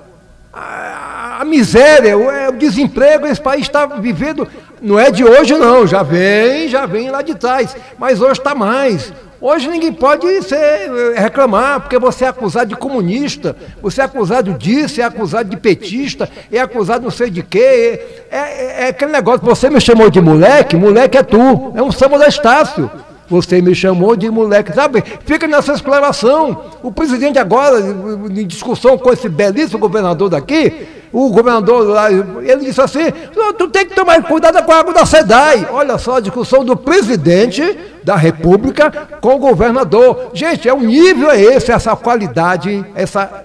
A, a miséria, o, é, o desemprego, esse país está vivendo, não é de hoje não, já vem, já vem lá de trás, mas hoje está mais. Hoje ninguém pode ser, eh, reclamar, porque você é acusado de comunista, você é acusado disso, é acusado de petista, é acusado não sei de quê. É, é, é aquele negócio, você me chamou de moleque, moleque é tu, é um samba da Estácio. Você me chamou de moleque, sabe? Fica nessa exploração. O presidente agora, em discussão com esse belíssimo governador daqui, o governador lá, ele disse assim, tu tem que tomar cuidado com a água da SEDAI. Olha só a discussão do presidente da República com o governador. Gente, é um nível é esse, essa qualidade, essa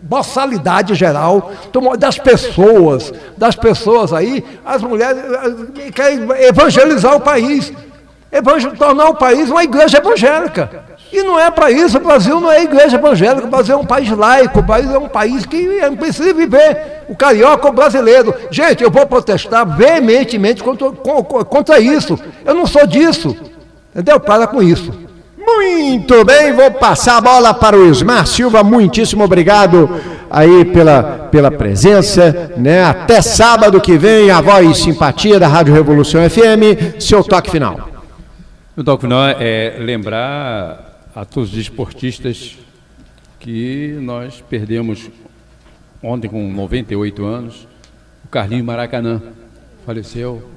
boçalidade geral das pessoas, das pessoas aí, as mulheres querem evangelizar o país. tornar o país uma igreja evangélica. E não é para isso, o Brasil não é igreja evangélica, o Brasil é um país laico, o Brasil é um país que é preciso viver, o carioca, o brasileiro. Gente, eu vou protestar veementemente contra, contra isso. Eu não sou disso. Entendeu? Para com isso. Muito bem, vou passar a bola para o Ismar Silva. Muitíssimo obrigado aí pela, pela presença, né? Até sábado que vem, a voz e simpatia da Rádio Revolução FM. Seu toque final. O toque final é lembrar a todos os esportistas que nós perdemos ontem com 98 anos, o Carlinho Maracanã faleceu.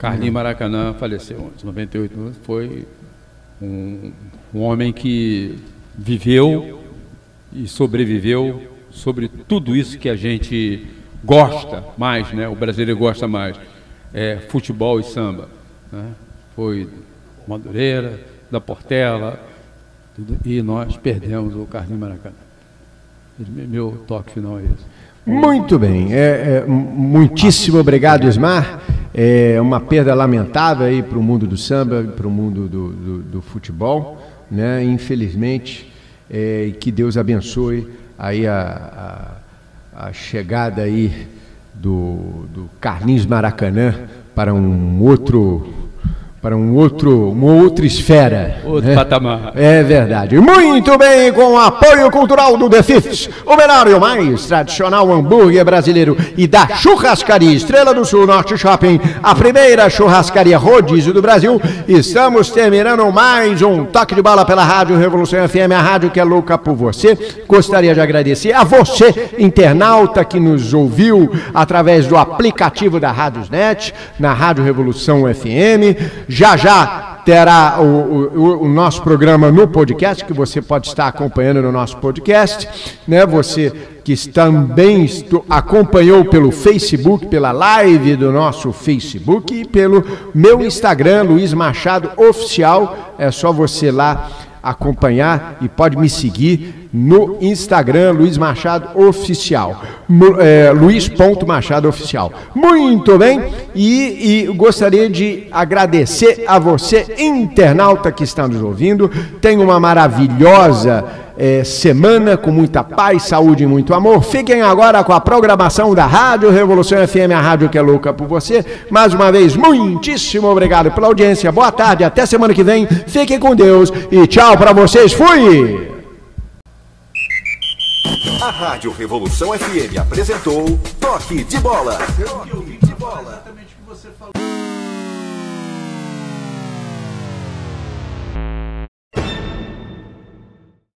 Carlinho Maracanã faleceu ontem, 98 anos, foi um, um homem que viveu e sobreviveu sobre tudo isso que a gente gosta mais, né? O brasileiro gosta mais, é futebol e samba. Né? Foi Madureira, da Portela, tudo, e nós perdemos o Carlinhos Maracanã. Meu toque final é esse. Muito bem, é, é, muitíssimo obrigado, Ismar. É uma perda lamentável aí para o mundo do samba, para o mundo do, do, do, futebol, né? Infelizmente, é, que Deus abençoe aí a, a, a chegada aí do, do Carlinhos Maracanã para um outro para um outro, uma outra esfera. Outro né? patamar. É verdade. Muito bem, com o apoio cultural do The Fifths, o melhor e o mais tradicional hambúrguer brasileiro e da churrascaria Estrela do Sul Norte Shopping, a primeira churrascaria rodízio do Brasil. Estamos terminando mais um toque de bala pela Rádio Revolução FM, a rádio que é louca por você. Gostaria de agradecer a você, internauta, que nos ouviu através do aplicativo da Rádiosnet, na Rádio Revolução FM já já terá o, o, o, nosso programa no podcast, que você pode estar acompanhando no nosso podcast. Né? Você que também acompanhou pelo Facebook, pela live do nosso Facebook e pelo meu Instagram, Luiz Machado Oficial. É só você lá acompanhar e pode me seguir no Instagram, Luiz Machado Oficial. É, Luiz Machado Oficial. Muito bem, e, e, gostaria de agradecer a você, internauta que está nos ouvindo. Tenha uma maravilhosa é, semana com muita paz, saúde e muito amor. Fiquem agora com a programação da Rádio Revolução FM, a rádio que é louca por você. Mais uma vez, muitíssimo obrigado pela audiência. Boa tarde, até semana que vem. Fiquem com Deus e tchau para vocês. Fui! A Rádio Revolução FM apresentou Toque de Bola. Toque de bola.